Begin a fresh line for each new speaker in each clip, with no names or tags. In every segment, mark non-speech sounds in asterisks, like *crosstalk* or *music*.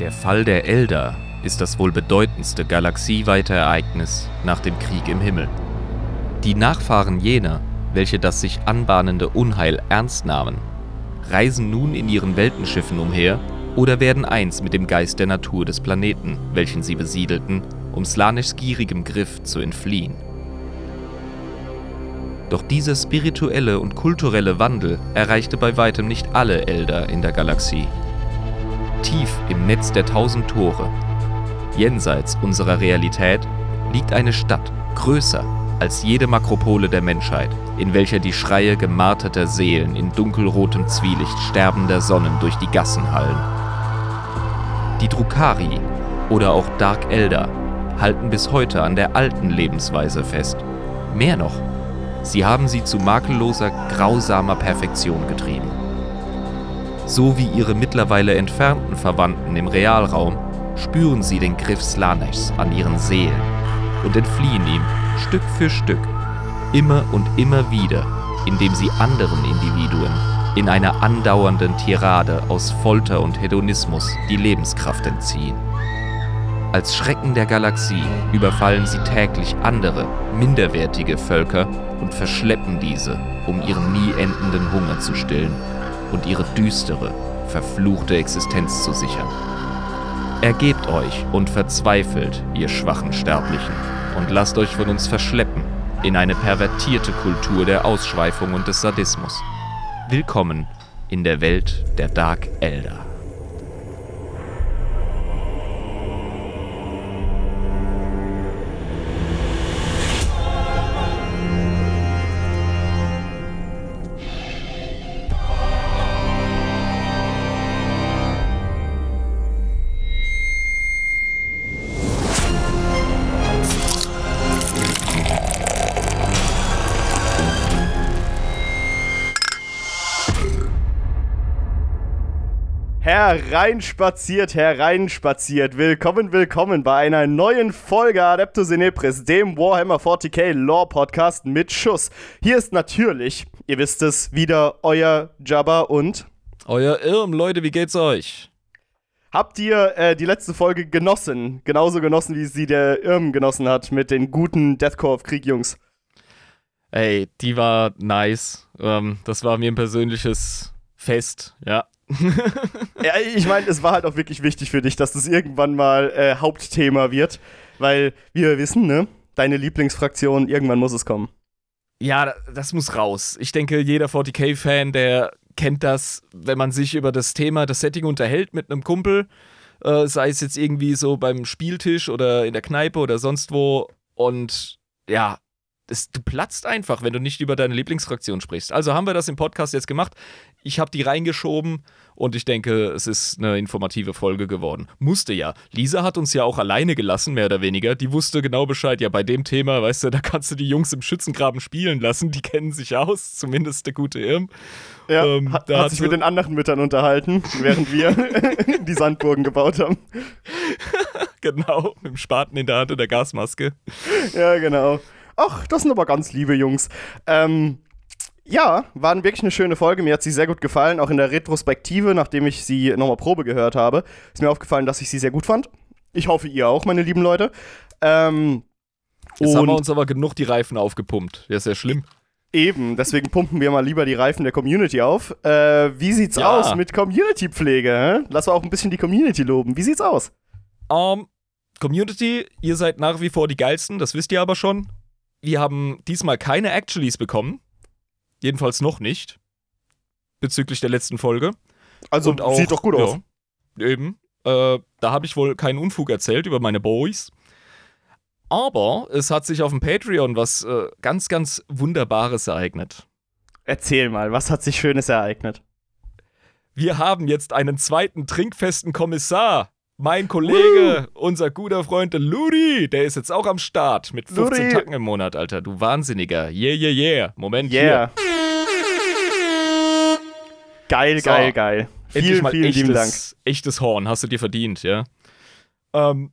Der Fall der Elder ist das wohl bedeutendste galaxieweite Ereignis nach dem Krieg im Himmel. Die Nachfahren jener, welche das sich anbahnende Unheil ernst nahmen, reisen nun in ihren Weltenschiffen umher oder werden eins mit dem Geist der Natur des Planeten, welchen sie besiedelten, um Slanischs gierigem Griff zu entfliehen. Doch dieser spirituelle und kulturelle Wandel erreichte bei weitem nicht alle Elder in der Galaxie. Tief im Netz der tausend Tore, jenseits unserer Realität, liegt eine Stadt, größer als jede Makropole der Menschheit, in welcher die Schreie gemarterter Seelen in dunkelrotem Zwielicht sterbender Sonnen durch die Gassen hallen. Die Drukari oder auch Dark Elder halten bis heute an der alten Lebensweise fest. Mehr noch, sie haben sie zu makelloser, grausamer Perfektion getrieben. So wie ihre mittlerweile entfernten Verwandten im Realraum spüren sie den Griff Slaneshs an ihren Seelen und entfliehen ihm Stück für Stück, immer und immer wieder, indem sie anderen Individuen in einer andauernden Tirade aus Folter und Hedonismus die Lebenskraft entziehen. Als Schrecken der Galaxie überfallen sie täglich andere, minderwertige Völker und verschleppen diese, um ihren nie endenden Hunger zu stillen und ihre düstere, verfluchte Existenz zu sichern. Ergebt euch und verzweifelt, ihr schwachen Sterblichen, und lasst euch von uns verschleppen in eine pervertierte Kultur der Ausschweifung und des Sadismus. Willkommen in der Welt der Dark Elder.
Hereinspaziert, hereinspaziert. Willkommen, willkommen bei einer neuen Folge Adeptus Inepris, dem Warhammer 40k Lore Podcast mit Schuss. Hier ist natürlich, ihr wisst es, wieder euer Jabba und
euer Irm, Leute, wie geht's euch?
Habt ihr äh, die letzte Folge genossen? Genauso genossen, wie sie der Irm genossen hat mit den guten Deathcore of Krieg Jungs?
Ey, die war nice. Ähm, das war mir ein persönliches Fest, ja
ja, ich meine, es war halt auch wirklich wichtig für dich, dass das irgendwann mal äh, Hauptthema wird, weil wir wissen, ne, deine Lieblingsfraktion, irgendwann muss es kommen.
Ja, das muss raus. Ich denke, jeder 40k-Fan, der kennt das, wenn man sich über das Thema, das Setting unterhält mit einem Kumpel, äh, sei es jetzt irgendwie so beim Spieltisch oder in der Kneipe oder sonst wo. Und ja, das, du platzt einfach, wenn du nicht über deine Lieblingsfraktion sprichst. Also haben wir das im Podcast jetzt gemacht. Ich habe die reingeschoben und ich denke, es ist eine informative Folge geworden. Musste ja. Lisa hat uns ja auch alleine gelassen, mehr oder weniger. Die wusste genau Bescheid. Ja, bei dem Thema, weißt du, da kannst du die Jungs im Schützengraben spielen lassen. Die kennen sich aus, zumindest der gute Irm.
Ja, ähm, hat, hat sich mit den anderen Müttern unterhalten, während wir *laughs* die Sandburgen gebaut haben. *laughs*
genau, mit dem Spaten in der Hand und der Gasmaske.
Ja, genau. Ach, das sind aber ganz liebe Jungs. Ähm, ja, war wirklich eine schöne Folge. Mir hat sie sehr gut gefallen. Auch in der Retrospektive, nachdem ich sie nochmal Probe gehört habe, ist mir aufgefallen, dass ich sie sehr gut fand. Ich hoffe, ihr auch, meine lieben Leute. Ähm,
Jetzt haben wir uns aber genug die Reifen aufgepumpt. Ja, ist ja schlimm.
Eben, deswegen pumpen wir mal lieber die Reifen der Community auf. Äh, wie sieht's ja. aus mit Community-Pflege? Lass auch ein bisschen die Community loben. Wie sieht's aus?
Um, ähm, Community, ihr seid nach wie vor die geilsten, das wisst ihr aber schon. Wir haben diesmal keine Actuallys bekommen. Jedenfalls noch nicht. Bezüglich der letzten Folge.
Also auch, sieht doch gut ja, aus.
Eben. Äh, da habe ich wohl keinen Unfug erzählt über meine Boys. Aber es hat sich auf dem Patreon was äh, ganz, ganz Wunderbares ereignet.
Erzähl mal, was hat sich Schönes ereignet?
Wir haben jetzt einen zweiten trinkfesten Kommissar. Mein Kollege, Woo! unser guter Freund Ludi, der ist jetzt auch am Start mit 15 Ludi. Tacken im Monat, Alter. Du Wahnsinniger. Yeah, yeah, yeah. Moment yeah. hier.
Geil, so. geil, geil.
Vielen, mal vielen echtes, lieben Dank. Echtes Horn, hast du dir verdient, ja. Ähm,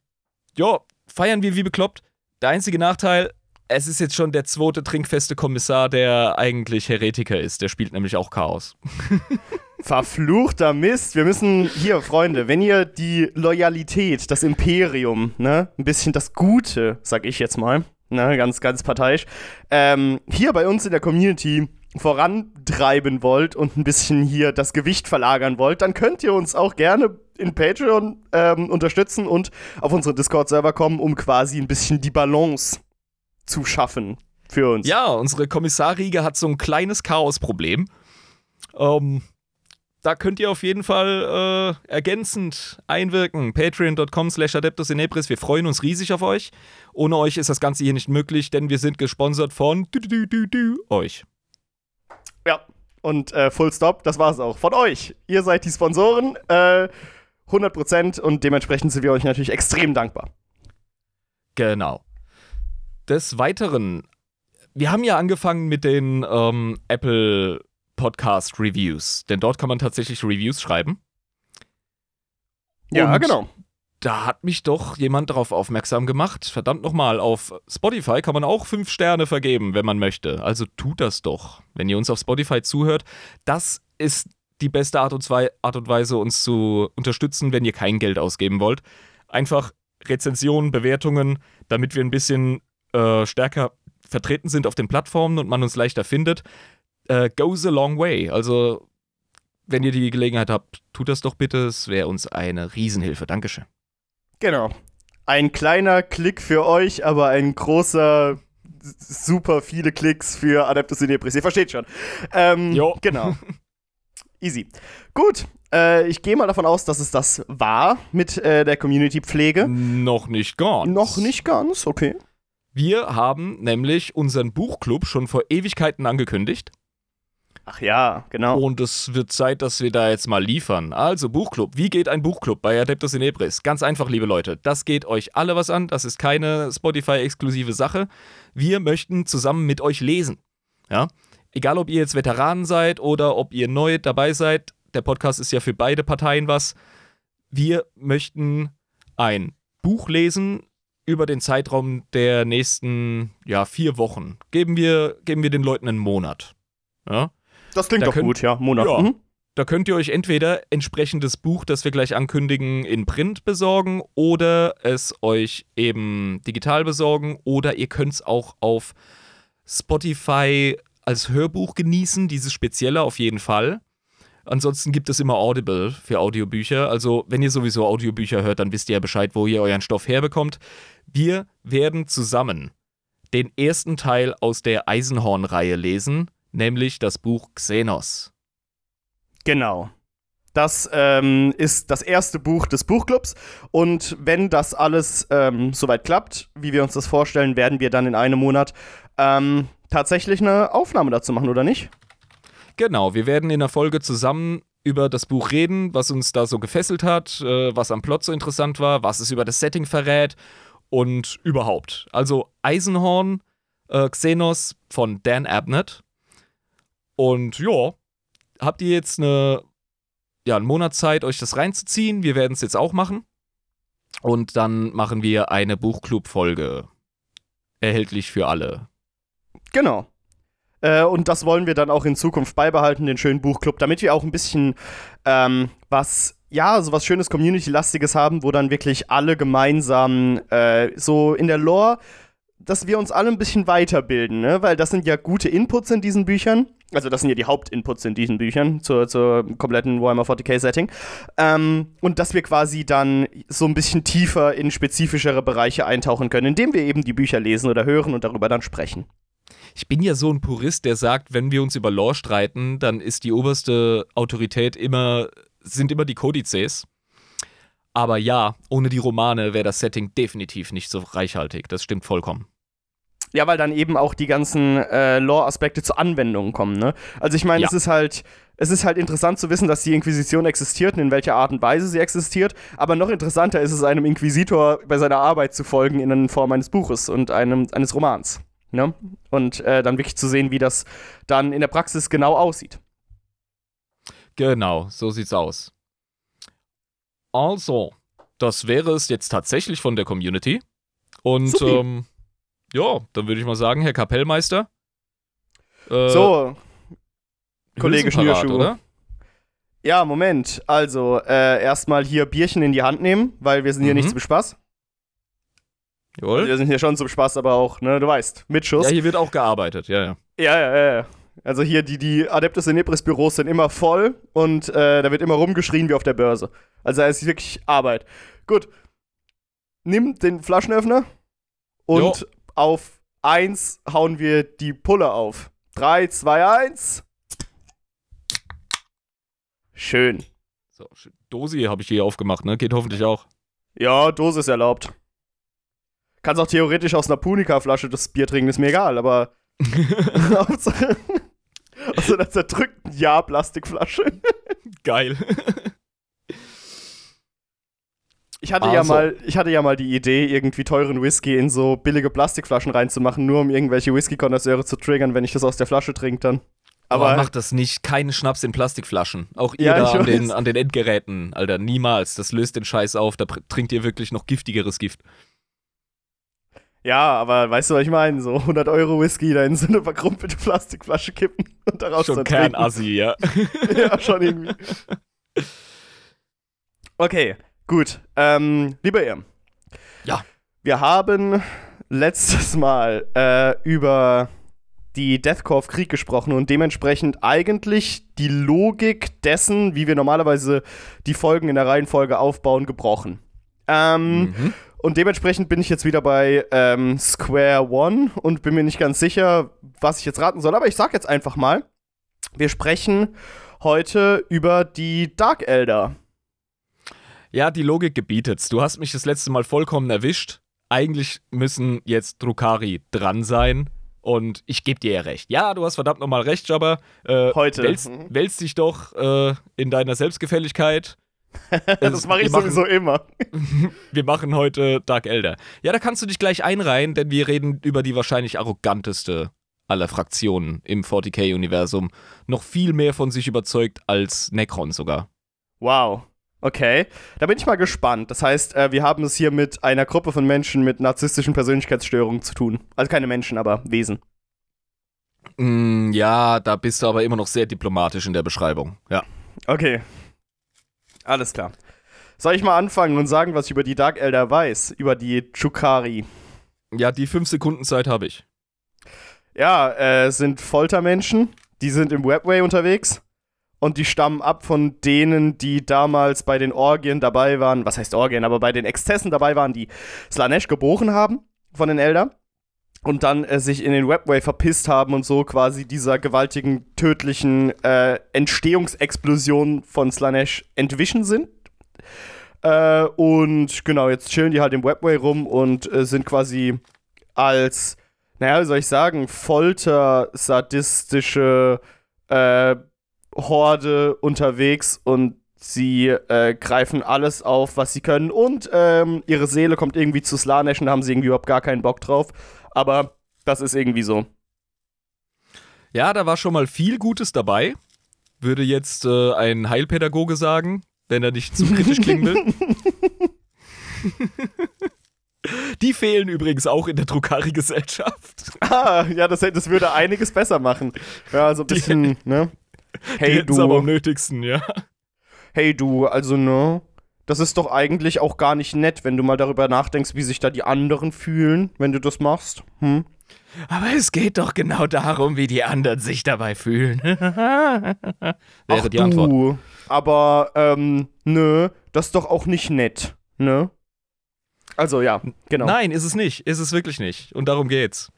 ja, feiern wir wie bekloppt. Der einzige Nachteil, es ist jetzt schon der zweite trinkfeste Kommissar, der eigentlich Heretiker ist. Der spielt nämlich auch Chaos. *laughs* *laughs*
Verfluchter Mist. Wir müssen hier, Freunde, wenn ihr die Loyalität, das Imperium, ne, ein bisschen das Gute, sag ich jetzt mal, ne, ganz, ganz parteiisch, ähm, hier bei uns in der Community vorantreiben wollt und ein bisschen hier das Gewicht verlagern wollt, dann könnt ihr uns auch gerne in Patreon ähm, unterstützen und auf unseren Discord-Server kommen, um quasi ein bisschen die Balance zu schaffen für uns.
Ja, unsere Kommissarriege hat so ein kleines Chaosproblem. Ähm, da könnt ihr auf jeden Fall äh, ergänzend einwirken. Patreon.com slash Adeptus Inebris. Wir freuen uns riesig auf euch. Ohne euch ist das Ganze hier nicht möglich, denn wir sind gesponsert von du, du, du, euch.
Ja, und äh, Full Stop, das war's auch. Von euch. Ihr seid die Sponsoren. Äh, 100% und dementsprechend sind wir euch natürlich extrem dankbar.
Genau. Des Weiteren, wir haben ja angefangen mit den ähm, Apple Podcast Reviews, denn dort kann man tatsächlich Reviews schreiben.
Ja,
Und
genau.
Da hat mich doch jemand darauf aufmerksam gemacht. Verdammt nochmal, auf Spotify kann man auch fünf Sterne vergeben, wenn man möchte. Also tut das doch, wenn ihr uns auf Spotify zuhört. Das ist die beste Art und, Art und Weise, uns zu unterstützen, wenn ihr kein Geld ausgeben wollt. Einfach Rezensionen, Bewertungen, damit wir ein bisschen äh, stärker vertreten sind auf den Plattformen und man uns leichter findet. Äh, goes a long way. Also, wenn ihr die Gelegenheit habt, tut das doch bitte. Es wäre uns eine Riesenhilfe. Dankeschön.
Genau. Ein kleiner Klick für euch, aber ein großer, super viele Klicks für Adeptus Inebris. Ihr versteht schon. Ähm,
Jo.
Genau. *laughs* Easy. Gut. Äh, ich gehe mal davon aus, dass es das war mit äh, der Community-Pflege.
Noch nicht ganz.
Noch nicht ganz, okay.
Wir haben nämlich unseren Buchclub schon vor Ewigkeiten angekündigt.
Ach ja, genau.
Und es wird Zeit, dass wir da jetzt mal liefern. Also, Buchclub. Wie geht ein Buchclub bei Adeptus Inebris? Ganz einfach, liebe Leute. Das geht euch alle was an. Das ist keine Spotify-exklusive Sache. Wir möchten zusammen mit euch lesen. Ja? Egal, ob ihr jetzt Veteranen seid oder ob ihr neu dabei seid. Der Podcast ist ja für beide Parteien was. Wir möchten ein Buch lesen über den Zeitraum der nächsten ja, vier Wochen. Geben wir, geben wir den Leuten einen Monat. Ja?
Das klingt
Da
doch
könnt-
gut, ja. Monat.
Ja.
Mhm.
Da könnt ihr euch entweder entsprechendes Buch, das wir gleich ankündigen, in Print besorgen oder es euch eben digital besorgen oder ihr könnt es auch auf Spotify als Hörbuch genießen, dieses spezielle auf jeden Fall. Ansonsten gibt es immer Audible für Audiobücher. Also, wenn ihr sowieso Audiobücher hört, dann wisst ihr ja Bescheid, wo ihr euren Stoff herbekommt. Wir werden zusammen den ersten Teil aus der Eisenhorn-Reihe lesen, nämlich das Buch Xenos.
Genau. Das ähm, ist das erste Buch des Buchclubs. Und wenn das alles ähm, soweit klappt, wie wir uns das vorstellen, werden wir dann in einem Monat ähm, tatsächlich eine Aufnahme dazu machen, oder nicht?
Genau, wir werden in der Folge zusammen über das Buch reden, was uns da so gefesselt hat, äh, was am Plot so interessant war, was es über das Setting verrät und überhaupt. Also Eisenhorn, äh, Xenos von Dan Abnett. Und ja, habt ihr jetzt eine, ja, einen Monat Zeit, euch das reinzuziehen? Wir werden es jetzt auch machen. Und dann machen wir eine Buchclub-Folge. Erhältlich für alle.
Genau. Äh, und das wollen wir dann auch in Zukunft beibehalten, den schönen Buchclub, damit wir auch ein bisschen ähm, was, ja, so was schönes Community-lastiges haben, wo dann wirklich alle gemeinsam äh, so in der Lore, dass wir uns alle ein bisschen weiterbilden, ne? Weil das sind ja gute Inputs in diesen Büchern. Also das sind ja die Hauptinputs in diesen Büchern zur, zur kompletten Warhammer 40k-Setting. Ähm, und dass wir quasi dann so ein bisschen tiefer in spezifischere Bereiche eintauchen können, indem wir eben die Bücher lesen oder hören und darüber dann sprechen.
Ich bin ja so ein Purist, der sagt, wenn wir uns über Lore streiten, dann ist die oberste Autorität immer, sind immer die Kodizes. Aber ja, ohne die Romane wäre das Setting definitiv nicht so reichhaltig. Das stimmt vollkommen.
Ja, weil dann eben auch die ganzen äh, Lore-Aspekte zur Anwendung kommen, ne? Also ich meine,
Ja.
es ist halt, es ist halt interessant zu wissen, dass die Inquisition existiert und in welcher Art und Weise sie existiert, aber noch interessanter ist es, einem Inquisitor bei seiner Arbeit zu folgen in Form eines Buches und einem, eines Romans. Ne? Und äh, dann wirklich zu sehen, wie das dann in der Praxis genau aussieht.
Genau, so sieht's aus. Also, das wäre es jetzt tatsächlich von der Community. Und ähm, ja, dann würde ich mal sagen, Herr Kapellmeister. Äh,
so, Kollege Schnürschuh.
oder?
Ja, Moment. Also, äh, erstmal hier Bierchen in die Hand nehmen, weil wir sind hier
Mhm.
nicht zum Spaß.
Jawohl.
Wir sind hier schon zum Spaß, aber auch, ne, du weißt, mit Schuss.
Ja, hier wird auch gearbeitet, ja, ja.
Ja, ja, ja. ja. Also hier, die, die Adeptus Inepris Büros sind immer voll und äh, da wird immer rumgeschrien wie auf der Börse. Also es ist wirklich Arbeit. Gut. Nimm den Flaschenöffner und
Jo.
Auf 1 hauen wir die Pulle auf. 3, 2, 1. Schön.
So. Dosi habe ich hier aufgemacht, ne? Geht hoffentlich auch.
Ja, Dose ist erlaubt. Kannst auch theoretisch aus einer Punika-Flasche das Bier trinken, ist mir egal, aber *laughs* Hauptsache *laughs* aus einer zerdrückten Ja-Plastikflasche.
Geil.
Ich hatte, ja
Also.
mal, ich hatte ja mal die Idee, irgendwie teuren Whisky in so billige Plastikflaschen reinzumachen, nur um irgendwelche Whisky-Konnoisseure zu triggern, wenn ich das aus der Flasche trinke dann.
Aber
Aber
mach das nicht. Keine Schnaps in Plastikflaschen. Auch ihr
Ja,
da an den, an den Endgeräten, Alter. Niemals. Das löst den Scheiß auf. Da trinkt ihr wirklich noch giftigeres Gift.
ja, aber weißt du, was ich meine? So 100 Euro Whisky da in so eine verkrumpelte Plastikflasche kippen *laughs* und daraus
Schon. Kernassi, ja. *laughs*
ja, schon irgendwie. *laughs* Okay, gut. Ähm, lieber Irm.
Ja.
Wir haben letztes Mal äh, über die Deathcore of Krieg gesprochen und dementsprechend eigentlich die Logik dessen, wie wir normalerweise die Folgen in der Reihenfolge aufbauen, gebrochen. Ähm,
Mhm.
und dementsprechend bin ich jetzt wieder bei ähm, Square One und bin mir nicht ganz sicher, was ich jetzt raten soll. Aber ich sag jetzt einfach mal, wir sprechen heute über die Dark Elder.
Ja, die Logik gebietet's. Du hast mich das letzte Mal vollkommen erwischt. Eigentlich müssen jetzt Drukari dran sein. Und ich gebe dir ja recht. Ja, du hast verdammt nochmal recht, Jabba. Äh,
Heute.
Wälz,
Mhm.
wälz dich doch äh, in deiner Selbstgefälligkeit. *laughs*
das mache ich
machen-
sowieso immer. *laughs*
Wir machen heute Dark Elder. Ja, da kannst du dich gleich einreihen, denn wir reden über die wahrscheinlich arroganteste aller Fraktionen im 40k-Universum. Noch viel mehr von sich überzeugt als Necron sogar.
Wow. Okay, da bin ich mal gespannt. Das heißt, äh, wir haben es hier mit einer Gruppe von Menschen mit narzisstischen Persönlichkeitsstörungen zu tun. Also keine Menschen, aber Wesen.
Mm, ja, da bist du aber immer noch sehr diplomatisch in der Beschreibung. Ja.
Okay. Alles klar. Soll ich mal anfangen und sagen, was ich über die Dark Elder weiß? Über die Chukari.
Ja, die 5 Sekunden Zeit habe ich.
Ja, äh, sind Foltermenschen. Die sind im Webway unterwegs. Und die stammen ab von denen, die damals bei den Orgien dabei waren. Was heißt Orgien? Aber bei den Exzessen dabei waren, die Slanesh geboren haben von den Elder. Und dann äh, sich in den Webway verpisst haben und so quasi dieser gewaltigen, tödlichen äh, Entstehungsexplosion von Slanesh entwichen sind. Äh, und genau, jetzt chillen die halt im Webway rum und äh, sind quasi als, naja, wie soll ich sagen, folter-sadistische äh, Horde unterwegs und sie äh, greifen alles auf, was sie können. Und ähm, ihre Seele kommt irgendwie zu Slanesh und da haben sie irgendwie überhaupt gar keinen Bock drauf. Aber das ist irgendwie so.
Ja, da war schon mal viel Gutes dabei. Würde jetzt äh, ein Heilpädagoge sagen, wenn er nicht zu kritisch klingen will. *laughs* Die fehlen übrigens auch in der Drukari-Gesellschaft.
Ah, ja, das, das würde einiges besser machen. Ja, so ein bisschen, ne? Hey
hätten's aber am
du,
nötigsten, ja.
hey du, also ne? Das ist doch eigentlich auch gar nicht nett, wenn du mal darüber nachdenkst, wie sich da die anderen fühlen, wenn du das machst. Hm?
Aber es geht doch genau darum, wie die anderen sich dabei fühlen. *laughs* Wäre
Ach
die Antwort.
du, aber ähm, nö, das ist doch auch nicht nett, ne? Also ja, genau.
Nein, ist es nicht. Ist es wirklich nicht. Und darum geht's.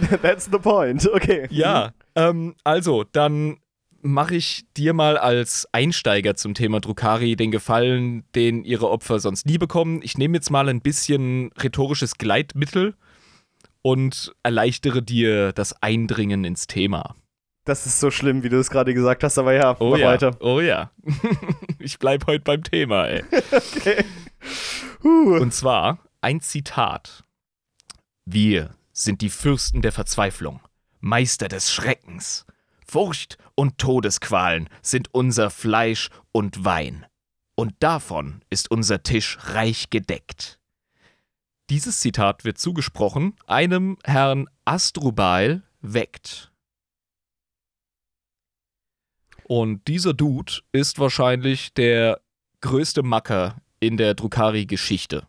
*laughs*
That's the point. Okay.
Ja, ähm, also, dann mache ich dir mal als Einsteiger zum Thema Drukari den Gefallen, den ihre Opfer sonst nie bekommen. Ich nehme jetzt mal ein bisschen rhetorisches Gleitmittel und erleichtere dir das Eindringen ins Thema.
Das ist so schlimm, wie du es gerade gesagt hast, aber ja,
Oh ja,
weiter.
oh ja. *laughs* ich bleib heute beim Thema, ey. *laughs*
Okay. Huh.
Und zwar ein Zitat. Wir sind die Fürsten der Verzweiflung, Meister des Schreckens. Furcht und Todesqualen sind unser Fleisch und Wein. Und davon ist unser Tisch reich gedeckt. Dieses Zitat wird zugesprochen einem Herrn Astrubal Weckt. Und dieser Dude ist wahrscheinlich der größte Macker in der Drukari-Geschichte.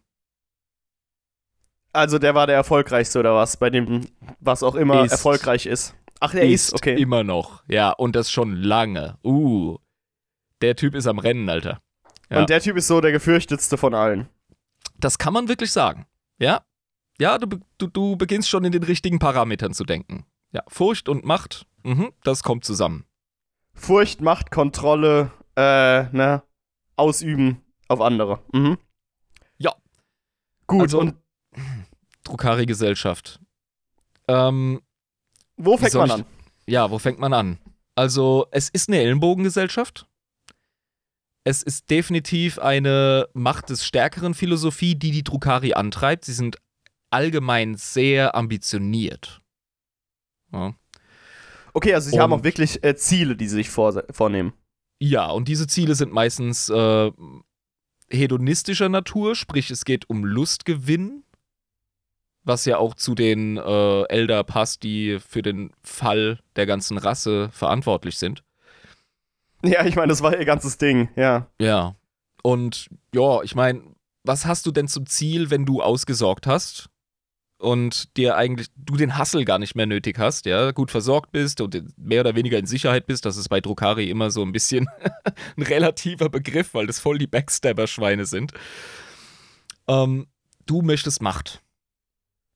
Also der war der erfolgreichste oder was, bei dem, was auch immer
Ist.
erfolgreich ist. Ach, der ist, okay.
immer noch. Ja, und das schon lange. Uh. Der Typ ist am Rennen, Alter. Ja.
Und der Typ ist so der gefürchtetste von allen.
Das kann man wirklich sagen. Ja. Ja, du, du, du beginnst schon in den richtigen Parametern zu denken. Ja, Furcht und Macht, mhm, das kommt zusammen.
Furcht, Macht, Kontrolle, äh, ne, ausüben auf andere. Mhm.
Ja.
Gut,
Also-
und
Drukari-Gesellschaft. Ähm,
wo fängt man
ich-
an?
Ja, wo fängt man an? Also, es ist eine Ellenbogengesellschaft. Es ist definitiv eine Macht des Stärkeren Philosophie, die die Drukari antreibt. Sie sind allgemein sehr ambitioniert. Ja.
Okay, also sie haben
Und-
auch wirklich äh, Ziele, die sie sich vor, vornehmen.
Ja, und diese Ziele sind meistens äh, hedonistischer Natur, sprich es geht um Lustgewinn, was ja auch zu den äh, Elder passt, die für den Fall der ganzen Rasse verantwortlich sind.
Ja, ich meine, das war ihr ganzes Ding, ja.
Ja. Und ja, ich meine, was hast du denn zum Ziel, wenn du ausgesorgt hast und dir eigentlich, du den Hassel gar nicht mehr nötig hast, ja, gut versorgt bist und mehr oder weniger in Sicherheit bist, das ist bei Drukari immer so ein bisschen *laughs* ein relativer Begriff, weil das voll die Backstabber-Schweine sind. Ähm, du möchtest Macht.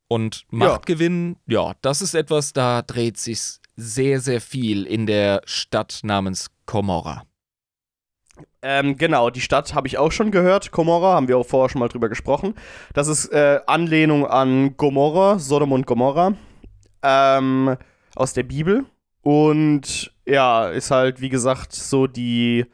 Und Machtgewinn, ja. das ist etwas, da dreht sich sehr, sehr viel in der Stadt namens Komorra.
Ähm, genau, die Stadt habe ich auch schon gehört. Gomorra, haben wir auch vorher schon mal drüber gesprochen. Das ist äh, Anlehnung an Gomorra, Sodom und Gomorra. Ähm, aus der Bibel. Und ja, ist halt, wie gesagt, so die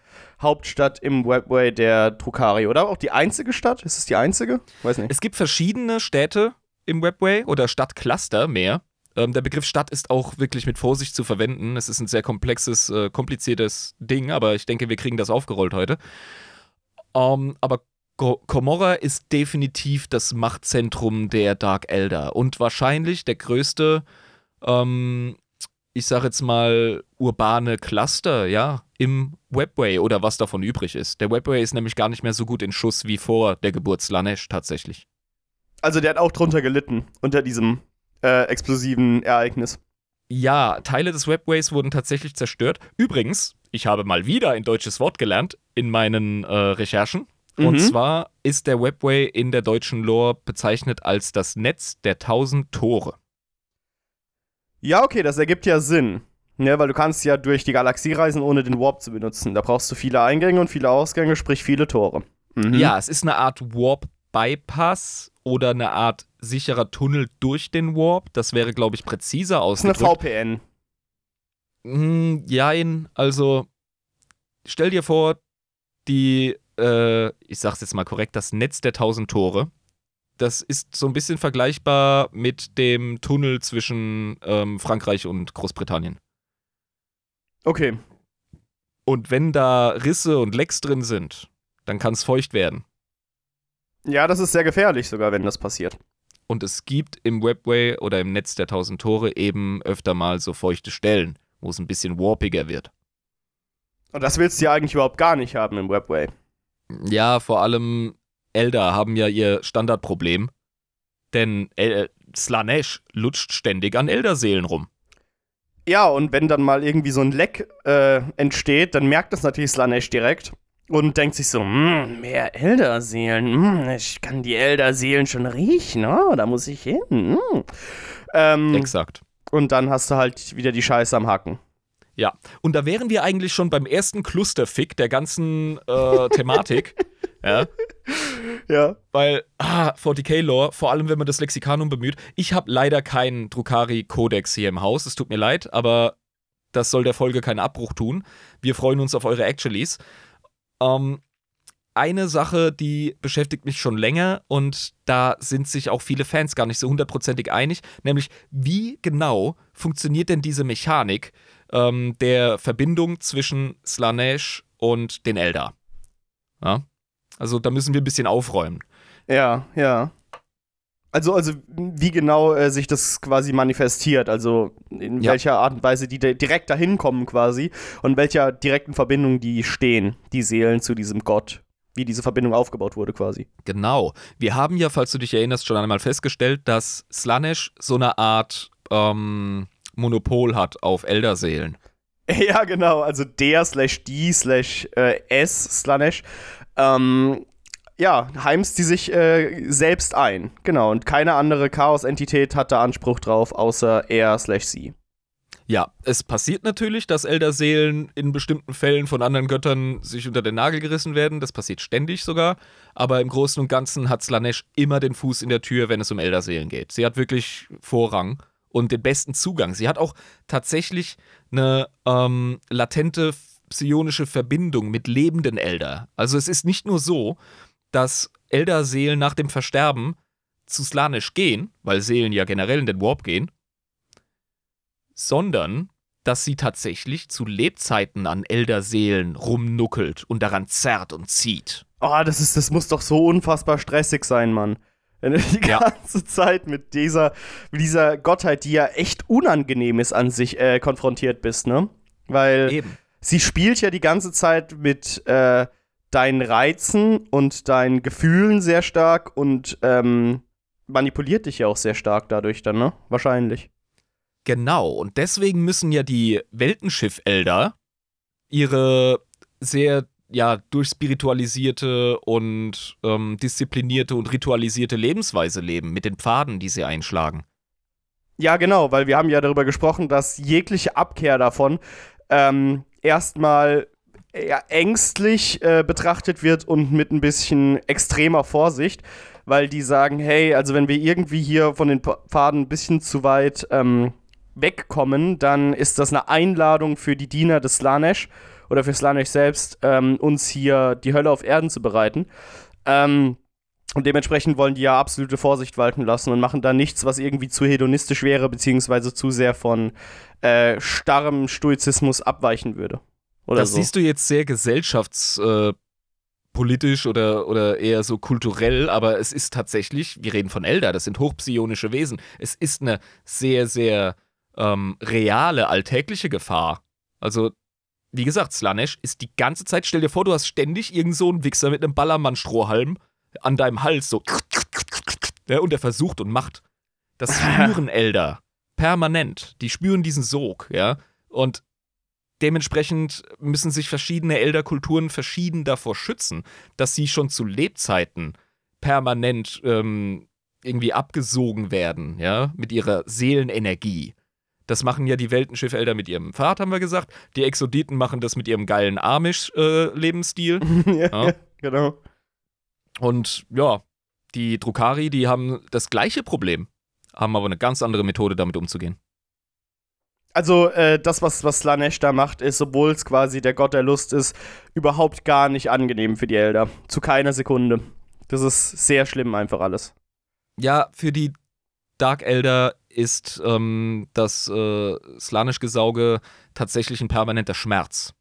Hauptstadt im Webway der Drukari. Oder auch die einzige Stadt? Ist es die einzige? Weiß nicht.
Es gibt verschiedene Städte im Webway oder Stadtcluster mehr. Ähm, der Begriff Stadt ist auch wirklich mit Vorsicht zu verwenden. Es ist ein sehr komplexes, äh, kompliziertes Ding, aber ich denke, wir kriegen das aufgerollt heute. Ähm, aber Komorra ist definitiv das Machtzentrum der Dark Elder und wahrscheinlich der größte, ähm, ich sage jetzt mal, urbane Cluster, ja, im Webway oder was davon übrig ist. Der Webway ist nämlich gar nicht mehr so gut in Schuss wie vor der Geburt Slanesh tatsächlich.
Also der hat auch drunter gelitten, unter diesem äh, explosiven Ereignis.
Ja, Teile des Webways wurden tatsächlich zerstört. Übrigens, ich habe mal wieder ein deutsches Wort gelernt in meinen äh, Recherchen. Und
Mhm.
zwar ist der Webway in der deutschen Lore bezeichnet als das Netz der tausend Tore.
Ja, okay, das ergibt ja Sinn. Ne, weil du kannst ja durch die Galaxie reisen, ohne den Warp zu benutzen. Da brauchst du viele Eingänge und viele Ausgänge, sprich viele Tore. Mhm.
Ja, es ist eine Art Warp-Bypass oder eine Art sicherer Tunnel durch den Warp. Das wäre, glaube ich, präziser
Das ist eine
ausgedrückt.
VPN.
Hm, jein, also stell dir vor, die, äh, ich sag's jetzt mal korrekt, das Netz der tausend Tore. Das ist so ein bisschen vergleichbar mit dem Tunnel zwischen ähm, Frankreich und Großbritannien.
Okay.
Und wenn da Risse und Lecks drin sind, dann kann es feucht werden.
Ja, das ist sehr gefährlich sogar, wenn das passiert.
Und es gibt im Webway oder im Netz der tausend Tore eben öfter mal so feuchte Stellen, wo es ein bisschen warpiger wird.
Und das willst du ja eigentlich überhaupt gar nicht haben im Webway.
Ja, vor allem Elder haben ja ihr Standardproblem. Denn El Slanesh lutscht ständig an Elderseelen rum.
Ja, und wenn dann mal irgendwie so ein Leck äh, entsteht, dann merkt das natürlich Slanesh direkt und denkt sich so, "Hm, mehr Elderseelen, hm, ich kann die Elderseelen schon riechen, oh, da muss ich hin. hm." Ähm,
Exakt.
und dann hast du halt wieder die Scheiße am Haken.
Ja. Und da wären wir eigentlich schon beim ersten Clusterfick der ganzen äh, Thematik. *laughs* ja.
Ja.
Weil, ah, 40k-Lore, vor allem wenn man das Lexikanum bemüht. Ich habe leider keinen Drukari-Kodex hier im Haus, es tut mir leid, aber das soll der Folge keinen Abbruch tun. Wir freuen uns auf eure Actualies. Ähm, eine Sache, die beschäftigt mich schon länger und da sind sich auch viele Fans gar nicht so hundertprozentig einig, nämlich wie genau funktioniert denn diese Mechanik ähm, der Verbindung zwischen Slanesh und den Eldar? Ja? Also da müssen wir ein bisschen aufräumen.
Ja, ja. Also, also wie genau äh, sich das quasi manifestiert, also in
Ja.
welcher Art und Weise die di- direkt dahin kommen quasi und welcher direkten Verbindung die stehen, die Seelen zu diesem Gott, wie diese Verbindung aufgebaut wurde quasi.
Genau. Wir haben ja, falls du dich erinnerst, schon einmal festgestellt, dass Slanesh so eine Art ähm, Monopol hat auf Elderseelen. *laughs*
Ja, genau, also der slash die slash äh, s Slanesh, ähm, ja, heimst die sich äh, selbst ein, genau, und keine andere Chaos-Entität hat da Anspruch drauf, außer er slash sie.
Ja, es passiert natürlich, dass Elderseelen in bestimmten Fällen von anderen Göttern sich unter den Nagel gerissen werden. Das passiert ständig sogar. Aber im Großen und Ganzen hat Slanesh immer den Fuß in der Tür, wenn es um Elderseelen geht. Sie hat wirklich Vorrang und den besten Zugang. Sie hat auch tatsächlich eine ähm, latente psionische Verbindung mit lebenden Elder. Also es ist nicht nur so, dass Elderseelen nach dem Versterben zu Slanesh gehen, weil Seelen ja generell in den Warp gehen, sondern dass sie tatsächlich zu Lebzeiten an Elderseelen rumnuckelt und daran zerrt und zieht.
Oh, das ist, das muss doch so unfassbar stressig sein, Mann. Wenn du die
Ja.
ganze Zeit mit dieser, mit dieser Gottheit, die ja echt unangenehm ist an sich, äh, konfrontiert bist, ne? Weil
Eben.
sie spielt ja die ganze Zeit mit äh, deinen Reizen und deinen Gefühlen sehr stark und ähm, manipuliert dich ja auch sehr stark dadurch dann, ne? Wahrscheinlich.
Genau, und deswegen müssen ja die Weltenschiff-Elder ihre sehr ja, durchspiritualisierte und ähm, disziplinierte und ritualisierte Lebensweise leben, mit den Pfaden, die sie einschlagen.
Ja, genau, weil wir haben ja darüber gesprochen, dass jegliche Abkehr davon ähm, erstmal eher ängstlich äh, betrachtet wird und mit ein bisschen extremer Vorsicht, weil die sagen, hey, also wenn wir irgendwie hier von den Pfaden ein bisschen zu weit ähm, wegkommen, dann ist das eine Einladung für die Diener des Slanesh oder für Slanesh selbst, ähm, uns hier die Hölle auf Erden zu bereiten. Ähm, und dementsprechend wollen die ja absolute Vorsicht walten lassen und machen da nichts, was irgendwie zu hedonistisch wäre, beziehungsweise zu sehr von äh, starrem Stoizismus abweichen würde. Oder
das
so.
siehst du jetzt sehr gesellschaftspolitisch politisch oder, oder eher so kulturell, aber es ist tatsächlich, wir reden von Elder, das sind hochpsionische Wesen. Es ist eine sehr, sehr ähm, reale, alltägliche Gefahr. Also, wie gesagt, Slanesh ist die ganze Zeit, stell dir vor, du hast ständig irgend so einen Wichser mit einem Ballermann-Strohhalm an deinem Hals, so. Ja, und er versucht und macht. Das *laughs* spüren Elder. Permanent. Die spüren diesen Sog, ja. Und dementsprechend müssen sich verschiedene Elderkulturen verschieden davor schützen, dass sie schon zu Lebzeiten permanent ähm, irgendwie abgesogen werden, ja, mit ihrer Seelenenergie. Das machen ja die Weltenschiff-Elder mit ihrem Pfad, haben wir gesagt. Die Exoditen machen das mit ihrem geilen Amish-Lebensstil. *laughs*
ja,
Ja.
genau.
Und ja, die Drukari, die haben das gleiche Problem, haben aber eine ganz andere Methode, damit umzugehen.
Also, äh, das, was, was Slanesh da macht, ist, obwohl es quasi der Gott der Lust ist, überhaupt gar nicht angenehm für die Elder. Zu keiner Sekunde. Das ist sehr schlimm, einfach alles.
Ja, für die Dark Elder ist ähm, das äh, Slanisch-Gesauge tatsächlich ein permanenter Schmerz.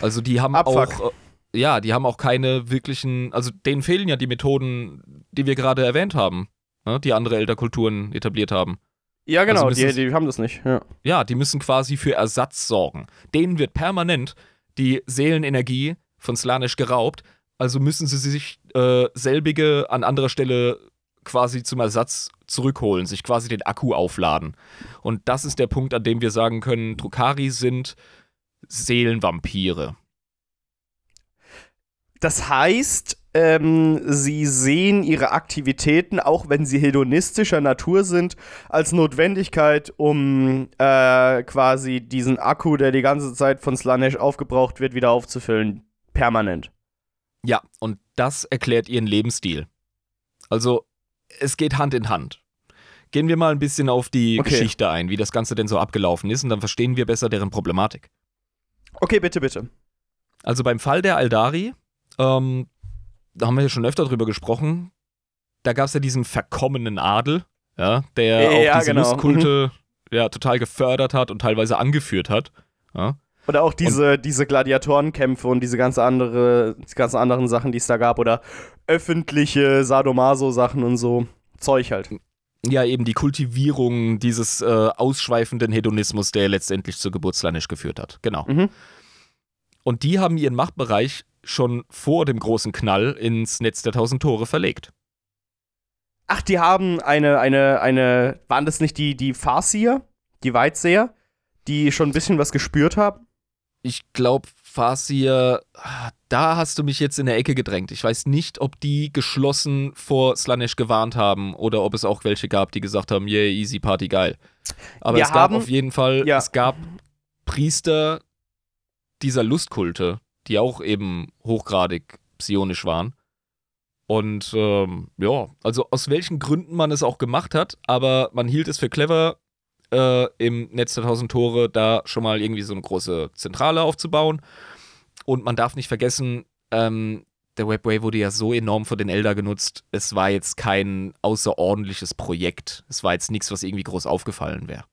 Also die haben
Abfuck.
auch, äh, ja, die haben auch keine wirklichen, also denen fehlen ja die Methoden, die wir gerade erwähnt haben, ne, die andere Elderkulturen etabliert haben.
Ja, genau,
Also
die, die haben das nicht. Ja.
Ja, die müssen quasi für Ersatz sorgen. Denen wird permanent die Seelenenergie von Slanisch geraubt, also müssen sie sich äh, selbige an anderer Stelle quasi zum Ersatz zurückholen, sich quasi den Akku aufladen. Und das ist der Punkt, an dem wir sagen können, Drukari sind Seelenvampire.
Das heißt, ähm, sie sehen ihre Aktivitäten, auch wenn sie hedonistischer Natur sind, als Notwendigkeit, um äh, quasi diesen Akku, der die ganze Zeit von Slanesh aufgebraucht wird, wieder aufzufüllen. Permanent.
Ja, und das erklärt ihren Lebensstil. Also, es geht Hand in Hand. Gehen wir mal ein bisschen auf die
Okay.
Geschichte ein, wie das Ganze denn so abgelaufen ist, und dann verstehen wir besser deren Problematik.
Okay, bitte, bitte.
Also beim Fall der Aldari, ähm, da haben wir ja schon öfter drüber gesprochen, da gab es ja diesen verkommenen Adel, ja, der
Ja,
auch diese
genau.
Lustkulte ja, total gefördert hat und teilweise angeführt hat. Ja.
Oder auch diese, diese Gladiatorenkämpfe und diese ganz andere, die ganzen anderen Sachen, die es da gab. Oder öffentliche Sadomaso-Sachen und so. Zeug halt.
Ja, eben die Kultivierung dieses äh, ausschweifenden Hedonismus, der letztendlich zur Geburt Slanish geführt hat. Genau.
Mhm.
Und die haben ihren Machtbereich schon vor dem großen Knall ins Netz der tausend Tore verlegt.
Ach, die haben eine, eine, eine, waren das nicht die, die Farsier, die Weitseher, die schon ein bisschen was gespürt haben?
Ich glaube, Farsier, ah, da hast du mich jetzt in der Ecke gedrängt. Ich weiß nicht, ob die geschlossen vor Slanesh gewarnt haben oder ob es auch welche gab, die gesagt haben, yeah, easy party, geil. Aber
Wir
es gab
haben-
auf jeden Fall,
Ja.
es gab Priester dieser Lustkulte, die auch eben hochgradig psionisch waren. Und ähm, ja, also aus welchen Gründen man es auch gemacht hat, aber man hielt es für clever, äh, im Netz der tausend Tore da schon mal irgendwie so eine große Zentrale aufzubauen. Und man darf nicht vergessen, ähm, der Webway wurde ja so enorm von den Elder genutzt. Es war jetzt kein außerordentliches Projekt. Es war jetzt nichts, was irgendwie groß aufgefallen wäre.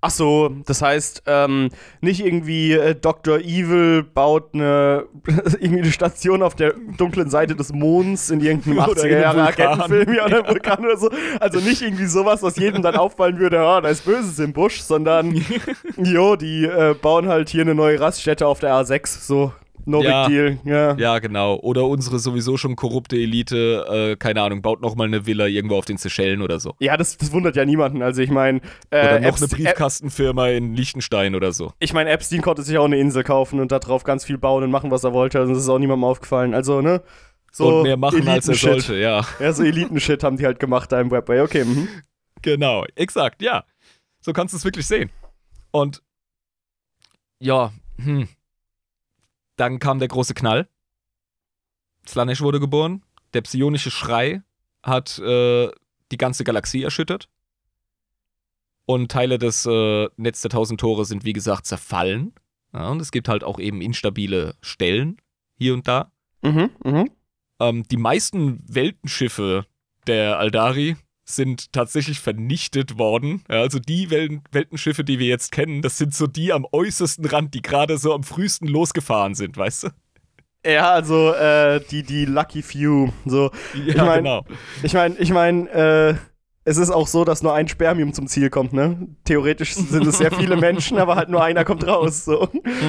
Ach so, das heißt, ähm, nicht irgendwie äh, Dr. Evil baut eine, *laughs* irgendwie eine Station auf der dunklen Seite des Monds in irgendeinem *laughs*
Oder in
80er
einem
Jahre
Vulkan.
Agentenfilm ja, oder Vulkan oder so. Also nicht irgendwie sowas, was jedem dann auffallen würde, ja, da ist Böses im Busch, sondern, *laughs* jo, die äh, bauen halt hier eine neue Raststätte auf der A6, so, no
Ja.
big deal, ja.
Ja, genau. Oder unsere sowieso schon korrupte Elite, äh, keine Ahnung, baut nochmal eine Villa irgendwo auf den Seychellen oder so.
Ja, das, das wundert ja niemanden. Also ich meine, äh,
Oder noch eine
Epst-
Briefkastenfirma in Liechtenstein oder so.
ich meine, Epstein konnte sich auch eine Insel kaufen und da drauf ganz viel bauen und machen, was er wollte. Also das ist auch niemandem aufgefallen. Also, ne? So
Und mehr machen, als er
Eliten-Shit.
sollte, ja.
Ja, so Eliten-Shit haben die halt gemacht da im Webway. Okay, mhm. *laughs*
Genau, exakt, ja. So kannst du es wirklich sehen. Und ja, hm. Dann kam der große Knall. Slanesh wurde geboren. Der psionische Schrei hat äh, die ganze Galaxie erschüttert. Und Teile des äh, Netz der Tausend Tore sind, wie gesagt, zerfallen. Ja, und es gibt halt auch eben instabile Stellen hier und da.
Mhm, mhm.
Ähm, die meisten Weltenschiffe der Aldari sind tatsächlich vernichtet worden. Ja, also die Wel Weltenschiffe, die wir jetzt kennen, das sind so die am äußersten Rand, die gerade so am frühesten losgefahren sind, weißt du?
Ja, also äh, die, die Lucky Few. So,
Ja,
mein-
genau.
ich meine, ich meine, äh, es ist auch so, dass nur ein Spermium zum Ziel kommt, ne? Theoretisch sind es sehr viele Menschen, aber halt nur einer kommt raus. So.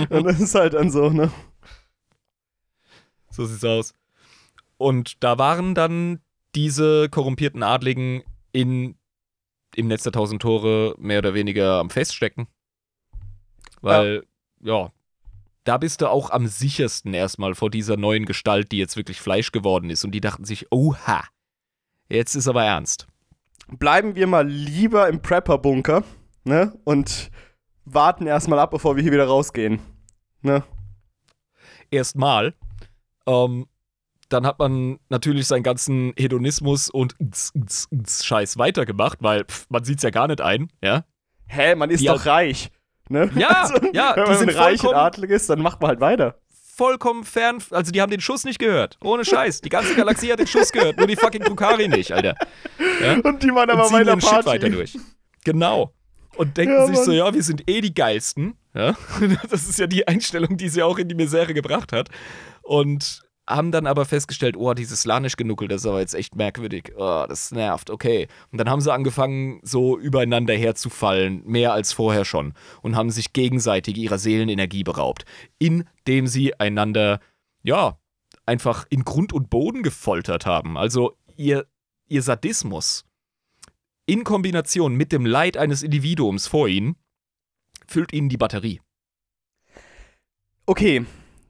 Und das ist halt dann so, ne?
So sieht's aus. Und da waren dann diese korrumpierten Adligen in, im Netz der Tausend Tore mehr oder weniger am Feststecken. Weil, ja. da bist du auch am sichersten erstmal vor dieser neuen Gestalt, die jetzt wirklich Fleisch geworden ist. Und die dachten sich, oha, jetzt ist aber ernst.
Bleiben wir mal lieber im Prepper-Bunker, ne? Und warten erstmal ab, bevor wir hier wieder rausgehen. Ne?
Erstmal. Ähm, dann hat man natürlich seinen ganzen Hedonismus und Scheiß weitergemacht, weil pff, man sieht's ja gar nicht ein, ja.
Hä, man ist
Die
doch reich. Ne?
Ja, *laughs* ja,
wenn
die
man
sind
reich und adlig ist, dann macht man halt weiter.
vollkommen fern, also die haben den Schuss nicht gehört. Ohne Scheiß. Die ganze Galaxie hat den Schuss gehört, nur die fucking Drukari nicht, Alter.
Und die waren
Und
aber bei der
ihren Shit
Party.
weiter durch. Genau. Und denken
Ja,
sich so, ja, wir sind eh die Geilsten. Ja? *laughs* Das ist ja die Einstellung, die sie auch in die Misere gebracht hat. Und haben dann aber festgestellt, oh, dieses Slanisch-Genuckel, das ist aber jetzt echt merkwürdig. Oh, das nervt, okay. Und dann haben sie angefangen, so übereinander herzufallen, mehr als vorher schon. Und haben sich gegenseitig ihrer Seelenenergie beraubt. Indem sie einander, ja, einfach in Grund und Boden gefoltert haben. Also ihr, ihr Sadismus in Kombination mit dem Leid eines Individuums vor ihnen füllt ihnen die Batterie.
Okay,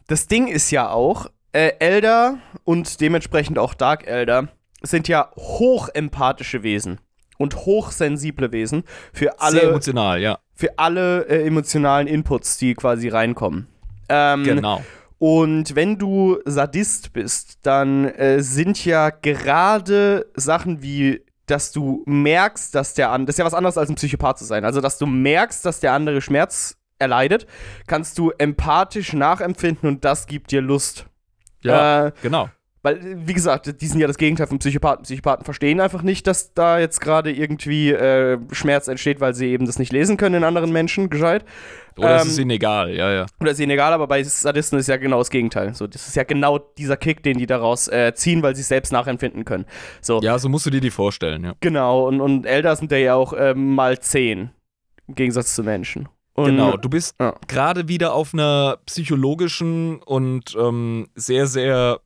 das Ding ist ja auch, äh, Elder und dementsprechend auch Dark Elder sind ja hochempathische Wesen und hochsensible Wesen für
Sehr
alle,
emotional, ja.
für alle äh, emotionalen Inputs, die quasi reinkommen. Ähm,
Genau.
Und wenn du Sadist bist, dann äh, sind ja gerade Sachen wie, dass du merkst, dass der andere, das ist ja was anderes als ein Psychopath zu sein, also dass du merkst, dass der andere Schmerz erleidet, kannst du empathisch nachempfinden und das gibt dir Lust.
Ja,
Äh,
genau.
Weil, wie gesagt, die sind ja das Gegenteil von Psychopathen. Psychopathen verstehen einfach nicht, dass da jetzt gerade irgendwie äh, Schmerz entsteht, weil sie eben das nicht lesen können in anderen Menschen, gescheit.
Oder es
Ähm,
ist ihnen egal, ja, ja.
Oder ist ihnen egal, aber bei Sadisten ist ja genau das Gegenteil. So, das ist ja genau dieser Kick, den die daraus äh, ziehen, weil sie es selbst nachempfinden können. So,
Ja, so musst du dir die vorstellen, ja.
genau. Und, und Elder sind ja auch ähm, mal 10. Im Gegensatz zu Menschen. Und,
Genau, du bist
Ja.
gerade wieder auf einer psychologischen und ähm, sehr, sehr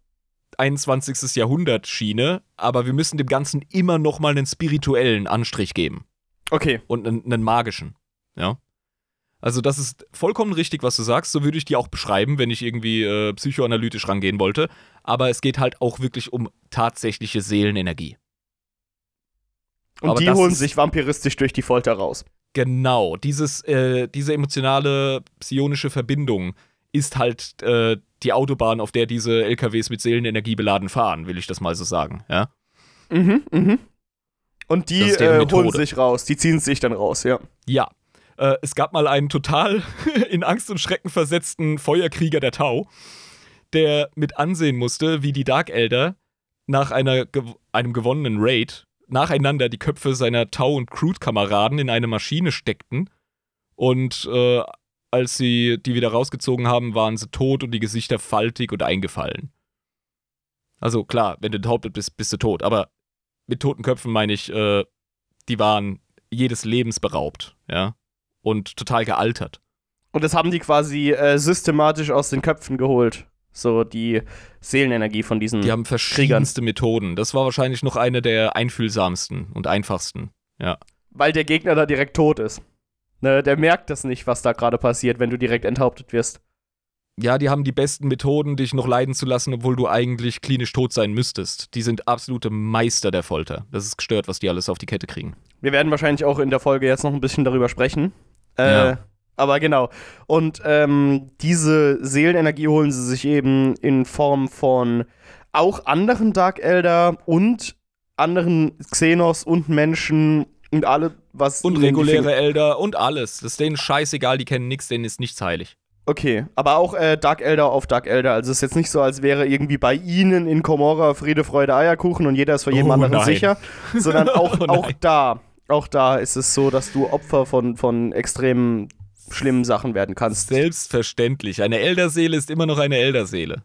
21. Jahrhundert Schiene, aber wir müssen dem Ganzen immer noch mal einen spirituellen Anstrich geben
Okay.
und einen, einen magischen, ja. Also das ist vollkommen richtig, was du sagst. So würde ich die auch beschreiben, wenn ich irgendwie äh, psychoanalytisch rangehen wollte. Aber es geht halt auch wirklich um tatsächliche Seelenenergie.
Und
Aber
die holen sich vampiristisch durch die Folter raus.
Genau, dieses, äh, diese emotionale psionische Verbindung ist halt äh, die Autobahn, auf der diese LKWs mit Seelenenergie beladen fahren, will ich das mal so sagen. Ja?
Mhm, mhm. Und die äh, holen sich raus. Die ziehen sich dann raus, ja.
Ja. Äh, es gab mal einen total *laughs* in Angst und Schrecken versetzten Feuerkrieger der Tau, der mit ansehen musste, wie die Dark Elder nach einer, einem gewonnenen Raid nacheinander die Köpfe seiner Tau- und Crude-Kameraden in eine Maschine steckten und äh, als sie die wieder rausgezogen haben, waren sie tot und die Gesichter faltig und eingefallen. Also klar, wenn du enthauptet bist, bist du tot, aber mit toten Köpfen meine ich, äh, die waren jedes Lebens beraubt, ja, und total gealtert.
Und das haben die quasi äh, systematisch aus den Köpfen geholt. So die Seelenenergie von diesen.
Die haben verschiedenste Methoden. Das war wahrscheinlich noch eine der einfühlsamsten und einfachsten.
weil der Gegner da direkt tot ist. Ne, der merkt das nicht, was da gerade passiert, wenn du direkt enthauptet wirst.
Ja, die haben die besten Methoden, dich noch leiden zu lassen, obwohl du eigentlich klinisch tot sein müsstest. Die sind absolute Meister der Folter. Das ist gestört, was die alles auf die Kette kriegen.
Wir werden wahrscheinlich auch in der Folge jetzt noch ein bisschen darüber sprechen. Äh,
Ja.
Aber genau. Und ähm, diese Seelenenergie holen sie sich eben in Form von auch anderen Dark Elder und anderen Xenos und Menschen und alle, was.
Und reguläre Elder und alles. Das ist denen scheißegal, die kennen nichts, denen ist nichts heilig.
Okay, aber auch äh, Dark Elder auf Dark Elder. Also es ist jetzt nicht so, als wäre irgendwie bei ihnen in Komorra Friede, Freude, Eierkuchen und jeder ist vor jedem
Oh,
anderen
nein.
sicher. Sondern *laughs* auch,
Oh,
auch da, auch da ist es so, dass du Opfer von, von extrem schlimmen Sachen werden kannst.
Selbstverständlich. Eine Elderseele ist immer noch eine Elderseele.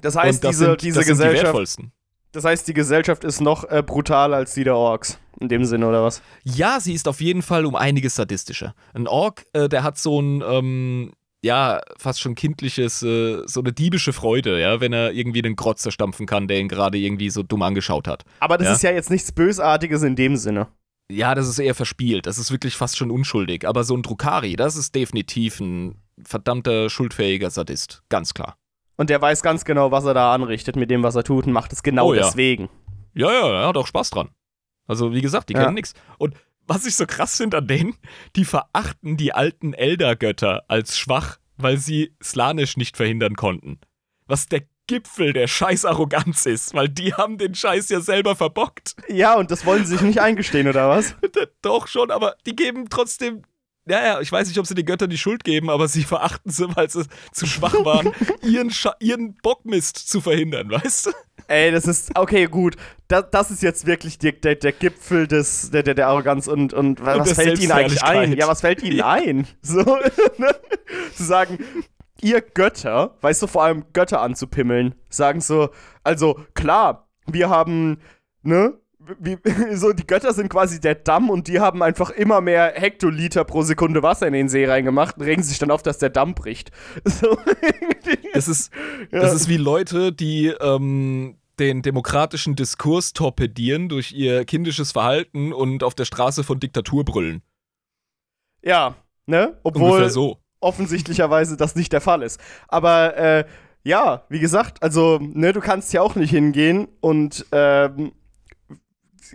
Das heißt,
das
diese,
sind,
diese
das sind die
Gesellschaft,
wertvollsten.
das heißt, die Gesellschaft ist noch äh, brutaler als die der Orks. In dem Sinne, oder was?
Ja, sie ist auf jeden Fall um einiges sadistischer. Ein Ork, äh, der hat so ein, ähm, ja, fast schon kindliches, äh, so eine diebische Freude, ja, wenn er irgendwie den Grotz zerstampfen kann, der ihn gerade irgendwie so dumm angeschaut hat.
Aber das
Ja.
ist ja jetzt nichts Bösartiges in dem Sinne.
Ja, das ist eher verspielt, das ist wirklich fast schon unschuldig. Aber so ein Drukari, das ist definitiv ein verdammter schuldfähiger Sadist, ganz klar.
Und der weiß ganz genau, was er da anrichtet mit dem, was er tut und macht es genau
Oh ja.
deswegen.
Ja, ja, er hat auch Spaß dran. Also, wie gesagt, die
Ja.
kennen nichts. Und was ich so krass finde an denen, die verachten die alten Elder-Götter als schwach, weil sie Slanisch nicht verhindern konnten. Was der Gipfel der Scheißarroganz ist, weil die haben den Scheiß ja selber verbockt.
Ja, und das wollen sie sich nicht eingestehen, oder was? *laughs*
Doch schon, aber die geben trotzdem. Ja, ja, ich weiß nicht, ob sie den Göttern die Schuld geben, aber sie verachten sie, weil sie zu schwach waren, *laughs* ihren, Scha ihren Bockmist zu verhindern, weißt du?
Ey, das ist, okay, gut. Das, das ist jetzt wirklich der, der, der Gipfel des, der, der, der Arroganz und, und, was
der
fällt ihnen eigentlich ein? Ja, was fällt ihnen ein? *laughs* So, ne? Zu sagen, ihr Götter, weißt du, vor allem Götter anzupimmeln, sagen so, also klar, wir haben, ne? Wie, *laughs* so, die Götter sind quasi der Damm und die haben einfach immer mehr Hektoliter pro Sekunde Wasser in den See reingemacht und regen sich dann auf, dass der Damm bricht. *laughs* So.
Das ist,
Ja.
das ist wie Leute, die ähm, den demokratischen Diskurs torpedieren durch ihr kindisches Verhalten und auf der Straße von Diktatur brüllen.
Ja, ne? Obwohl
Ungefähr so.
Offensichtlicherweise das nicht der Fall ist. Aber äh, ja, wie gesagt, also, ne, du kannst ja auch nicht hingehen und ähm,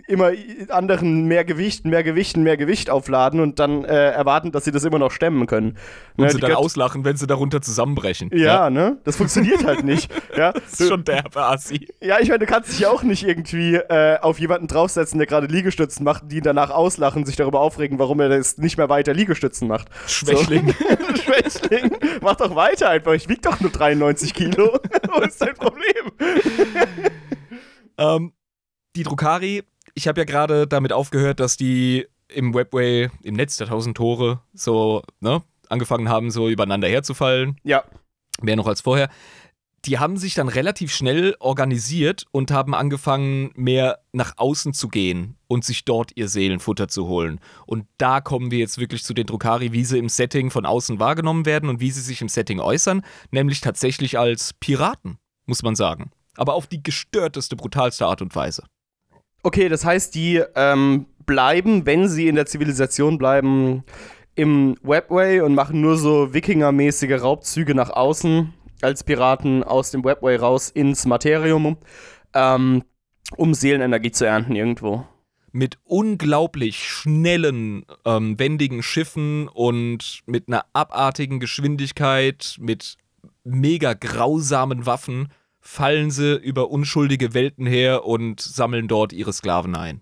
immer anderen mehr Gewicht, mehr Gewicht, mehr Gewicht aufladen und dann äh, erwarten, dass sie das immer noch stemmen können.
Und
Ne,
sie dann auslachen, wenn sie darunter zusammenbrechen.
ja, ne? Das funktioniert halt nicht. *laughs* Ja,
Das ist schon derbe Assi.
ja ich meine, du kannst dich ja auch nicht irgendwie äh, auf jemanden draufsetzen, der gerade Liegestützen macht, die ihn danach auslachen, sich darüber aufregen, warum er das nicht mehr weiter Liegestützen macht.
Schwächling.
So. *laughs* Schwächling, mach doch weiter einfach. Ich wieg doch nur 93 Kilo. *laughs* Wo ist dein Problem?
Ähm, die Drukari, ich habe ja gerade damit aufgehört, dass die im Webway, im Netz der tausend Tore, so, ne, angefangen haben, so übereinander herzufallen.
Ja,
Mehr noch als vorher. Die haben sich dann relativ schnell organisiert und haben angefangen, mehr nach außen zu gehen und sich dort ihr Seelenfutter zu holen. Und da kommen wir jetzt wirklich zu den Drukari, wie sie im Setting von außen wahrgenommen werden und wie sie sich im Setting äußern, nämlich tatsächlich als Piraten, muss man sagen. Aber auf die gestörteste, brutalste Art und Weise.
Okay, das heißt, die ähm, bleiben, wenn sie in der Zivilisation bleiben, im Webway und machen nur so Wikinger-mäßige Raubzüge nach außen als Piraten aus dem Webway raus ins Materium, ähm, um Seelenenergie zu ernten irgendwo.
mit unglaublich schnellen, ähm, wendigen Schiffen und mit einer abartigen Geschwindigkeit, mit mega grausamen Waffen, fallen sie über unschuldige Welten her und sammeln dort ihre Sklaven ein.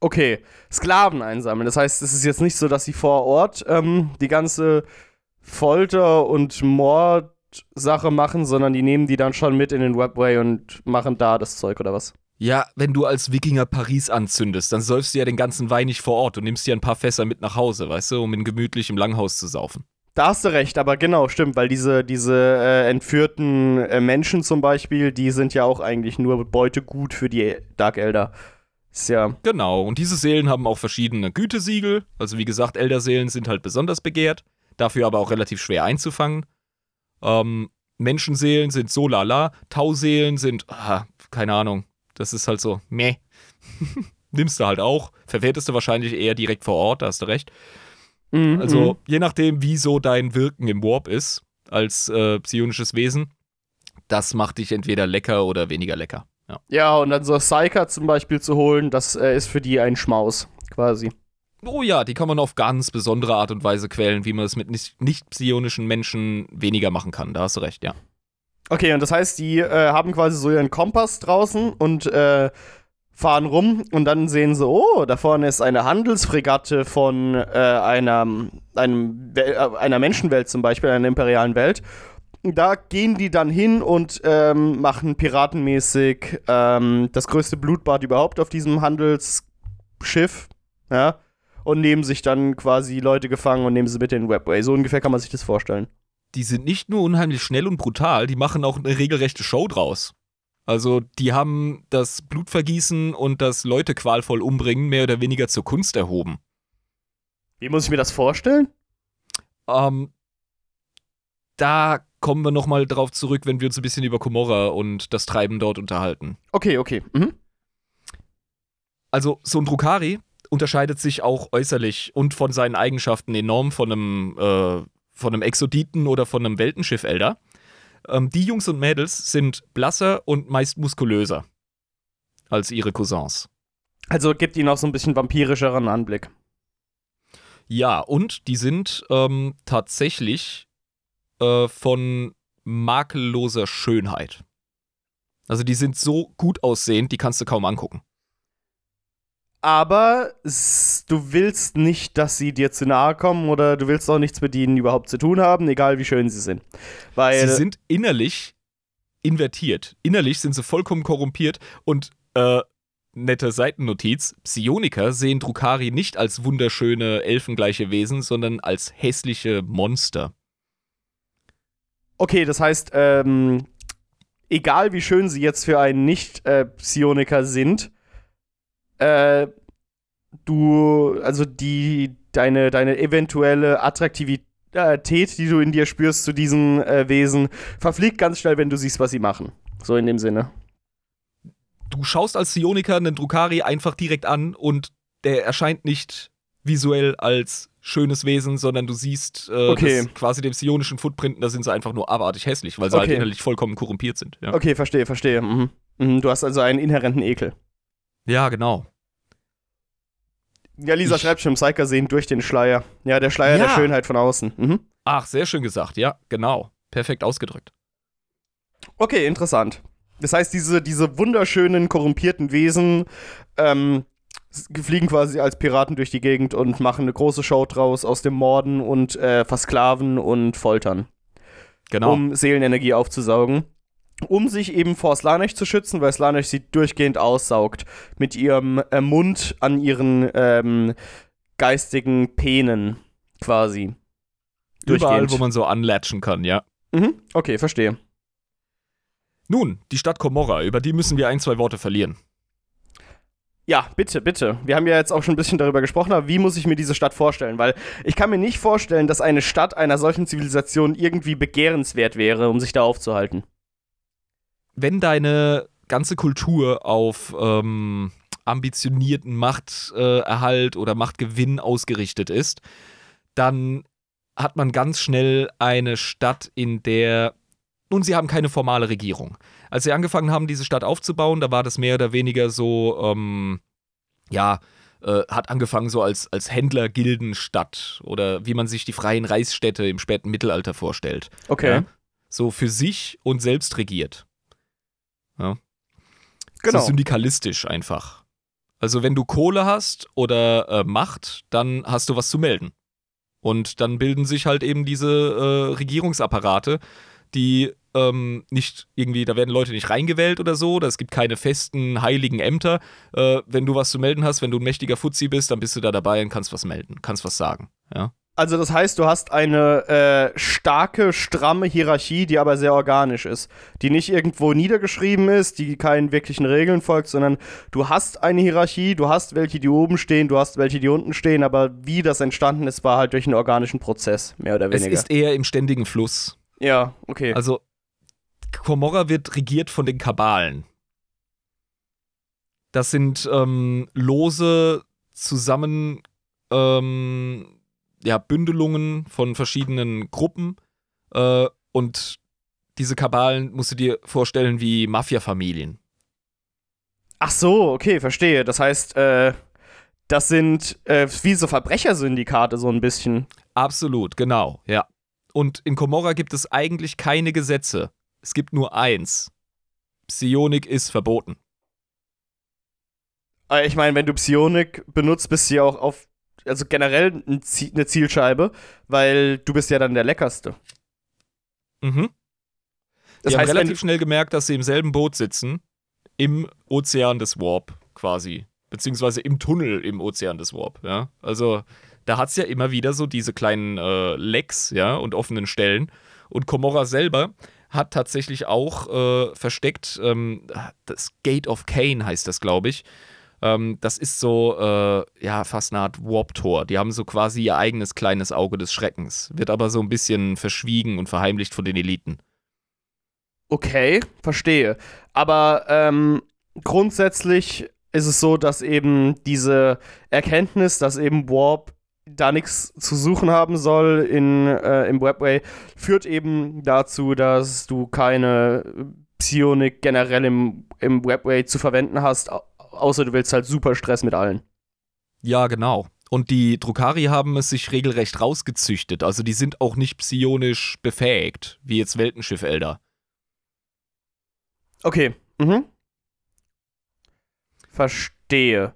Okay, Sklaven einsammeln. Das heißt, es ist jetzt nicht so, dass sie vor Ort ähm, die ganze Folter- und Mordsache machen, sondern die nehmen die dann schon mit in den Webway und machen da das Zeug oder was?
Ja, wenn du als Wikinger Paris anzündest, dann säufst du ja den ganzen Wein nicht vor Ort und nimmst dir ein paar Fässer mit nach Hause, weißt du, um in gemütlichem Langhaus zu saufen.
Da hast du recht, aber genau, stimmt, weil diese, diese äh, entführten äh, Menschen zum Beispiel, die sind ja auch eigentlich nur Beutegut für die Dark Elder. Ja,
Genau, und diese Seelen haben auch verschiedene Gütesiegel. Also wie gesagt, Elderseelen sind halt besonders begehrt, dafür aber auch relativ schwer einzufangen. Ähm, Menschenseelen sind so lala, Tauseelen sind, ah, keine Ahnung, das ist halt so, meh. *laughs* Nimmst du halt auch, verwertest du wahrscheinlich eher direkt vor Ort, da hast du recht.
Mhm,
Also
mhm.
je nachdem, wie so dein Wirken im Warp ist, als äh, psionisches Wesen, das macht dich entweder lecker oder weniger lecker. Ja.
Ja, und dann so Psyker zum Beispiel zu holen, das äh, ist für die ein Schmaus, quasi.
Oh ja, die kann man auf ganz besondere Art und Weise quälen, wie man es mit nicht- nicht-psionischen Menschen weniger machen kann. Da hast du recht, ja.
Okay, und das heißt, die äh, haben quasi so ihren Kompass draußen und äh, fahren rum und dann sehen sie, oh, da vorne ist eine Handelsfregatte von äh, einer, einem, äh, einer Menschenwelt zum Beispiel, einer imperialen Welt. Da gehen die dann hin und ähm, machen piratenmäßig ähm, das größte Blutbad überhaupt auf diesem Handelsschiff, ja, und nehmen sich dann quasi Leute gefangen und nehmen sie mit in den Webway. So ungefähr kann man sich das vorstellen.
Die sind nicht nur unheimlich schnell und brutal, die machen auch eine regelrechte Show draus. Also, die haben das Blutvergießen und das Leute qualvoll umbringen mehr oder weniger zur Kunst erhoben.
Wie muss ich mir das vorstellen?
Ähm, da kommen wir nochmal drauf zurück, wenn wir uns ein bisschen über Komorra und das Treiben dort unterhalten.
Okay, okay. Mhm.
Also, so ein Drukari unterscheidet sich auch äußerlich und von seinen Eigenschaften enorm von einem, äh, von einem Exoditen oder von einem Weltenschiff-Elder. Ähm, die Jungs und Mädels sind blasser und meist muskulöser als ihre Cousins.
Also gibt ihnen auch so ein bisschen vampirischeren Anblick.
Ja, und die sind ähm, tatsächlich äh, von makelloser Schönheit. Also die sind so gut aussehend, die kannst du kaum angucken.
Aber du willst nicht, dass sie dir zu nahe kommen oder du willst auch nichts mit ihnen überhaupt zu tun haben, egal wie schön sie sind. Weil
Sie sind innerlich invertiert. Innerlich sind sie vollkommen korrumpiert und äh, nette Seitennotiz: Psioniker sehen Drukari nicht als wunderschöne, elfengleiche Wesen, sondern als hässliche Monster.
okay, das heißt, ähm, egal wie schön sie jetzt für einen Nicht-Psioniker sind, äh, du, also die, deine, deine eventuelle Attraktivität, die du in dir spürst zu diesen äh, Wesen, verfliegt ganz schnell, wenn du siehst, was sie machen. So in dem Sinne.
Du schaust als Psioniker einen Drukari einfach direkt an und der erscheint nicht visuell als schönes Wesen, sondern du siehst äh,
Okay.
quasi den psionischen Footprint, da sind sie einfach nur abartig hässlich, weil sie halt
Okay.
innerlich vollkommen korrumpiert sind. Ja.
Okay, verstehe, verstehe. Mhm. Mhm, du hast also einen inhärenten Ekel.
Ja, genau.
Ja, Lisa
Ich-
schreibt schon, Psyker sehen durch den Schleier. Ja, der Schleier der
Ja.
Schönheit von außen. Mhm.
Ach, sehr schön gesagt. Ja, genau. Perfekt ausgedrückt.
Okay, interessant. Das heißt, diese, diese wunderschönen, korrumpierten Wesen ähm, fliegen quasi als Piraten durch die Gegend und machen eine große Show draus aus dem Morden und äh, Versklaven und Foltern,
Genau.
um Seelenenergie aufzusaugen. Um sich eben vor Slanesh zu schützen, weil Slanesh sie durchgehend aussaugt. Mit ihrem äh, Mund an ihren ähm, geistigen Penen quasi.
Überall,
durchgehend.
wo man so anlatschen kann, ja.
Mhm, okay, verstehe.
Nun, die Stadt Komorra, über die müssen wir ein, zwei Worte verlieren.
Ja, bitte, bitte. Wir haben ja jetzt auch schon ein bisschen darüber gesprochen, aber wie muss ich mir diese Stadt vorstellen? Weil ich kann mir nicht vorstellen, dass eine Stadt einer solchen Zivilisation irgendwie begehrenswert wäre, um sich da aufzuhalten.
Wenn deine ganze Kultur auf ähm, ambitionierten Machterhalt äh, oder Machtgewinn ausgerichtet ist, dann hat man ganz schnell eine Stadt, in der. Nun, sie haben keine formale Regierung. Als sie angefangen haben, diese Stadt aufzubauen, da war das mehr oder weniger so, ähm, ja, äh, hat angefangen so als, als Händlergildenstadt oder wie man sich die freien Reichsstädte im späten Mittelalter vorstellt.
Okay.
Ja? So für sich und selbst regiert. Ja.
Genau.
So syndikalistisch einfach. Also wenn du Kohle hast oder äh, Macht, dann hast du was zu melden. Und dann bilden sich halt eben diese äh, Regierungsapparate, die ähm, nicht irgendwie, da werden Leute nicht reingewählt oder so, oder es gibt keine festen, heiligen Ämter. Äh, wenn du was zu melden hast, wenn du ein mächtiger Fuzzi bist, dann bist du da dabei und kannst was melden, kannst was sagen. Ja.
Also das heißt, du hast eine äh, starke, stramme Hierarchie, die aber sehr organisch ist. Die nicht irgendwo niedergeschrieben ist, die keinen wirklichen Regeln folgt, sondern du hast eine Hierarchie, du hast welche, die oben stehen, du hast welche, die unten stehen, aber wie das entstanden ist, war halt durch einen organischen Prozess, mehr oder
Es
weniger.
ist eher im ständigen Fluss.
ja, okay.
Also, Komorra wird regiert von den Kabalen. Das sind ähm, lose zusammen ähm, ja, Bündelungen von verschiedenen Gruppen. Äh, und diese Kabalen musst du dir vorstellen wie Mafia-Familien.
Ach so, okay, verstehe. Das heißt, äh, das sind äh, wie so Verbrechersyndikate so ein bisschen.
Absolut, genau, ja. Und in Komorra gibt es eigentlich keine Gesetze. Es gibt nur eins. Psionik ist verboten.
Äh, ich meine, wenn du Psionik benutzt, bist du ja auch auf, also generell ein Zie- eine Zielscheibe, weil du bist ja dann der Leckerste.
Mhm.
Das
Die haben
heißt,
relativ schnell gemerkt, dass sie im selben Boot sitzen, im Ozean des Warp quasi. Beziehungsweise im Tunnel im Ozean des Warp, ja. Also da hat es ja immer wieder so diese kleinen äh, Lecks, ja, und offenen Stellen. Und Komorra selber hat tatsächlich auch äh, versteckt, ähm, das Gate of Cain heißt das, glaube ich. Ähm, das ist so, äh, ja, fast eine Art Warp-Tor. Die haben so quasi ihr eigenes kleines Auge des Schreckens. Wird aber so ein bisschen verschwiegen und verheimlicht von den Eliten.
okay, verstehe. Aber ähm, grundsätzlich ist es so, dass eben diese Erkenntnis, dass eben Warp da nichts zu suchen haben soll in, äh, im Webway, führt eben dazu, dass du keine Psionik generell im, im Webway zu verwenden hast, außer du willst halt super Stress mit allen.
Ja, genau. Und die Drukari haben es sich regelrecht rausgezüchtet. Also die sind auch nicht psionisch befähigt, wie jetzt Weltenschiff Elder.
Okay. Mhm. Verstehe.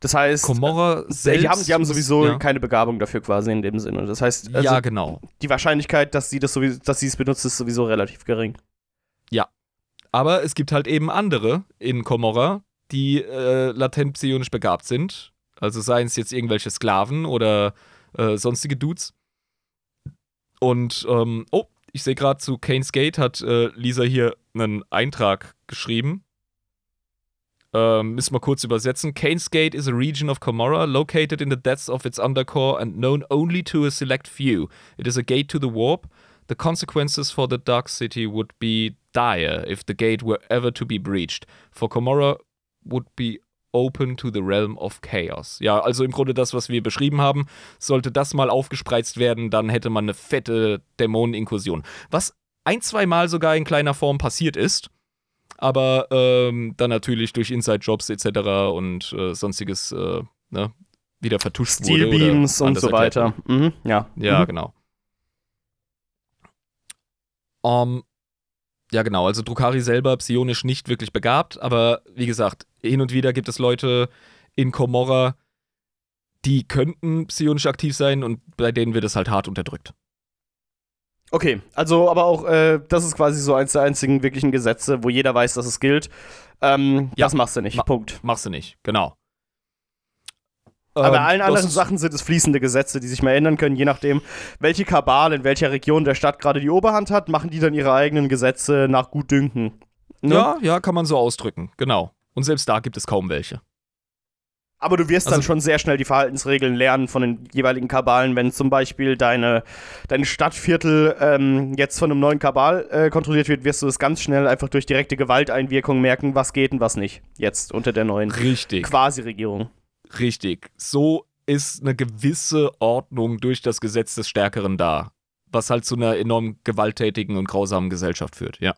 Das heißt,
Komorra
äh,
selbst.
die haben, die haben sowieso
ja.
keine Begabung dafür quasi in dem Sinne. Das heißt, also
ja, genau.
die Wahrscheinlichkeit, dass sie das sowieso, dass sie es benutzt, ist sowieso relativ gering.
Aber es gibt halt eben andere in Komorra, die äh, latent psionisch begabt sind. Also seien es jetzt irgendwelche Sklaven oder äh, sonstige Dudes. Und, ähm, oh, ich sehe gerade zu Kane's Gate hat äh, Lisa hier einen Eintrag geschrieben. Ähm, müssen wir kurz übersetzen. Kane's Gate is a region of Komorra located in the depths of its undercore and known only to a select few. It is a gate to the warp. The consequences for the Dark City would be dire if the gate were ever to be breached. For Komorra would be open to the realm of chaos. Ja, also im Grunde das, was wir beschrieben haben. Sollte das mal aufgespreizt werden, dann hätte man eine fette Dämoneninkursion. Was ein, zwei Mal sogar in kleiner Form passiert ist. aber ähm, dann natürlich durch Inside-Jobs etc. und äh, sonstiges äh, ne, wieder vertuscht wurde.
Steelbeams und so weiter. Mhm, ja.
Ja,
mhm.
genau. Um, ja, genau. Also Drukari selber psionisch nicht wirklich begabt, aber wie gesagt, hin und wieder gibt es Leute in Komorra, die könnten psionisch aktiv sein und bei denen wird es halt hart unterdrückt.
Okay, also aber auch, äh, das ist quasi so eins der einzigen wirklichen Gesetze, wo jeder weiß, dass es gilt. Ähm,
Ja.
Das machst du nicht.
Ma-
Punkt.
Machst du nicht, genau.
Aber
Ähm,
bei allen anderen Sachen sind es fließende Gesetze, die sich mal ändern können, je nachdem, welche Kabal in welcher Region der Stadt gerade die Oberhand hat, machen die dann ihre eigenen Gesetze nach Gutdünken. Ne?
Ja, ja, kann man so ausdrücken, genau. Und selbst da gibt es kaum welche.
Aber du wirst dann
Also-
schon sehr schnell die Verhaltensregeln lernen von den jeweiligen Kabalen, wenn zum Beispiel deine, dein Stadtviertel ähm, jetzt von einem neuen Kabal äh, kontrolliert wird, wirst du es ganz schnell einfach durch direkte Gewalteinwirkung merken, was geht und was nicht. Jetzt unter der neuen
Richtig,
Quasi-Regierung.
richtig. So ist eine gewisse Ordnung durch das Gesetz des Stärkeren da, was halt zu einer enorm gewalttätigen und grausamen Gesellschaft führt, ja.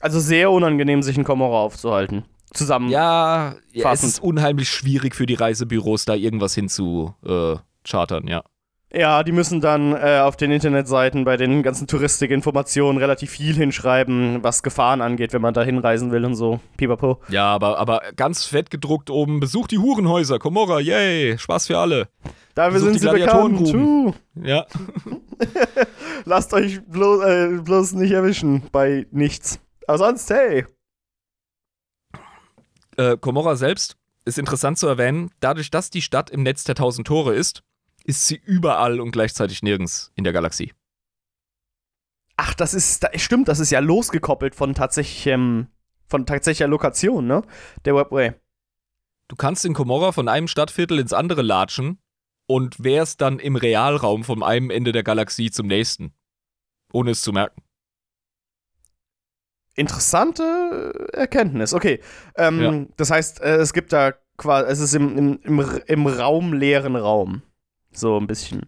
Also sehr unangenehm, sich in Komorra aufzuhalten. Zusammen.
Ja, ja es ist unheimlich schwierig für die Reisebüros, da irgendwas hinzu äh, chartern, ja.
Ja, die müssen dann äh, auf den Internetseiten bei den ganzen Touristik-Informationen relativ viel hinschreiben, was Gefahren angeht, wenn man da hinreisen will und so. Pipapo.
Ja, aber, aber ganz fett gedruckt oben, besucht die Hurenhäuser, Komorra, yay, Spaß für alle.
Da wir
Besucht
sind sie bekannt.
Ja, *laughs*
Lasst euch bloß, äh, bloß nicht erwischen bei nichts. Aber sonst, hey.
äh, Komorra selbst ist interessant zu erwähnen, dadurch, dass die Stadt im Netz der tausend Tore ist, ist sie überall und gleichzeitig nirgends in der Galaxie.
Ach, das ist, stimmt, das ist ja losgekoppelt von tatsächlichem, von tatsächlicher Lokation, ne? Der Webway.
Du kannst in Komorra von einem Stadtviertel ins andere latschen und wärst dann im Realraum vom einem Ende der Galaxie zum nächsten. Ohne es zu merken.
Interessante Erkenntnis. Okay. Ähm,
Ja.
Das heißt, äh, es gibt da quasi, es ist im, im, im, im Raum leeren Raum. So ein bisschen.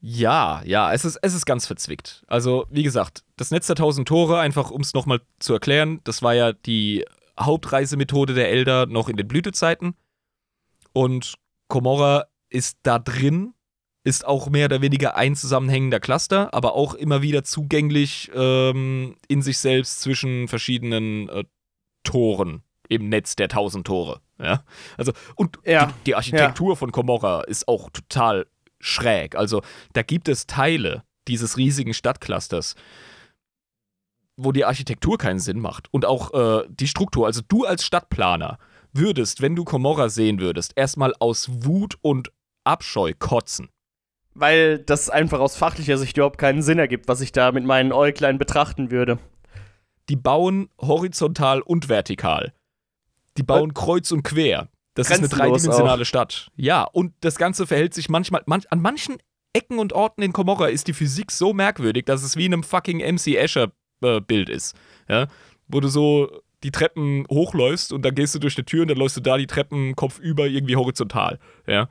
Ja, ja, es ist, es ist ganz verzwickt. Also, wie gesagt, das Netz der tausend Tore, einfach um es nochmal zu erklären, das war ja die Hauptreisemethode der Elder noch in den Blütezeiten. Und Komorra ist da drin, ist auch mehr oder weniger ein zusammenhängender Cluster, aber auch immer wieder zugänglich ähm, in sich selbst zwischen verschiedenen äh, Toren im Netz der tausend Tore. Ja? Also, und
Ja,
die, die Architektur von Komorra ist auch total schräg. Also, da gibt es Teile dieses riesigen Stadtclusters, wo die Architektur keinen Sinn macht. Und auch äh, die Struktur. Also, du als Stadtplaner würdest, wenn du Komorra sehen würdest, erstmal aus Wut und Abscheu kotzen.
Weil das einfach aus fachlicher Sicht überhaupt keinen Sinn ergibt, was ich da mit meinen Äuglein betrachten würde.
Die bauen horizontal und vertikal. Die bauen kreuz und quer. Das ist eine dreidimensionale Stadt. Ja, und das Ganze verhält sich manchmal, manch, an manchen Ecken und Orten in Komorra ist die Physik so merkwürdig, dass es wie in einem fucking MC Escher äh, ist. Ja? Wo du so die Treppen hochläufst und dann gehst du durch die Tür und dann läufst du da die Treppen kopfüber irgendwie horizontal. Ja?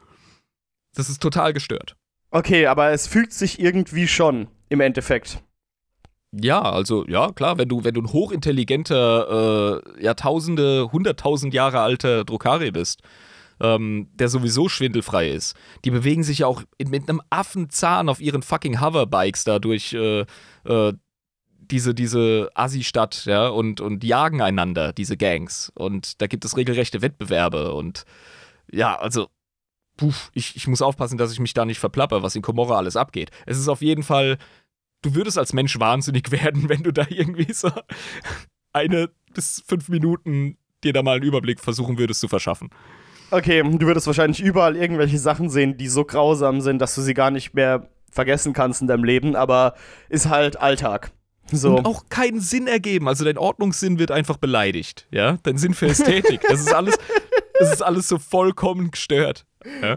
Das ist total gestört.
Okay, aber es fügt sich irgendwie schon im Endeffekt.
Ja, also ja, klar, wenn du, wenn du ein hochintelligenter, äh, Jahrtausende, hunderttausend Jahre alter Drukari bist, ähm, der sowieso schwindelfrei ist, die bewegen sich ja auch in, mit einem Affenzahn auf ihren fucking Hoverbikes da durch äh, äh, diese, diese Assi-Stadt, ja, und, und jagen einander, diese Gangs. Und da gibt es regelrechte Wettbewerbe und ja, also puh, ich, ich muss aufpassen, dass ich mich da nicht verplapper, was in Komorra alles abgeht. Es ist auf jeden Fall, du würdest als Mensch wahnsinnig *laughs* werden, wenn du da irgendwie so eine bis fünf Minuten dir da mal einen Überblick versuchen würdest zu verschaffen.
Okay, du würdest wahrscheinlich überall irgendwelche Sachen sehen, die so grausam sind, dass du sie gar nicht mehr vergessen kannst in deinem Leben, aber ist halt Alltag. So.
Und auch keinen Sinn ergeben. Also dein Ordnungssinn wird einfach beleidigt. Ja, dein Sinn für Ästhetik. Das ist alles, das ist alles so vollkommen gestört.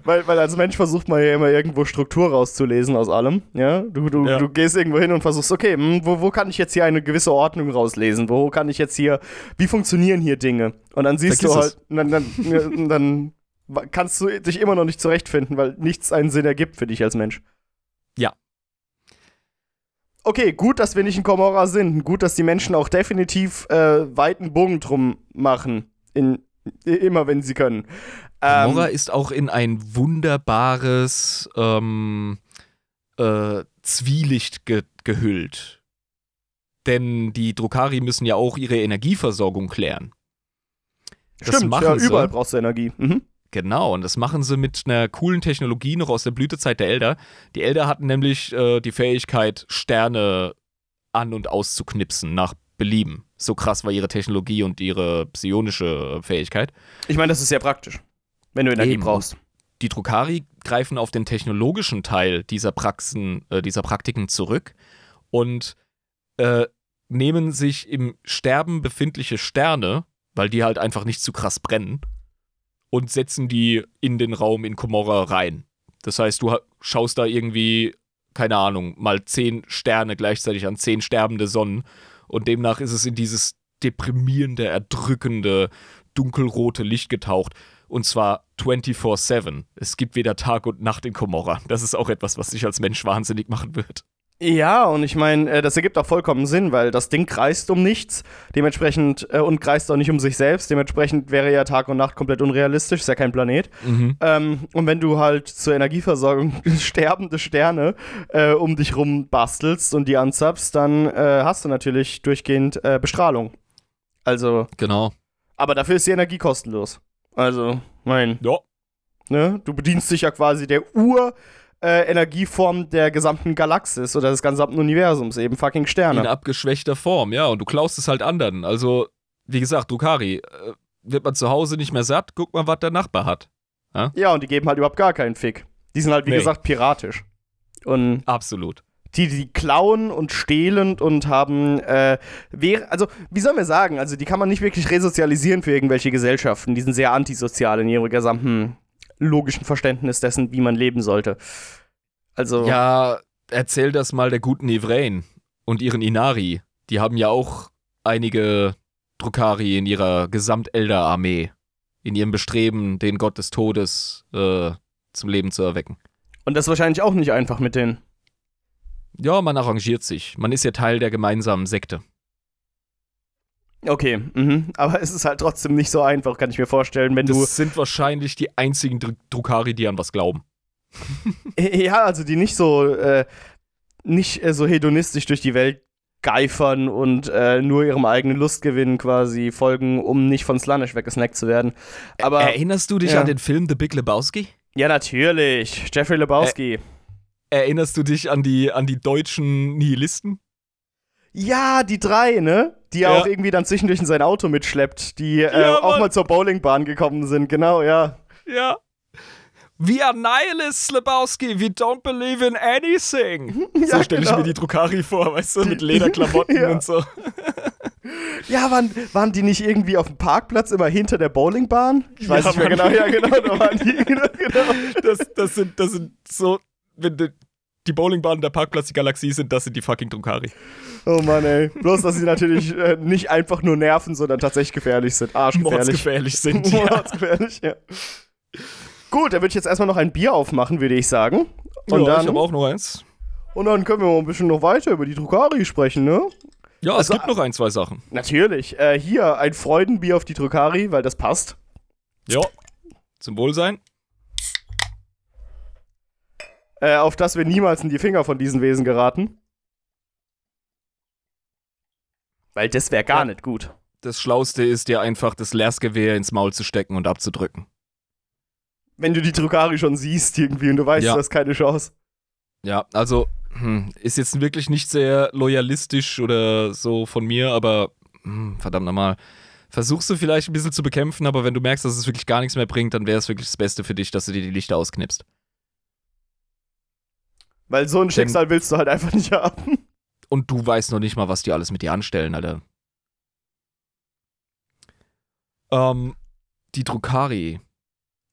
Weil, weil als Mensch versucht man ja immer irgendwo Struktur rauszulesen aus allem. Ja? Du, du,
Ja.
du gehst irgendwo hin und versuchst, okay, hm, wo, wo kann ich jetzt hier eine gewisse Ordnung rauslesen? Wo kann ich jetzt hier, wie funktionieren hier Dinge? Und dann siehst
Vergiss
du
es.
halt, dann, dann, *laughs* dann kannst du dich immer noch nicht zurechtfinden, weil nichts einen Sinn ergibt für dich als Mensch.
Ja.
okay, gut, dass wir nicht in Komorra sind. Gut, dass die Menschen auch definitiv äh, weiten Bogen drum machen. In, immer, wenn sie können.
Ähm, ist auch in ein wunderbares ähm, äh, Zwielicht ge gehüllt. Denn die Drukari müssen ja auch ihre Energieversorgung klären.
Das Stimmt, ja, überall brauchst du Energie. Mhm.
Genau, und das machen sie mit einer coolen Technologie noch aus der Blütezeit der Elder. Die Elder hatten nämlich äh, die Fähigkeit, Sterne an- und auszuknipsen nach Belieben. So krass war ihre Technologie und ihre psionische Fähigkeit.
Ich meine, das ist sehr praktisch, wenn du Energie Eben. brauchst.
Die Drukari greifen auf den technologischen Teil dieser Praxen, äh, dieser Praktiken zurück und äh, nehmen sich im Sterben befindliche Sterne, weil die halt einfach nicht zu krass brennen, und setzen die in den Raum in Komorra rein. Das heißt, du schaust da irgendwie, keine Ahnung, mal zehn Sterne gleichzeitig an, zehn sterbende Sonnen. Und demnach ist es in dieses deprimierende, erdrückende, dunkelrote Licht getaucht. Und zwar 24-7. Es gibt weder Tag und Nacht in Komorra. Das ist auch etwas, was dich als Mensch wahnsinnig machen wird.
Ja, und ich meine, äh, das ergibt auch vollkommen Sinn, weil das Ding kreist um nichts, dementsprechend äh, und kreist auch nicht um sich selbst. Dementsprechend wäre ja Tag und Nacht komplett unrealistisch, ist ja kein Planet. Mhm. Ähm, und wenn du halt zur Energieversorgung *laughs* sterbende Sterne äh, um dich rum bastelst und die anzapfst, dann äh, hast du natürlich durchgehend äh, Bestrahlung. Also.
Genau.
Aber dafür ist die Energie kostenlos. Also, mein.
Ja.
Ne? Du bedienst dich ja quasi der Ur- äh, Energieform der gesamten Galaxis oder des gesamten Universums, eben fucking Sterne.
In abgeschwächter Form, ja, und du klaust es halt anderen. Also, wie gesagt, Dukari, äh, wird man zu Hause nicht mehr satt, guck mal, was der Nachbar hat.
Ja? ja, und die geben halt überhaupt gar keinen Fick. Die sind halt, wie nee. gesagt, piratisch. Und
Absolut.
Die, die klauen und stehlen und haben, äh, also, wie sollen wir sagen, also, die kann man nicht wirklich resozialisieren für irgendwelche Gesellschaften. Die sind sehr antisozial in ihrer gesamten logischen Verständnis dessen, wie man leben sollte. Also.
Ja, erzähl das mal der guten Ivrain und ihren Inari. Die haben ja auch einige Drukari in ihrer Gesamtelder-Armee. In ihrem Bestreben, den Gott des Todes äh, zum Leben zu erwecken.
Und das ist wahrscheinlich auch nicht einfach mit denen.
Ja, man arrangiert sich. Man ist ja Teil der gemeinsamen Sekte.
Okay, mhm. aber es ist halt trotzdem nicht so einfach, kann ich mir vorstellen, wenn
das
du.
Das sind wahrscheinlich die einzigen Dr Drukari, die an was glauben. *laughs*
ja, also die nicht so, äh, nicht äh, so hedonistisch durch die Welt geifern und äh, nur ihrem eigenen Lustgewinn quasi folgen, um nicht von Slanish weggesnackt zu werden. Aber,
Erinnerst du dich ja. an den Film The Big Lebowski?
Ja, natürlich. Jeffrey Lebowski.
erinnerst du dich an die, an die deutschen Nihilisten?
Ja, die drei, ne? Die er ja. auch irgendwie dann zwischendurch in sein Auto mitschleppt, die äh, ja, auch mal zur Bowlingbahn gekommen sind, genau, ja.
Ja. We are nihilists, Lebowski. We don't believe in anything. *laughs* Ja, so stelle genau. ich mir die Drukari vor, weißt du, mit *laughs* Lederklamotten ja. und so. *laughs*
Ja, waren, waren die nicht irgendwie auf dem Parkplatz immer hinter der Bowlingbahn? Ich weiß ja, nicht mehr genau. Ja, genau, da waren die. Genau, genau.
Das, das, sind, das sind so, wenn du die Bowlingbahn der Parkplatz die Galaxie sind, das sind die fucking Drunkari.
Oh Mann, ey. Bloß, dass sie natürlich äh, nicht einfach nur nerven, sondern tatsächlich gefährlich sind. Arschgefährlich.
Mordsgefährlich sind. *laughs* Ja.
Mordsgefährlich, ja. Gut, dann würde ich jetzt erstmal noch ein Bier aufmachen, würde ich sagen.
Und ja, dann, ich habe auch noch eins.
Und dann können wir mal ein bisschen noch weiter über die Drukari sprechen, ne?
Ja, also, es gibt noch ein, zwei Sachen.
Natürlich. Äh, hier ein Freudenbier auf die Drukari, weil das passt.
Ja. Zum Wohlsein
äh, auf das wir niemals in die Finger von diesen Wesen geraten. Weil das wäre gar ja. nicht gut.
Das Schlauste ist dir einfach das Lersgewehr ins Maul zu stecken und abzudrücken.
Wenn du die Drukari schon siehst irgendwie und du weißt, ja. du hast keine Chance.
Ja, also hm, ist jetzt wirklich nicht sehr loyalistisch oder so von mir, aber hm, verdammt nochmal. Versuchst du vielleicht ein bisschen zu bekämpfen, aber wenn du merkst, dass es wirklich gar nichts mehr bringt, dann wäre es wirklich das Beste für dich, dass du dir die Lichter ausknipst.
Weil so ein Schicksal willst du halt einfach nicht haben.
Und du weißt noch nicht mal, was die alles mit dir anstellen, Alter. Ähm, die Drukari.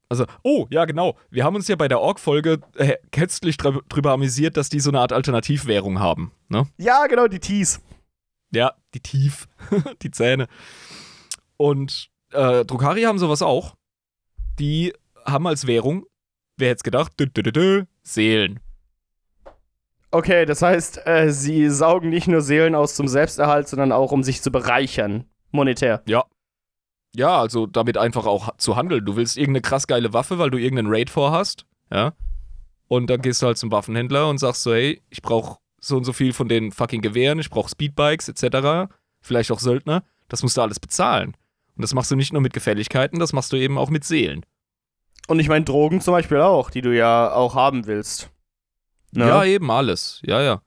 Also, oh, ja, genau. Wir haben uns ja bei der Org-Folge äh, kätzlich drüber amüsiert, dass die so eine Art Alternativwährung haben, ne?
Ja, genau, die Tees.
Ja, die Tief. *laughs* die Zähne. Und äh, Drukari haben sowas auch. Die haben als Währung, wer hätte es gedacht, dü, dü, dü, Seelen.
Okay, das heißt, äh, sie saugen nicht nur Seelen aus zum Selbsterhalt, sondern auch um sich zu bereichern. Monetär.
Ja. Ja, also damit einfach auch zu handeln. Du willst irgendeine krass geile Waffe, weil du irgendeinen Raid vorhast, ja. Und dann gehst du halt zum Waffenhändler und sagst so, hey, ich brauch so und so viel von den fucking Gewehren, ich brauch Speedbikes etc. Vielleicht auch Söldner. Das musst du alles bezahlen. Und das machst du nicht nur mit Gefälligkeiten, das machst du eben auch mit Seelen.
Und ich meine Drogen zum Beispiel auch, die du ja auch haben willst. Ne?
Ja, eben alles. Ja, ja.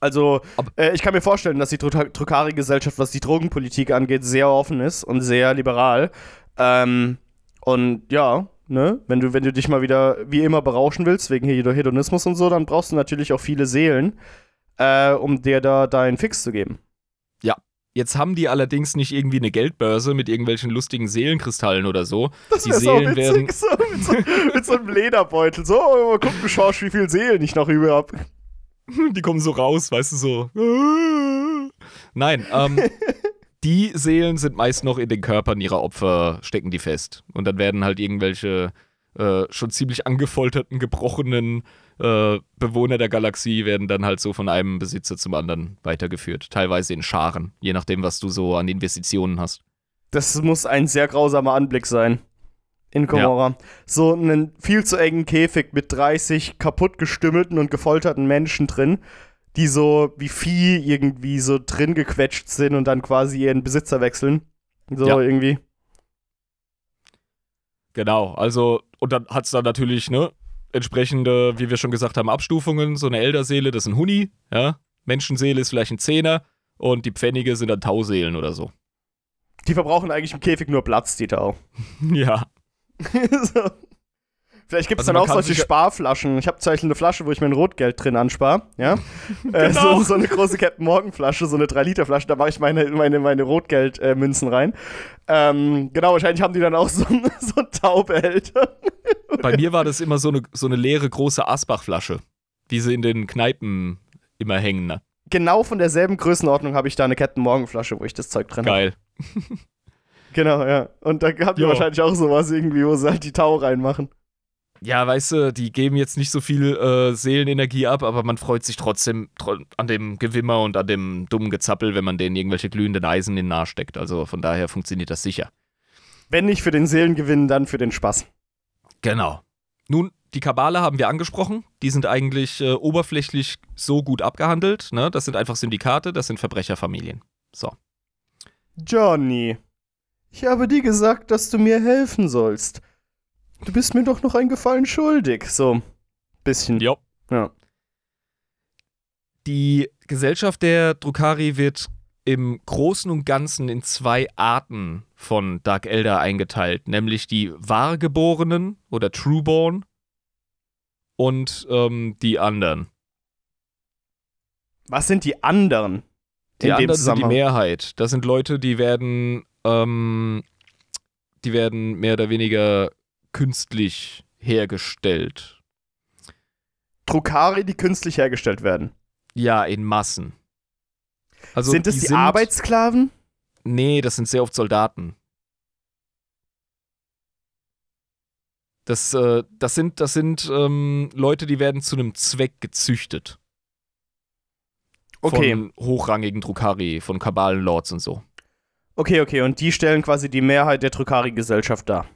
Also, äh, ich kann mir vorstellen, dass die Drukari-Gesellschaft, was die Drogenpolitik angeht, sehr offen ist und sehr liberal. Ähm, und ja, ne, wenn du, wenn du dich mal wieder wie immer berauschen willst, wegen Hedonismus und so, dann brauchst du natürlich auch viele Seelen, äh, um dir da deinen Fix zu geben.
Ja. Jetzt haben die allerdings nicht irgendwie eine Geldbörse mit irgendwelchen lustigen Seelenkristallen oder so.
Das
die Seelen
werden so, mit, so, mit, so, einem Lederbeutel. So, mal gucken, Schorsch, wie viel Seelen ich noch über habe. *laughs*
Die kommen so raus, weißt du so. Nein, ähm, *laughs* die Seelen sind meist noch in den Körpern ihrer Opfer, stecken die fest. Und dann werden halt irgendwelche äh, schon ziemlich angefolterten, gebrochenen äh, Bewohner der Galaxie werden dann halt so von einem Besitzer zum anderen weitergeführt. Teilweise in Scharen, je nachdem, was du so an Investitionen hast.
Das muss ein sehr grausamer Anblick sein in Komora. Ja. So einen viel zu engen Käfig mit 30 kaputt gestümmelten und gefolterten Menschen drin, die so wie Vieh irgendwie so drin gequetscht sind und dann quasi ihren Besitzer wechseln. So ja. irgendwie.
Genau, also, und dann hat es dann natürlich, ne, entsprechende, wie wir schon gesagt haben, Abstufungen. So eine Elderseele, das ist ein Huni, ja. Menschenseele ist vielleicht ein Zehner und die Pfennige sind dann Tauseelen oder so.
Die verbrauchen eigentlich im Käfig nur Platz, die Tau. *laughs*
ja. *laughs*
so. Vielleicht gibt es also dann auch solche Sparflaschen. Ich habe zum Beispiel eine Flasche, wo ich mein Rotgeld drin anspare. Ja? *laughs* Äh, genau. so, so, eine große Captain Morgan Flasche, so eine 3-Liter-Flasche, da mache ich meine, meine, meine Rotgeldmünzen äh, rein. Ähm, genau, wahrscheinlich haben die dann auch so, *laughs* so einen Taubehälter.
Bei mir war das immer so eine, so eine leere große Asbach-Flasche, die sie in den Kneipen immer hängen. Ne?
Genau von derselben Größenordnung habe ich da eine Captain Morgan Flasche, wo ich das Zeug drin habe.
Geil. *laughs*
Genau, ja. Und da habt ihr wahrscheinlich auch sowas irgendwie, wo sie halt die Tau reinmachen.
Ja, weißt du, die geben jetzt nicht so viel äh, Seelenenergie ab, aber man freut sich trotzdem an dem Gewimmer und an dem dummen Gezappel, wenn man denen irgendwelche glühenden Eisen in den Nahe steckt. Also von daher funktioniert das sicher.
Wenn nicht für den Seelengewinn, dann für den Spaß.
Genau. Nun, die Kabale haben wir angesprochen. Die sind eigentlich äh, oberflächlich so gut abgehandelt. Ne? Das sind einfach Syndikate, das sind Verbrecherfamilien. So.
Johnny. Ich habe dir gesagt, dass du mir helfen sollst. Du bist mir doch noch einen Gefallen schuldig. So, bisschen.
Jo. Ja. Die Gesellschaft der Drukari wird im Großen und Ganzen in zwei Arten von Dark Elder eingeteilt, nämlich die Wahrgeborenen oder Trueborn und ähm, die anderen.
Was sind die anderen?
Die anderen sind die Mehrheit. Das sind Leute, die werden ähm, die werden mehr oder weniger künstlich hergestellt.
Drukari, die künstlich hergestellt werden.
Ja, in Massen.
Also sind es die, die sind, Arbeitssklaven?
Nee, das sind sehr oft Soldaten. Das, äh, das sind, das sind ähm, Leute, die werden zu einem Zweck gezüchtet.
Okay.
Von hochrangigen Drukari, von Kabalenlords und so.
Okay, okay, und die stellen quasi die Mehrheit der Drukari-Gesellschaft dar.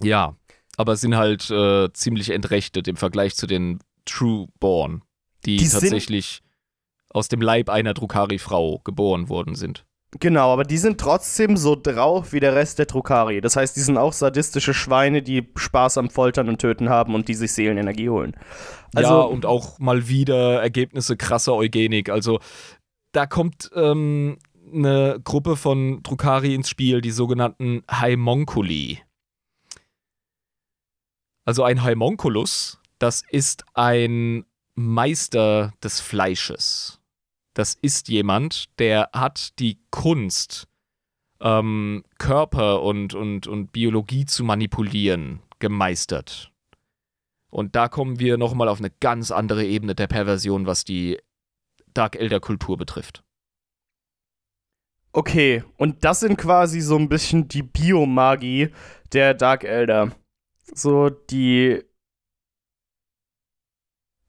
Ja, aber sind halt äh, ziemlich entrechtet im Vergleich zu den Trueborn, die, die tatsächlich aus dem Leib einer Drukari-Frau geboren worden sind.
Genau, aber die sind trotzdem so drauf wie der Rest der Drukari. Das heißt, die sind auch sadistische Schweine, die Spaß am Foltern und Töten haben und die sich Seelenenergie holen.
Also, ja, und auch mal wieder Ergebnisse krasser Eugenik. Also da kommt ähm, eine Gruppe von Drukari ins Spiel, die sogenannten Haimonkuli. Also ein Haimonkulus, das ist ein Meister des Fleisches. Das ist jemand, der hat die Kunst, ähm, Körper und, und, und Biologie zu manipulieren, gemeistert. Und da kommen wir nochmal auf eine ganz andere Ebene der Perversion, was die Dark Elder Kultur betrifft.
Okay, und das sind quasi so ein bisschen die Biomagie der Dark Elder. So die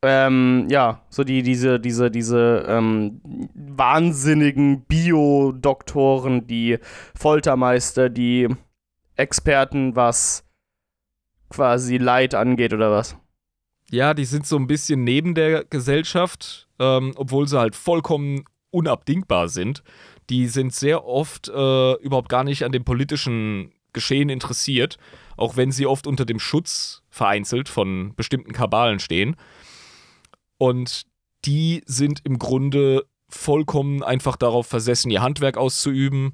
ähm, ja, so die, diese, diese, diese ähm, wahnsinnigen Bio-Doktoren, die Foltermeister, die Experten, was quasi Leid angeht oder was?
Ja, die sind so ein bisschen neben der Gesellschaft, ähm, obwohl sie halt vollkommen unabdingbar sind. Die sind sehr oft äh, überhaupt gar nicht an dem politischen Geschehen interessiert, auch wenn sie oft unter dem Schutz vereinzelt von bestimmten Kabalen stehen. Und die sind im Grunde vollkommen einfach darauf versessen, ihr Handwerk auszuüben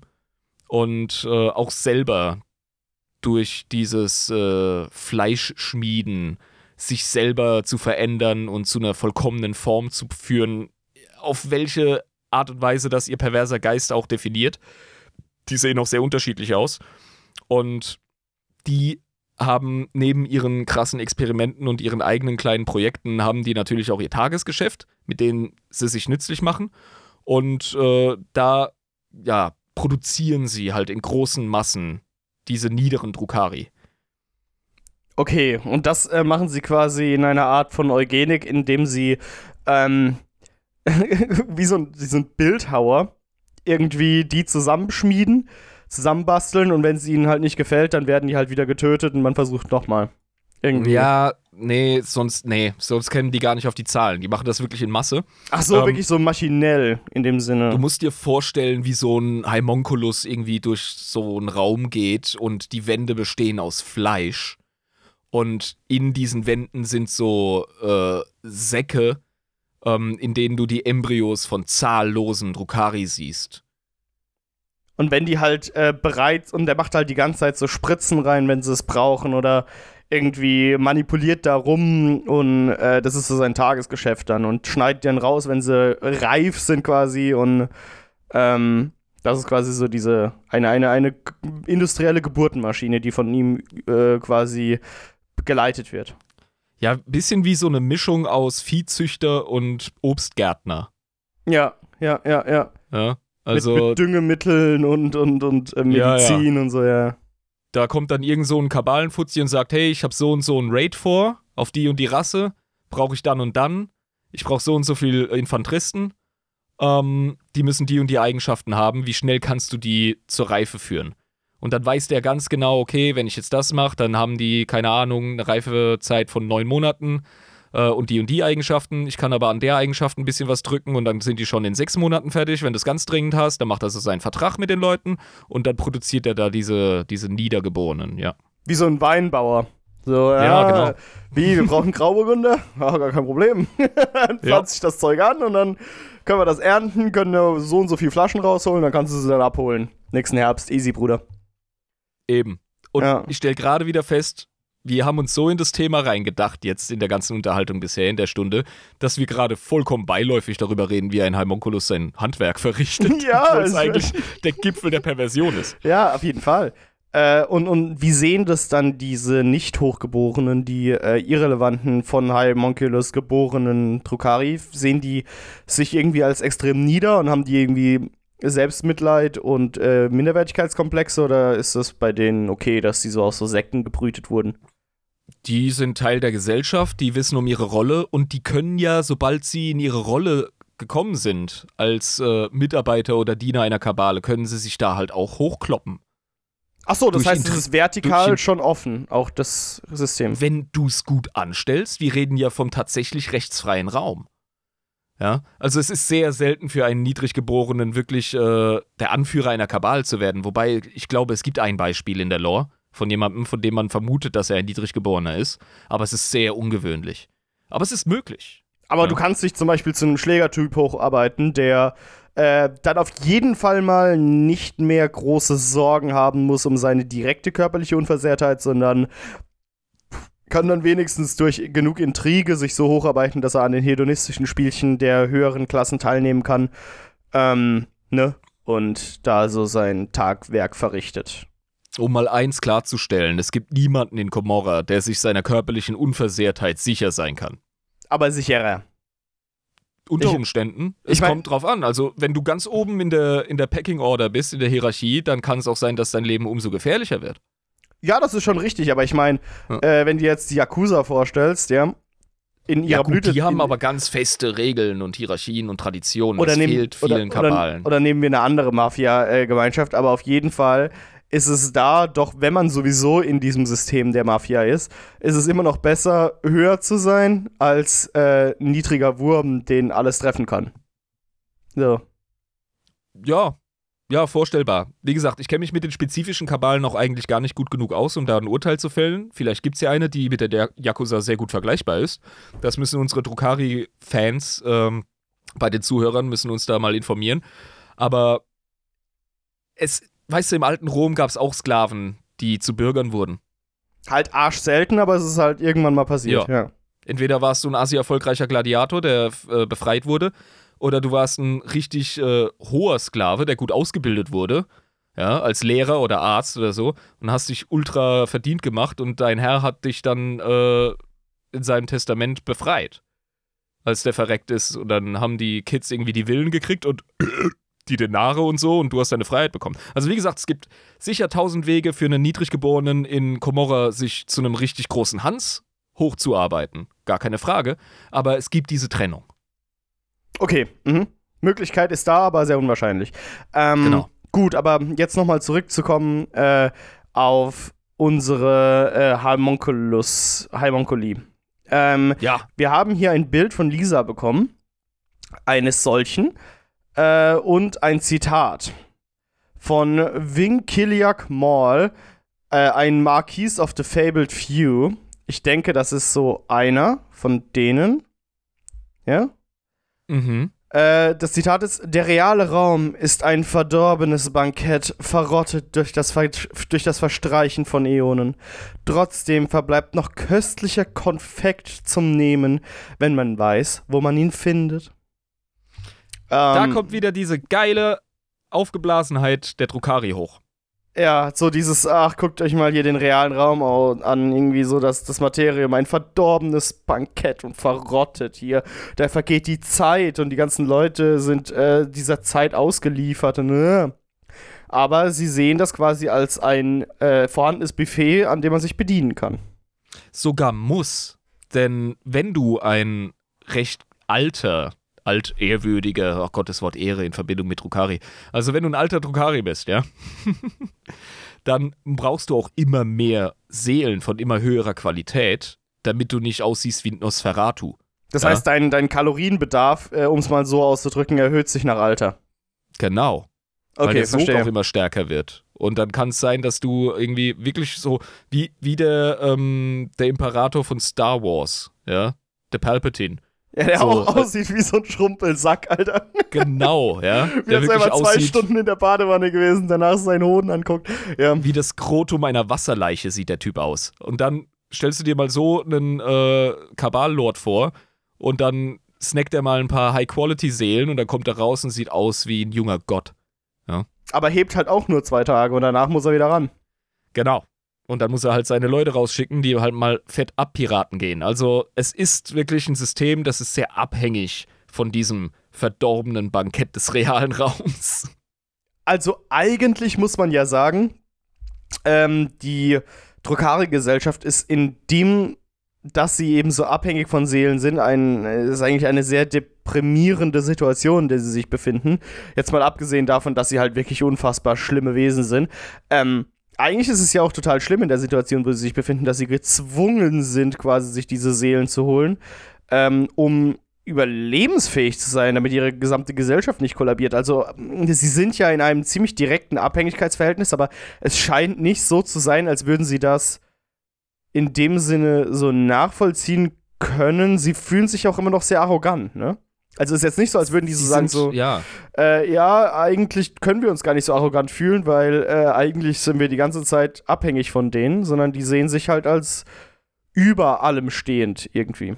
und äh, auch selber durch dieses äh, Fleischschmieden sich selber zu verändern und zu einer vollkommenen Form zu führen, auf welche Art und Weise das ihr perverser Geist auch definiert. Die sehen auch sehr unterschiedlich aus. Und die haben neben ihren krassen Experimenten und ihren eigenen kleinen Projekten, haben die natürlich auch ihr Tagesgeschäft, mit denen sie sich nützlich machen. Und äh, da, ja, produzieren sie halt in großen Massen diese niederen Drukari.
Okay, und das äh, machen sie quasi in einer Art von Eugenik, indem sie ähm, *laughs* wie, so ein, so ein Bildhauer irgendwie die zusammenschmieden, zusammenbasteln und wenn es ihnen halt nicht gefällt, dann werden die halt wieder getötet und man versucht nochmal. Irgendwie.
Ja, nee, sonst, nee, sonst kennen die gar nicht auf die Zahlen. Die machen das wirklich in Masse.
Ach so, ähm, wirklich so maschinell in dem Sinne.
Du musst dir vorstellen, wie so ein Haimonculus irgendwie durch so einen Raum geht und die Wände bestehen aus Fleisch. Und in diesen Wänden sind so äh, Säcke, ähm, in denen du die Embryos von zahllosen Drukari siehst.
Und wenn die halt äh, bereit und der macht halt die ganze Zeit so Spritzen rein, wenn sie es brauchen oder irgendwie manipuliert da rum und äh, das ist so sein Tagesgeschäft dann und schneidet dann raus, wenn sie reif sind quasi und ähm, das ist quasi so diese eine, eine, eine industrielle Geburtenmaschine, die von ihm äh, quasi geleitet wird.
Ja, bisschen wie so eine Mischung aus Viehzüchter und Obstgärtner.
Ja, ja, ja, ja.
Ja, also.
Mit, mit Düngemitteln und, und, und äh, Medizin ja, ja. und so, ja.
Da kommt dann irgend so ein Kabalenfuzzi und sagt, hey, ich habe so und so ein Raid vor, auf die und die Rasse, brauche ich dann und dann. Ich brauche so und so viel Infanteristen. Ähm, die müssen die und die Eigenschaften haben. Wie schnell kannst du die zur Reife führen? Und dann weiß der ganz genau, okay, wenn ich jetzt das mache, dann haben die, keine Ahnung, eine Reifezeit von neun Monaten äh, und die und die Eigenschaften. Ich kann aber an der Eigenschaft ein bisschen was drücken und dann sind die schon in sechs Monaten fertig. Wenn du es ganz dringend hast, dann macht er so seinen Vertrag mit den Leuten und dann produziert er da diese, diese Niedergeborenen, ja.
Wie so ein Weinbauer. So, ja, ja genau. Wie, wir brauchen Grauburgunder? *laughs* Ja, gar kein Problem. *laughs* dann pflanzt ja. sich das Zeug an und dann können wir das ernten, können so und so viele Flaschen rausholen, dann kannst du sie dann abholen. Nächsten Herbst, easy, Bruder.
Eben. Und ja. ich stelle gerade wieder fest, wir haben uns so in das Thema reingedacht, jetzt in der ganzen Unterhaltung bisher in der Stunde, dass wir gerade vollkommen beiläufig darüber reden, wie ein Heimonculus sein Handwerk verrichtet. *laughs*
Ja,
weil es eigentlich der Gipfel der Perversion ist.
Ja, auf jeden Fall. Äh, und, und wie sehen das dann diese nicht hochgeborenen, die äh, irrelevanten von Heimonculus geborenen Trukari? Sehen die sich irgendwie als extrem nieder und haben die irgendwie Selbstmitleid und äh, Minderwertigkeitskomplexe oder ist das bei denen okay, dass sie so aus so Sekten gebrütet wurden?
Die sind Teil der Gesellschaft, die wissen um ihre Rolle und die können ja, sobald sie in ihre Rolle gekommen sind, als äh, Mitarbeiter oder Diener einer Kabale, können sie sich da halt auch hochkloppen.
Ach so, das durch heißt, es ist vertikal schon offen, auch das System.
Wenn du es gut anstellst, wir reden ja vom tatsächlich rechtsfreien Raum. Ja, also es ist sehr selten für einen Niedriggeborenen wirklich äh, der Anführer einer Kabal zu werden. Wobei ich glaube, es gibt ein Beispiel in der Lore von jemandem, von dem man vermutet, dass er ein Niedriggeborener ist. Aber es ist sehr ungewöhnlich. Aber es ist möglich.
Aber ja. du kannst dich zum Beispiel zu einem Schlägertyp hocharbeiten, der äh, dann auf jeden Fall mal nicht mehr große Sorgen haben muss um seine direkte körperliche Unversehrtheit, sondern kann dann wenigstens durch genug Intrige sich so hocharbeiten, dass er an den hedonistischen Spielchen der höheren Klassen teilnehmen kann. Ähm, ne? Und da so sein Tagwerk verrichtet.
Um mal eins klarzustellen, es gibt niemanden in Komorra, der sich seiner körperlichen Unversehrtheit sicher sein kann.
Aber sicherer.
Unter ich, Umständen. Es ich mein, kommt drauf an. Also, wenn du ganz oben in der, in der Packing Order bist, in der Hierarchie, dann kann es auch sein, dass dein Leben umso gefährlicher wird.
Ja, das ist schon richtig, aber ich meine, ja. äh, wenn du jetzt die Yakuza vorstellst, ja, in ihrer
Ja, gut,
Blüte.
die haben aber ganz feste Regeln und Hierarchien und Traditionen.
oder
das
nehmen,
fehlt
oder,
vielen
oder,
Kabalen.
oder nehmen wir eine andere Mafia-Gemeinschaft, aber auf jeden Fall ist es da doch, wenn man sowieso in diesem System der Mafia ist, ist es immer noch besser, höher zu sein, als äh, niedriger Wurm, den alles treffen kann. So.
Ja, ja, vorstellbar. Wie gesagt, ich kenne mich mit den spezifischen Kabalen auch eigentlich gar nicht gut genug aus, um da ein Urteil zu fällen. Vielleicht gibt es ja eine, die mit der, der Yakuza sehr gut vergleichbar ist. Das müssen unsere Drukari-Fans ähm, bei den Zuhörern müssen uns da mal informieren. Aber es, weißt du, im alten Rom gab es auch Sklaven, die zu Bürgern wurden.
Halt arsch selten, aber es ist halt irgendwann mal passiert. Ja.
Entweder warst du ein asi erfolgreicher Gladiator, der äh, befreit wurde, oder du warst ein richtig äh, hoher Sklave, der gut ausgebildet wurde, ja, als Lehrer oder Arzt oder so, und hast dich ultra verdient gemacht und dein Herr hat dich dann äh, in seinem Testament befreit, als der verreckt ist. Und dann haben die Kids irgendwie die Villen gekriegt und die Denare und so und du hast deine Freiheit bekommen. Also wie gesagt, es gibt sicher tausend Wege für einen Niedriggeborenen in Komorra, sich zu einem richtig großen Hans hochzuarbeiten. Gar keine Frage. Aber es gibt diese Trennung.
Okay, mhm. Möglichkeit ist da, aber sehr unwahrscheinlich. Ähm,
Genau.
Gut, aber jetzt nochmal zurückzukommen äh, auf unsere äh, Halmonculus, Halmonculi. Ähm,
Ja,
wir haben hier ein Bild von Lisa bekommen, eines solchen, äh, und ein Zitat von Wing Kiliak Mall, äh, ein Marquis of the Fabled Few. Ich denke, das ist so einer von denen. Ja?
mhm.
Äh, das Zitat ist: Der reale Raum ist ein verdorbenes Bankett, verrottet durch das, Ver durch das Verstreichen von Äonen. Trotzdem verbleibt noch köstlicher Konfekt zum Nehmen, wenn man weiß, wo man ihn findet.
Da
Ähm,
kommt wieder diese geile Aufgeblasenheit der Drukari hoch.
Ja, so dieses, ach, guckt euch mal hier den realen Raum au- an, irgendwie so das, das Materium, ein verdorbenes Bankett und verrottet hier. Da vergeht die Zeit und die ganzen Leute sind äh, dieser Zeit ausgeliefert. Und, äh. Aber sie sehen das quasi als ein äh, vorhandenes Buffet, an dem man sich bedienen kann.
Sogar muss. Denn wenn du ein recht alter, altehrwürdiger, oh Gott, das Wort Ehre in Verbindung mit Drukari. Also wenn du ein alter Drukari bist, ja, *laughs* dann brauchst du auch immer mehr Seelen von immer höherer Qualität, damit du nicht aussiehst wie ein Nosferatu.
Das
Ja.
heißt, dein, dein Kalorienbedarf, äh, um es mal so auszudrücken, erhöht sich nach Alter.
Genau. weil
Okay,
der Sog auch immer stärker wird. Und dann kann es sein, dass du irgendwie wirklich so, wie, wie der, ähm, der Imperator von Star Wars, ja, der Palpatine.
Ja, der
so,
auch
äh,
aussieht wie so ein Schrumpelsack, Alter.
Genau, *laughs* ja.
Wie
Der
als einmal zwei
aussieht
Stunden in der Badewanne gewesen, danach seinen Hoden anguckt. Ja.
wie das Krotum einer Wasserleiche sieht der Typ aus. Und dann stellst du dir mal so einen äh, Kaballord vor und dann snackt er mal ein paar High-Quality-Seelen und dann kommt er raus und sieht aus wie ein junger Gott.
Aber hebt halt auch nur zwei Tage und danach muss er wieder ran.
Genau. Und dann muss er halt seine Leute rausschicken, die halt mal fett abpiraten gehen. Also es ist wirklich ein System, das ist sehr abhängig von diesem verdorbenen Bankett des realen *laughs* Raums.
Also eigentlich muss man ja sagen, ähm, die Drukari-Gesellschaft ist in dem, dass sie eben so abhängig von Seelen sind, ein, ist eigentlich eine sehr deprimierende Situation, in der sie sich befinden. Jetzt mal abgesehen davon, dass sie halt wirklich unfassbar schlimme Wesen sind. Ähm, eigentlich ist es ja auch total schlimm in der Situation, wo sie sich befinden, dass sie gezwungen sind, quasi sich diese Seelen zu holen, ähm, um überlebensfähig zu sein, damit ihre gesamte Gesellschaft nicht kollabiert. Also, ähm, sie sind ja in einem ziemlich direkten Abhängigkeitsverhältnis, aber es scheint nicht so zu sein, als würden sie das in dem Sinne so nachvollziehen können. Sie fühlen sich auch immer noch sehr arrogant, ne? Also es ist jetzt nicht so, als würden die so
Sie
sagen
sind-
so,
Ja,
äh, ja, eigentlich können wir uns gar nicht so arrogant fühlen, weil äh, eigentlich sind wir die ganze Zeit abhängig von denen, sondern die sehen sich halt als über allem stehend irgendwie.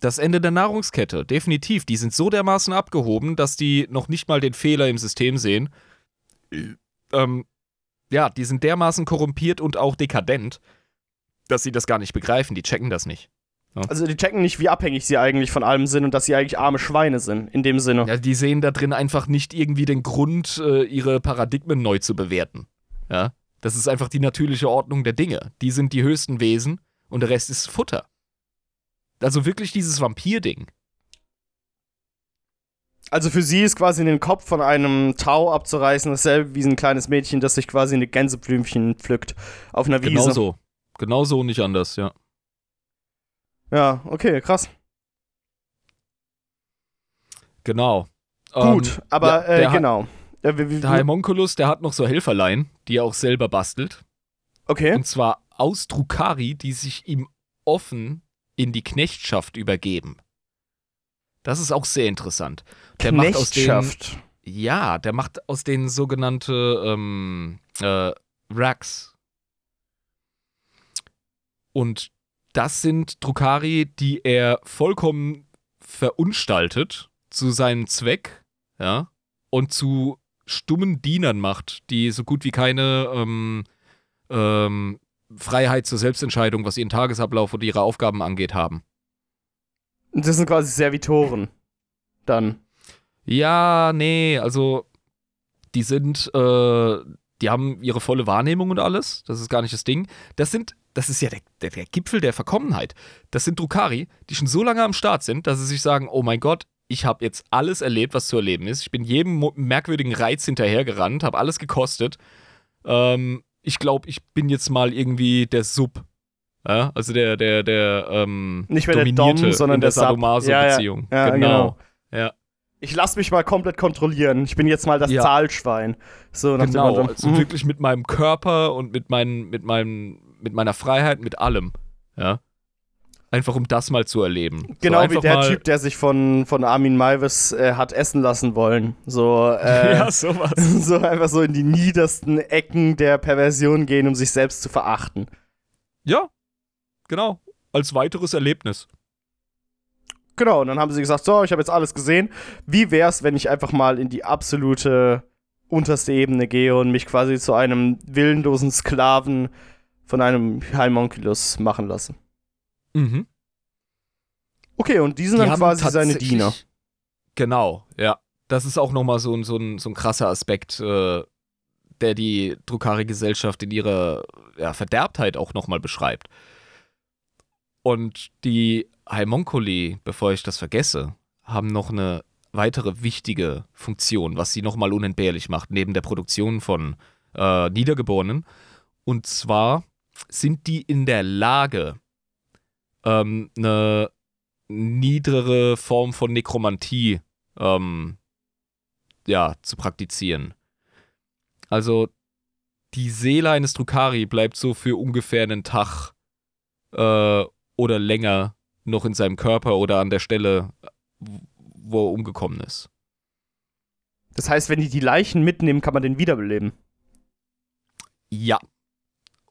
das Ende der Nahrungskette, definitiv. Die sind so dermaßen abgehoben, dass die noch nicht mal den Fehler im System sehen. Ähm, ja, die sind dermaßen korrumpiert und auch dekadent, dass sie das gar nicht begreifen. Die checken das nicht.
Also die checken nicht, wie abhängig sie eigentlich von allem sind und dass sie eigentlich arme Schweine sind, in dem Sinne.
Ja, die sehen da drin einfach nicht irgendwie den Grund, äh, ihre Paradigmen neu zu bewerten. Ja, das ist einfach die natürliche Ordnung der Dinge. Die sind die höchsten Wesen und der Rest ist Futter. Also wirklich dieses Vampir-Ding.
Also für sie ist quasi den Kopf von einem Tau abzureißen dasselbe wie ein kleines Mädchen, das sich quasi eine Gänseblümchen pflückt auf einer Wiese.
Genau so. Genau so, nicht anders, ja.
Ja, okay, krass.
Genau.
Gut,
Ähm,
aber
ja,
äh,
hat-
genau. Wie, wie,
Der Heimonculus, der hat noch so Helferlein, die er auch selber bastelt.
okay.
Und zwar aus Drukari, die sich ihm offen in die Knechtschaft übergeben. Das ist auch sehr interessant. Der macht aus denen,
Knechtschaft.
ja, der macht aus denen sogenannte ähm, äh, Racks. Und das sind Drukari, die er vollkommen verunstaltet zu seinem Zweck, ja, und zu stummen Dienern macht, die so gut wie keine ähm, ähm, Freiheit zur Selbstentscheidung, was ihren Tagesablauf oder ihre Aufgaben angeht, haben.
Das sind quasi Servitoren. Dann.
Ja, nee, also die sind, äh, die haben ihre volle Wahrnehmung und alles. Das ist gar nicht das Ding. Das sind, das ist ja der, der, der Gipfel der Verkommenheit. Das sind Drukari, die schon so lange am Start sind, dass sie sich sagen, oh mein Gott, ich habe jetzt alles erlebt, was zu erleben ist. Ich bin jedem merkwürdigen Reiz hinterhergerannt, habe alles gekostet. Ähm, ich glaube, ich bin jetzt mal irgendwie der Sub. Ja, also der, der, der, ähm,
Nicht mehr der
Dominierte
Dom, sondern
der
der.
Sadomaso-Beziehung.
Ja, ja,
genau. Ja.
Ich lass mich mal komplett kontrollieren. Ich bin jetzt mal das
Ja.
Zahlschwein. So nach
Genau,
dem Motto.
also
Mhm.
wirklich mit meinem Körper und mit, meinen, mit, meinem, mit meiner Freiheit, mit allem. Ja. Einfach um das mal zu erleben.
Genau
so
wie der Typ, der sich von, von Armin Maivis äh, hat essen lassen wollen. So, äh, *laughs*
ja, sowas. *laughs*
so einfach so in die niedersten Ecken der Perversion gehen, um sich selbst zu verachten.
Ja, genau. Als weiteres Erlebnis.
Genau, und dann haben sie gesagt, so, ich habe jetzt alles gesehen. Wie wär's, wenn ich einfach mal in die absolute unterste Ebene gehe und mich quasi zu einem willenlosen Sklaven von einem Heimonculus machen lasse?
Mhm.
Okay, und die sind
Die
dann quasi seine Diener.
Genau, ja. Das ist auch nochmal so ein, so, ein, so ein krasser Aspekt, äh, der die Drukari-Gesellschaft in ihrer ja, Verderbtheit auch nochmal beschreibt. Und die Haimonkuli, bevor ich das vergesse, haben noch eine weitere wichtige Funktion, was sie nochmal unentbehrlich macht, neben der Produktion von äh, Niedergeborenen. Und zwar sind die in der Lage, ähm, eine niedere Form von Nekromantie ähm, ja, zu praktizieren. Also die Seele eines Drukari bleibt so für ungefähr einen Tag äh, oder länger noch in seinem Körper oder an der Stelle, wo er umgekommen ist.
Das heißt, wenn die die Leichen mitnehmen, kann man den wiederbeleben.
Ja.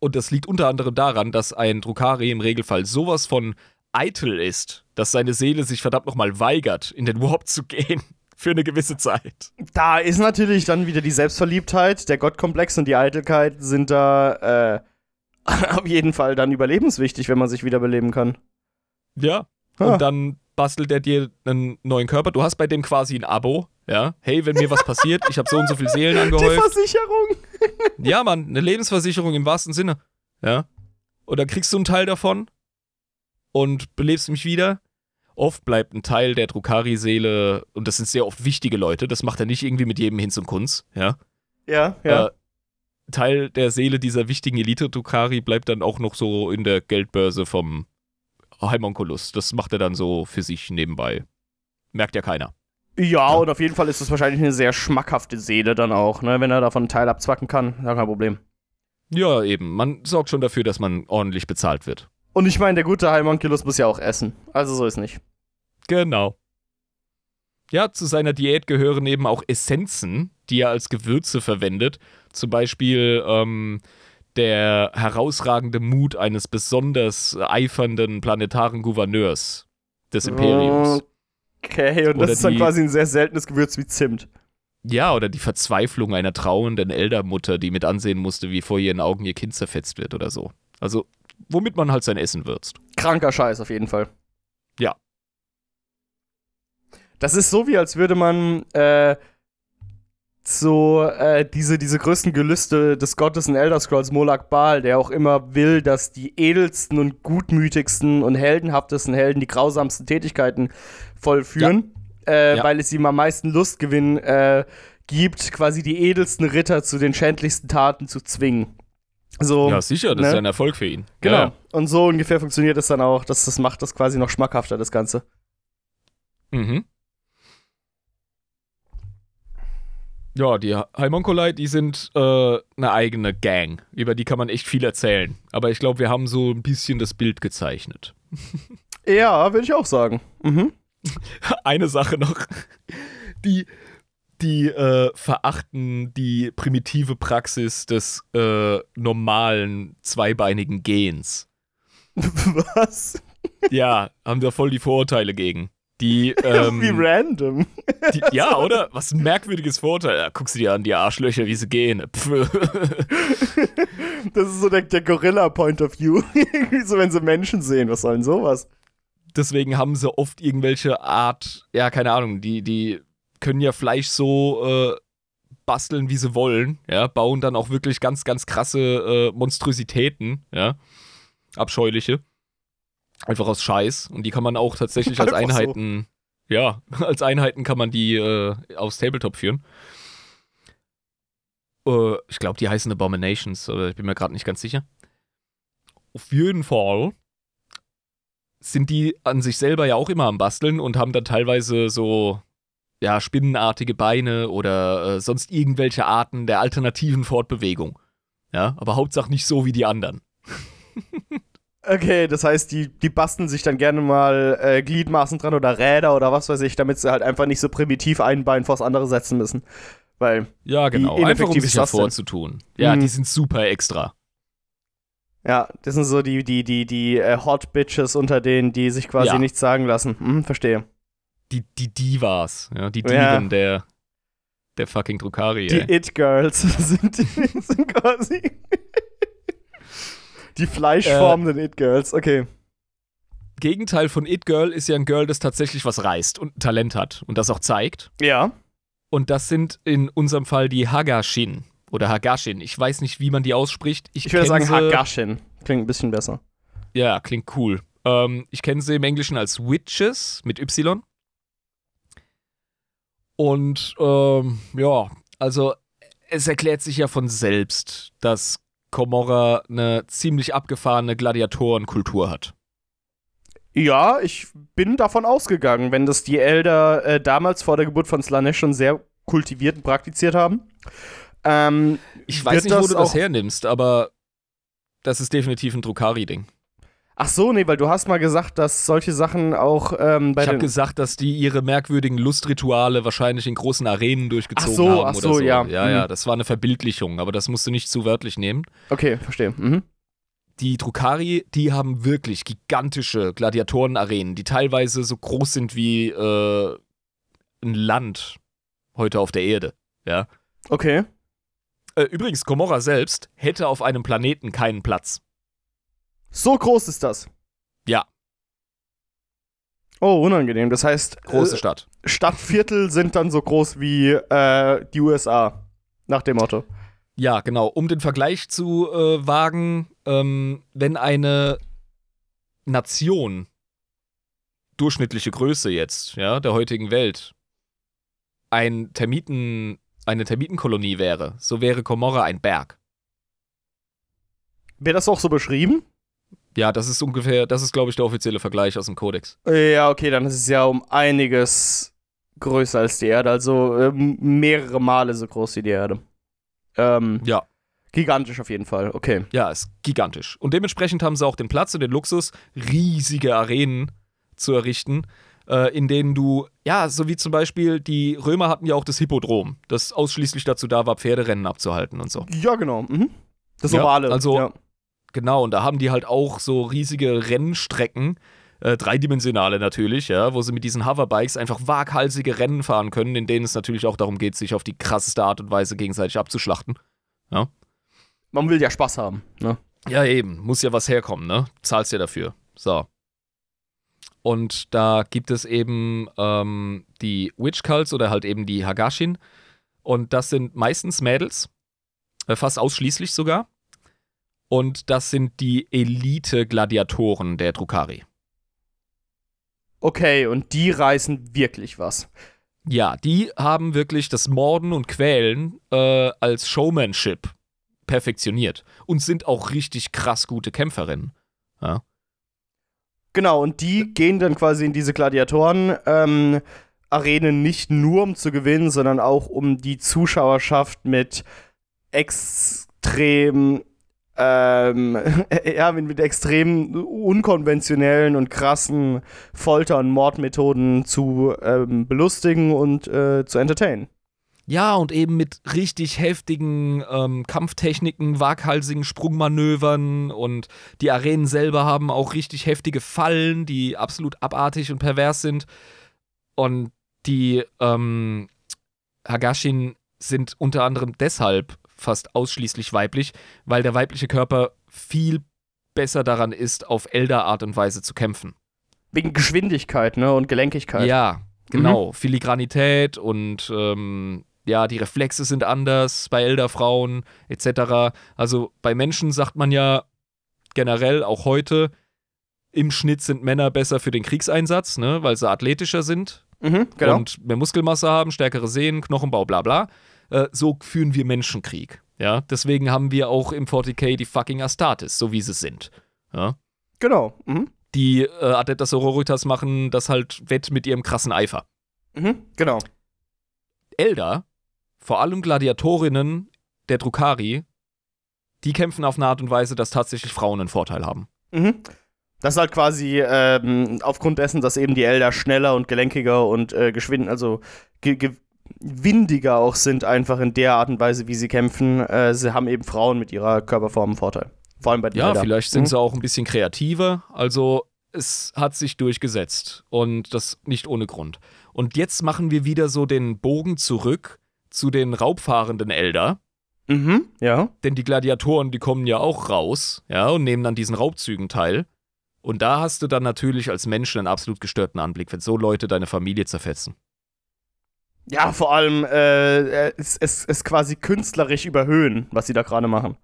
Und das liegt unter anderem daran, dass ein Drukari im Regelfall sowas von eitel ist, dass seine Seele sich verdammt nochmal weigert, in den Warp zu gehen. *laughs* Für eine gewisse Zeit.
Da ist natürlich dann wieder die Selbstverliebtheit, der Gottkomplex und die Eitelkeit sind da äh, *laughs* auf jeden Fall dann überlebenswichtig, wenn man sich wiederbeleben kann.
Ja.
Ah.
Und dann bastelt er dir einen neuen Körper. Du hast bei dem quasi ein Abo. Ja. Hey, wenn mir was passiert, ich habe so und so viel Seelen
Die
angehäuft.
Versicherung!
Ja, Mann, eine Lebensversicherung im wahrsten Sinne. Ja. Und dann kriegst du einen Teil davon und belebst mich wieder. Oft bleibt ein Teil der Drukari-Seele, und das sind sehr oft wichtige Leute, das macht er nicht irgendwie mit jedem Hinz und Kunz, ja.
Ja, ja.
Äh, Teil der Seele dieser wichtigen Elite-Drukari bleibt dann auch noch so in der Geldbörse vom Heimonculus. Das macht er dann so für sich nebenbei. Merkt ja keiner.
Ja, und auf jeden Fall ist es wahrscheinlich eine sehr schmackhafte Seele dann auch, ne? Wenn er davon einen Teil abzwacken kann, ja, kein Problem.
Ja, eben. Man sorgt schon dafür, dass man ordentlich bezahlt wird.
Und ich meine, der gute Heimonculus muss ja auch essen. Also so ist nicht.
Genau. Ja, zu seiner Diät gehören eben auch Essenzen, die er als Gewürze verwendet. Zum Beispiel ähm, der herausragende Mut eines besonders eifernden planetaren Gouverneurs des Imperiums.
Okay, und
Oder
das ist dann
die-
quasi ein sehr seltenes Gewürz wie Zimt.
Ja, oder die Verzweiflung einer trauernden Eldermutter, die mit ansehen musste, wie vor ihren Augen ihr Kind zerfetzt wird oder so. Also, womit man halt sein Essen würzt.
Kranker Scheiß auf jeden Fall.
Ja.
Das ist so, wie als würde man äh, so äh, diese, diese größten Gelüste des Gottes in Elder Scrolls Molag Bal, der auch immer will, dass die edelsten und gutmütigsten und heldenhaftesten Helden die grausamsten Tätigkeiten vollführen, ja. Äh, ja. weil es ihm am meisten Lustgewinn äh, gibt, quasi die edelsten Ritter zu den schändlichsten Taten zu zwingen. So,
ja, sicher, das ne? ist ja ein Erfolg für ihn.
Genau.
Ja.
Und so ungefähr funktioniert es dann auch, dass das macht das quasi noch schmackhafter, das Ganze.
Mhm. Ja, die Heimonkolei, die sind äh, eine eigene Gang. Über die kann man echt viel erzählen. Aber ich glaube, wir haben so ein bisschen das Bild gezeichnet. *laughs*
Ja, würde ich auch sagen. Mhm. *laughs*
Eine Sache noch. Die, die äh, verachten die primitive Praxis des äh, normalen zweibeinigen Gehens. *laughs*
Was?
Ja, haben da voll die Vorurteile gegen. Die, *laughs* ähm,
wie random.
Die, ja, oder? Was ein merkwürdiges Vorteil. Ja, guckst du dir an, die Arschlöcher, wie sie gehen. *laughs*
das ist so der, der Gorilla-Point of View. *laughs* so, wenn sie Menschen sehen, was soll denn sowas?
Deswegen haben sie oft irgendwelche Art, ja, keine Ahnung, die, die können ja Fleisch so äh, basteln, wie sie wollen, ja, bauen dann auch wirklich ganz, ganz krasse äh, Monstrositäten, ja, abscheuliche. Einfach aus Scheiß. Und die kann man auch tatsächlich als *laughs* Einheiten, so. ja, *laughs* als Einheiten kann man die äh, aufs Tabletop führen. Äh, ich glaube, die heißen Abominations, aber ich bin mir gerade nicht ganz sicher. Auf jeden Fall sind die an sich selber ja auch immer am Basteln und haben dann teilweise so, ja, spinnenartige Beine oder äh, sonst irgendwelche Arten der alternativen Fortbewegung. Ja, aber Hauptsache nicht so wie die anderen. *laughs*
Okay, das heißt, die, die basteln sich dann gerne mal äh, Gliedmaßen dran oder Räder oder was weiß ich, damit sie halt einfach nicht so primitiv ein Bein vors andere setzen müssen. Weil.
Ja, genau. Einfach um sich hervorzutun. Ja, mhm. die sind super extra.
Ja, das sind so die, die, die, die äh, Hot Bitches unter denen, die sich quasi ja. nichts sagen lassen. Hm, verstehe.
Die, die Divas, ja, die Diven ja. der, der fucking Drukari.
Die It-Girls *laughs* sind, sind quasi. Die fleischformenden äh, It-Girls, okay.
Gegenteil von It-Girl ist ja ein Girl, das tatsächlich was reißt und Talent hat und das auch zeigt.
Ja.
Und das sind in unserem Fall die Hagashin oder Hagashin. Ich weiß nicht, wie man die ausspricht.
Ich, ich würde sagen Hagashin. Klingt ein bisschen besser.
Ja, klingt cool. Ähm, ich kenne sie im Englischen als Witches mit Y. Und ähm, ja, also es erklärt sich ja von selbst, dass Komorra eine ziemlich abgefahrene Gladiatorenkultur hat.
Ja, ich bin davon ausgegangen, wenn das die Elder äh, damals vor der Geburt von Slanesh schon sehr kultiviert und praktiziert haben. Ähm,
ich weiß nicht, wo du das hernimmst, aber das ist definitiv ein Drukari-Ding.
Ach so, nee, weil du hast mal gesagt, dass solche Sachen auch ähm, bei
Ich habe gesagt, dass die ihre merkwürdigen Lustrituale wahrscheinlich in großen Arenen durchgezogen
ach so,
haben
ach so, oder so.
Ja, ja, mhm. ja, das war eine Verbildlichung, aber das musst du nicht zu wörtlich nehmen.
Okay, verstehe. Mhm.
Die Drukari, die haben wirklich gigantische Gladiatorenarenen, die teilweise so groß sind wie äh, ein Land heute auf der Erde. Ja.
Okay.
Äh, übrigens, Komorra selbst hätte auf einem Planeten keinen Platz.
So groß ist das.
Ja.
Oh, unangenehm. Das heißt.
Große äh, Stadt.
Stadtviertel sind dann so groß wie äh, die USA. Nach dem Motto.
Ja, genau. Um den Vergleich zu äh, wagen, ähm, wenn eine Nation durchschnittliche Größe jetzt, ja, der heutigen Welt, ein Termiten, eine Termitenkolonie wäre, so wäre Komorra ein Berg.
Wäre das auch so beschrieben?
Ja, das ist ungefähr, das ist, glaube ich, der offizielle Vergleich aus dem Kodex.
Ja, okay, dann ist es ja um einiges größer als die Erde, also äh, mehrere Male so groß wie die Erde. Ähm,
ja.
Gigantisch auf jeden Fall, okay.
Ja, ist gigantisch. Und dementsprechend haben sie auch den Platz und den Luxus, riesige Arenen zu errichten, äh, in denen du, ja, so wie zum Beispiel die Römer hatten ja auch das Hippodrom, das ausschließlich dazu da war, Pferderennen abzuhalten und so.
Ja, genau. Mhm. Das Ovale.
Ja, also,
ja.
Genau, und da haben die halt auch so riesige Rennstrecken, äh, dreidimensionale natürlich, ja, wo sie mit diesen Hoverbikes einfach waghalsige Rennen fahren können, in denen es natürlich auch darum geht, sich auf die krasseste Art und Weise gegenseitig abzuschlachten. Ja.
Man will ja Spaß haben, ne?
Ja, eben. Muss ja was herkommen, ne? Zahlst ja dafür. So. Und da gibt es eben ähm, die Witch Cults oder halt eben die Hagashin. Und das sind meistens Mädels, äh, fast ausschließlich sogar. Und das sind die Elite-Gladiatoren der Drukari.
Okay, und die reißen wirklich was.
Ja, die haben wirklich das Morden und Quälen äh, als Showmanship perfektioniert und sind auch richtig krass gute Kämpferinnen. Ja.
Genau, und die gehen dann quasi in diese Gladiatoren. Ähm, nicht nur um zu gewinnen, sondern auch um die Zuschauerschaft mit extrem ähm, *laughs* ja, mit, mit extrem unkonventionellen und krassen Folter- und Mordmethoden zu ähm, belustigen und äh, zu entertainen.
Ja, und eben mit richtig heftigen ähm, Kampftechniken, waghalsigen Sprungmanövern und die Arenen selber haben auch richtig heftige Fallen, die absolut abartig und pervers sind. Und die ähm, Hagashin sind unter anderem deshalb fast ausschließlich weiblich, weil der weibliche Körper viel besser daran ist, auf Elder-Art und Weise zu kämpfen.
Wegen Geschwindigkeit, ne, und Gelenkigkeit.
Ja, genau. Mhm. Filigranität und ähm, ja, die Reflexe sind anders bei Elderfrauen etc. Also bei Menschen sagt man ja generell auch heute, im Schnitt sind Männer besser für den Kriegseinsatz, ne, weil sie athletischer sind
mhm, genau.
und mehr Muskelmasse haben, stärkere Sehnen, Knochenbau, bla bla. Äh, so führen wir Menschenkrieg. Ja, deswegen haben wir auch im 40k die fucking Astartes, so wie sie sind. Ja.
Genau. Mhm.
Die äh, Adeptas Sororitas machen das halt wett mit ihrem krassen Eifer.
Mhm, genau.
Elder, vor allem Gladiatorinnen der Drukari, die kämpfen auf eine Art und Weise, dass tatsächlich Frauen einen Vorteil haben.
Mhm. Das ist halt quasi ähm, aufgrund dessen, dass eben die Elder schneller und gelenkiger und äh, geschwind, also ge ge windiger auch sind, einfach in der Art und Weise, wie sie kämpfen. Äh, sie haben eben Frauen mit ihrer Körperform einen Vorteil. Vor allem bei den
Ja,
Elder.
vielleicht sind
Mhm.
sie auch ein bisschen kreativer. Also es hat sich durchgesetzt und das nicht ohne Grund. Und jetzt machen wir wieder so den Bogen zurück zu den raubfahrenden Elder.
Mhm, ja.
Denn die Gladiatoren, die kommen ja auch raus, ja, und nehmen an diesen Raubzügen teil. Und da hast du dann natürlich als Mensch einen absolut gestörten Anblick, wenn so Leute deine Familie zerfetzen.
Ja, vor allem äh, äh, es, es, es quasi künstlerisch überhöhen, was sie da gerade machen.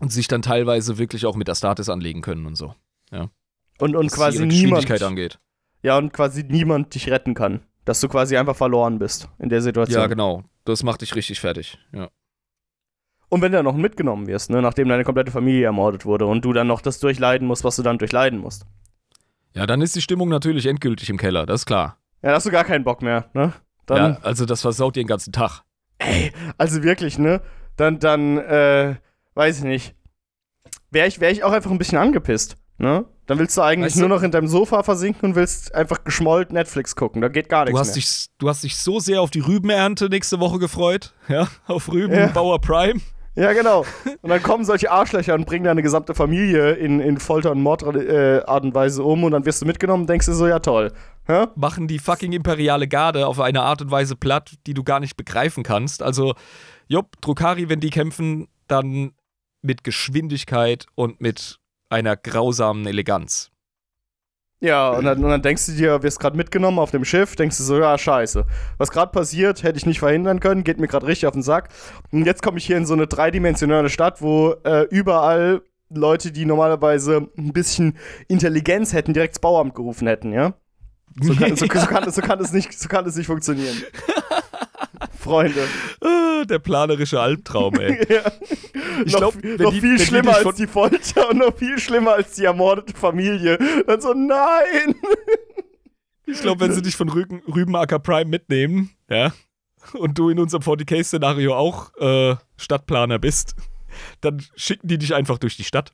Und sich dann teilweise wirklich auch mit Astartes anlegen können und so.
Und, und
was
quasi niemand.
Angeht.
Ja, und quasi niemand dich retten kann. Dass du quasi einfach verloren bist in der Situation.
Ja, genau. Das macht dich richtig fertig. Ja.
Und wenn du dann noch mitgenommen wirst, ne, nachdem deine komplette Familie ermordet wurde und du dann noch das durchleiden musst, was du dann durchleiden musst.
ja, dann ist die Stimmung natürlich endgültig im Keller, das ist klar.
Ja, da hast du gar keinen Bock mehr, ne? Dann,
ja, also das versaut dir den ganzen Tag.
ey, also wirklich, ne? Dann, dann, äh, weiß ich nicht. Wäre ich, wär ich auch einfach ein bisschen angepisst, ne? Dann willst du eigentlich
Weißt du-
nur noch in deinem Sofa versinken und willst einfach geschmollt Netflix gucken. Da geht gar nichts
Du hast,
mehr.
dich, du hast dich so sehr auf die Rübenernte nächste Woche gefreut. Ja, *laughs* auf Rüben
Ja.
Bauer Prime.
Ja, genau. *laughs* Und dann kommen solche Arschlöcher und bringen deine gesamte Familie in, in Folter- und Mordart äh, und Weise um und dann wirst du mitgenommen und denkst dir so, ja toll. Hä?
Machen die fucking imperiale Garde auf eine Art und Weise platt, die du gar nicht begreifen kannst. Also, jupp, Drukari, wenn die kämpfen, dann mit Geschwindigkeit und mit einer grausamen Eleganz.
Ja, und dann, und dann denkst du dir, wirst gerade mitgenommen auf dem Schiff, denkst du so, ja, scheiße. Was gerade passiert, hätte ich nicht verhindern können, geht mir gerade richtig auf den Sack. Und jetzt komme ich hier in so eine dreidimensionale Stadt, wo äh, überall Leute, die normalerweise ein bisschen Intelligenz hätten, direkt das Bauamt gerufen hätten, ja? So kann, so, so *laughs* kann, so kann, es nicht, so kann es nicht funktionieren. *laughs* Freunde.
Ah, Der planerische Albtraum, ey. *laughs*
Ja.
Ich
noch
glaub,
noch
wenn die-
viel
die
schlimmer
dich
als die Folter und noch viel schlimmer als die ermordete Familie. Dann so, nein!
Ich glaube, wenn sie dich von Rüben, Rübenacker Prime mitnehmen, ja, und du in unserem 40k-Szenario auch äh, Stadtplaner bist, dann schicken die dich einfach durch die Stadt.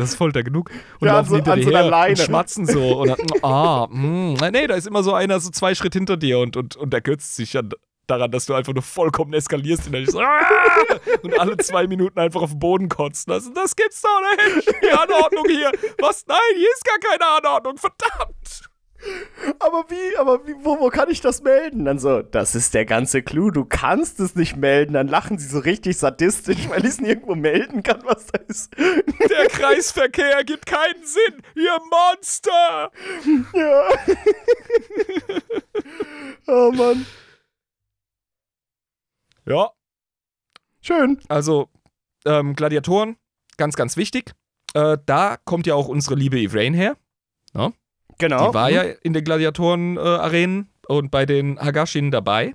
Das ist Folter genug. Und
Ja,
laufen
so-
hinter dir her und schmatzen so. Und dann, *laughs* ah, mh, nee, da ist immer so einer so zwei Schritt hinter dir und, und, und ergötzt sich an, daran, dass du einfach nur vollkommen eskalierst und dann so, ah, und alle zwei Minuten einfach auf den Boden kotzen. Also, das gibt's doch nicht. Die Anordnung hier. Was? Nein, hier ist gar keine Anordnung. Verdammt.
Aber wie, aber wie, wo, wo kann ich das melden? Dann so, das ist der ganze Clou, du kannst es nicht melden. Dann lachen sie so richtig sadistisch, weil ich es nirgendwo melden kann, was da ist.
Der Kreisverkehr gibt keinen Sinn, ihr Monster!
Ja. oh Mann.
Ja,
Schön.
also ähm, Gladiatoren, ganz, ganz wichtig. Äh, da kommt ja auch unsere liebe Ivrain her.
Genau.
Die war
Mhm.
ja in den Gladiatoren-Arenen und bei den Hagashin dabei,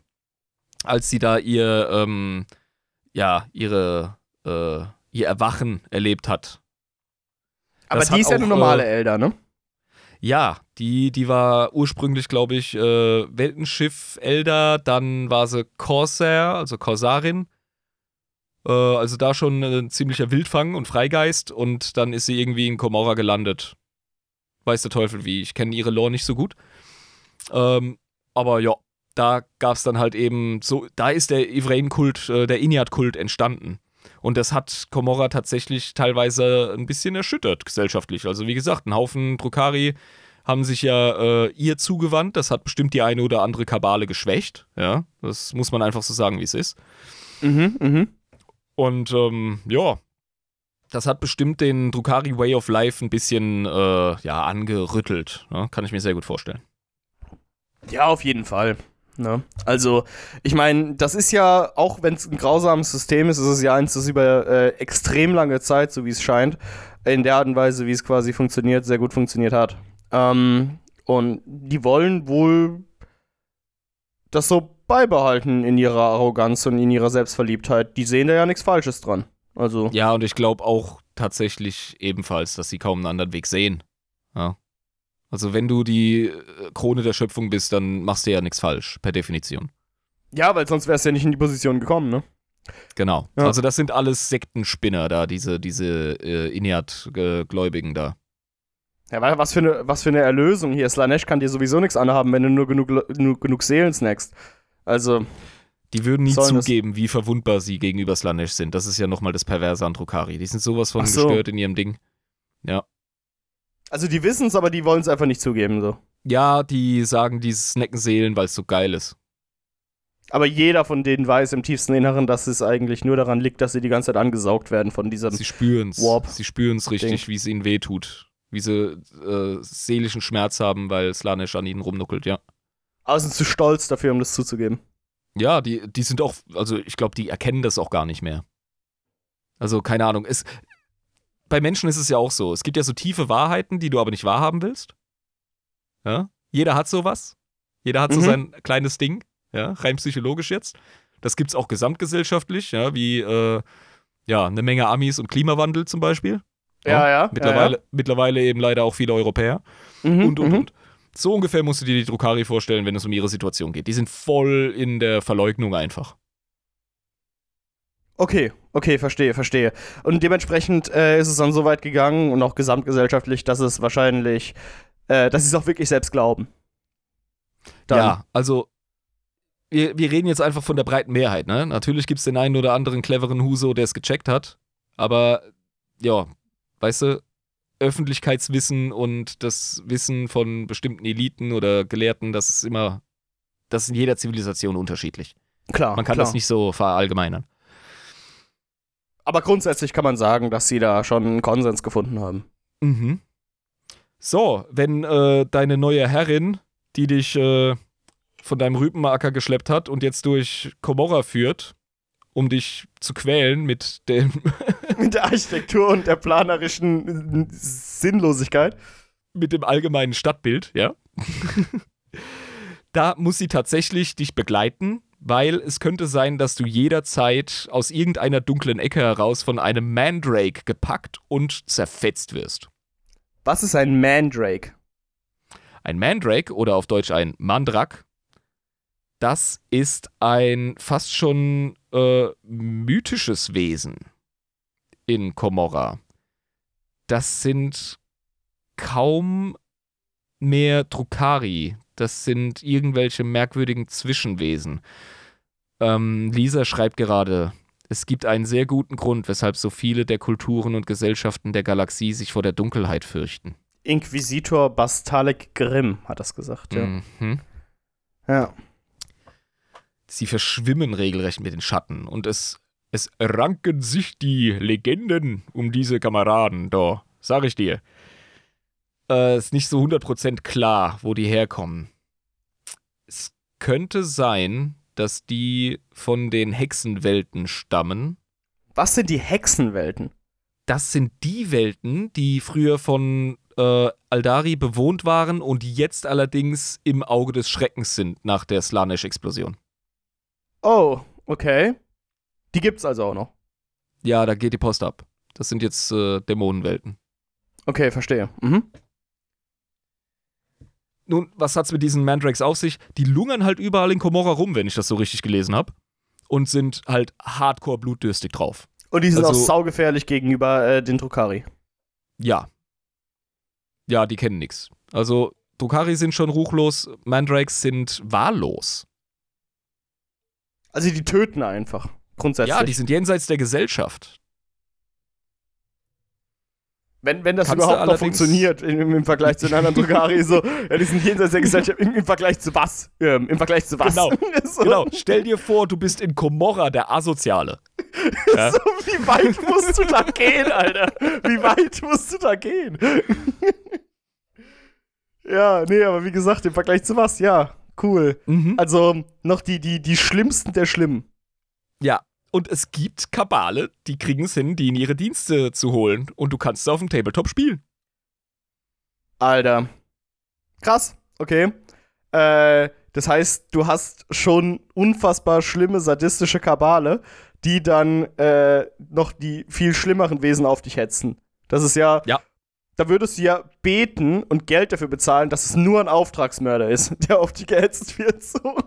als sie da ihr, ähm, ja, ihre, äh, ihr Erwachen erlebt hat.
Aber
das
die
hat
ist ja eine
auch,
normale
äh,
Elder, ne?
Ja, die, die war ursprünglich, glaube ich, äh, Weltenschiff Elder, dann war sie Corsair, also Corsarin. Äh, also da schon ein ziemlicher Wildfang und Freigeist und dann ist sie irgendwie in Komorra gelandet. Weiß der Teufel wie, ich kenne ihre Lore nicht so gut. Ähm, aber ja, da gab es dann halt eben so, da ist der Ivrain-Kult, äh, der Inyat-Kult entstanden. Und das hat Komorra tatsächlich teilweise ein bisschen erschüttert gesellschaftlich. Also wie gesagt, ein Haufen Drukari haben sich ja äh, ihr zugewandt. Das hat bestimmt die eine oder andere Kabale geschwächt. Ja, das muss man einfach so sagen, wie es ist.
Mhm, mhm.
Und ähm, ja, das hat bestimmt den Drukari Way of Life ein bisschen äh, ja, angerüttelt. Ne? Kann ich mir sehr gut vorstellen.
Ja, auf jeden Fall. Ne? Also, ich meine, das ist ja, auch wenn es ein grausames System ist, ist es ja eins, das über äh, extrem lange Zeit, so wie es scheint, in der Art und Weise, wie es quasi funktioniert, sehr gut funktioniert hat. Ähm, und die wollen wohl das so beibehalten in ihrer Arroganz und in ihrer Selbstverliebtheit. Die sehen da ja nichts Falsches dran. Also,
Ja, und ich glaube auch tatsächlich ebenfalls, dass sie kaum einen anderen Weg sehen. Ja. Also wenn du die äh, Krone der Schöpfung bist, dann machst du ja nichts falsch, per Definition.
ja, weil sonst wär's ja nicht in die Position gekommen, ne?
Genau.
Ja.
Also das sind alles Sektenspinner da, diese, diese äh, Ineat-Gläubigen da.
Ja, wa- was für eine, was für eine Erlösung hier. Slanesh kann dir sowieso nichts anhaben, wenn du nur genug, nur genug Seelen snackst. Also,
Die würden nie
Sollen
zugeben, wie verwundbar sie gegenüber Slanesh sind. Das ist ja nochmal das Perverse an Drukari. Die sind sowas von
so.
gestört in ihrem Ding.
also die wissen es, aber die wollen es einfach nicht zugeben, so.
Ja, die sagen, die snacken Seelen, weil es so geil ist.
Aber jeder von denen weiß im tiefsten Inneren, dass es eigentlich nur daran liegt, dass sie die ganze Zeit angesaugt werden von diesem.
Sie spüren's.
Warp.
Sie spüren's richtig,
Ding.
wie es ihnen wehtut. Wie sie äh, seelischen Schmerz haben, weil Slanesh an ihnen rumnuckelt, ja.
Aber sind zu stolz dafür, um das zuzugeben.
Ja, die, die sind auch, also ich glaube, die erkennen das auch gar nicht mehr. Also, keine Ahnung. Es, bei Menschen ist es ja auch so. Es gibt ja so tiefe Wahrheiten, die du aber nicht wahrhaben willst. Ja? Jeder hat sowas. Jeder hat so
Mhm.
sein kleines Ding. Ja, rein psychologisch jetzt. Das gibt's auch gesamtgesellschaftlich, ja, wie äh, ja, eine Menge Amis und Klimawandel zum Beispiel.
Ja, ja.
Mittlerweile, mittlerweile eben leider auch viele Europäer.
Ja, ja. Mhm,
Und, und,
mhm.
und. So ungefähr musst du dir die Drukari vorstellen, wenn es um ihre Situation geht. Die sind voll in der Verleugnung einfach.
Okay, okay, verstehe, verstehe. Und dementsprechend äh, ist es dann so weit gegangen und auch gesamtgesellschaftlich, dass es wahrscheinlich, äh, dass sie es auch wirklich selbst glauben. Dann.
Ja, also wir, wir reden jetzt einfach von der breiten Mehrheit, ne? Natürlich gibt es den einen oder anderen cleveren Huso, der es gecheckt hat, aber ja, weißt du, Öffentlichkeitswissen und das Wissen von bestimmten Eliten oder Gelehrten, das ist immer, das ist in jeder Zivilisation unterschiedlich.
Klar.
Man kann
klar.
das nicht so verallgemeinern.
Aber grundsätzlich kann man sagen, dass sie da schon einen Konsens gefunden haben.
Mhm. So, wenn äh, deine neue Herrin, die dich äh, von deinem Rübenmarker geschleppt hat und jetzt durch Komorra führt, um dich zu quälen mit dem *laughs*
Mit der Architektur und der planerischen Sinnlosigkeit.
mit dem allgemeinen Stadtbild, ja. da muss sie tatsächlich dich begleiten, weil es könnte sein, dass du jederzeit aus irgendeiner dunklen Ecke heraus von einem Mandrake gepackt und zerfetzt wirst.
Was ist ein Mandrake?
Ein Mandrake oder auf Deutsch ein Mandrak, das ist ein fast schon äh, mythisches Wesen in Komorra. Das sind kaum mehr Drukari. Das sind irgendwelche merkwürdigen Zwischenwesen. Ähm, Lisa schreibt gerade, es gibt einen sehr guten Grund, weshalb so viele der Kulturen und Gesellschaften der Galaxie sich vor der Dunkelheit fürchten.
Inquisitor Bastalek Grimm hat das gesagt, ja.
Mhm.
Ja.
Sie verschwimmen regelrecht mit den Schatten und es, es ranken sich die Legenden um diese Kameraden da, sag ich dir. Äh, ist nicht so 100% klar, wo die herkommen. Es könnte sein, dass die von den Hexenwelten stammen.
Was sind die Hexenwelten?
Das sind die Welten, die früher von äh, Aldari bewohnt waren und jetzt allerdings im Auge des Schreckens sind nach der Slanesh-Explosion.
Oh, okay. Die gibt's also auch noch.
Ja, da geht die Post ab. Das sind jetzt äh, Dämonenwelten.
Okay, verstehe. Mhm.
Nun, was hat's mit diesen Mandrakes auf sich? Die lungern halt überall in Komorra rum, wenn ich das so richtig gelesen habe. Und sind halt hardcore blutdürstig drauf.
Und die sind
Also-
auch saugefährlich gegenüber äh, den Drukari.
Ja. Ja, die kennen nix. Also, Drukari sind schon ruchlos, Mandrakes sind wahllos.
Also die töten einfach. Grundsätzlich.
Ja, die sind jenseits der Gesellschaft.
wenn, wenn das
Kannst
überhaupt noch funktioniert im, im Vergleich zu den anderen Drukari, so, ja, die sind jenseits der Gesellschaft im, im Vergleich zu was? Ähm, Im Vergleich zu was?
Genau. *laughs*
so,
Genau, stell dir vor, du bist in Komorra der Asoziale. *laughs* Ja.
So, wie weit musst du da gehen, Alter? Wie weit musst du da gehen? *laughs* ja, nee, aber wie gesagt, im Vergleich zu was? Ja, cool.
Mhm.
Also noch die, die, die Schlimmsten der Schlimmen.
Ja. Und es gibt Kabale, die kriegen es hin, die in ihre Dienste zu holen. Und du kannst auf dem Tabletop spielen.
Alter. Krass, okay. Äh, das heißt, du hast schon unfassbar schlimme, sadistische Kabale, die dann äh, noch die viel schlimmeren Wesen auf dich hetzen. Das ist ja.
Ja.
Da würdest du ja beten und Geld dafür bezahlen, dass es nur ein Auftragsmörder ist, *laughs* der auf dich gehetzt wird. So.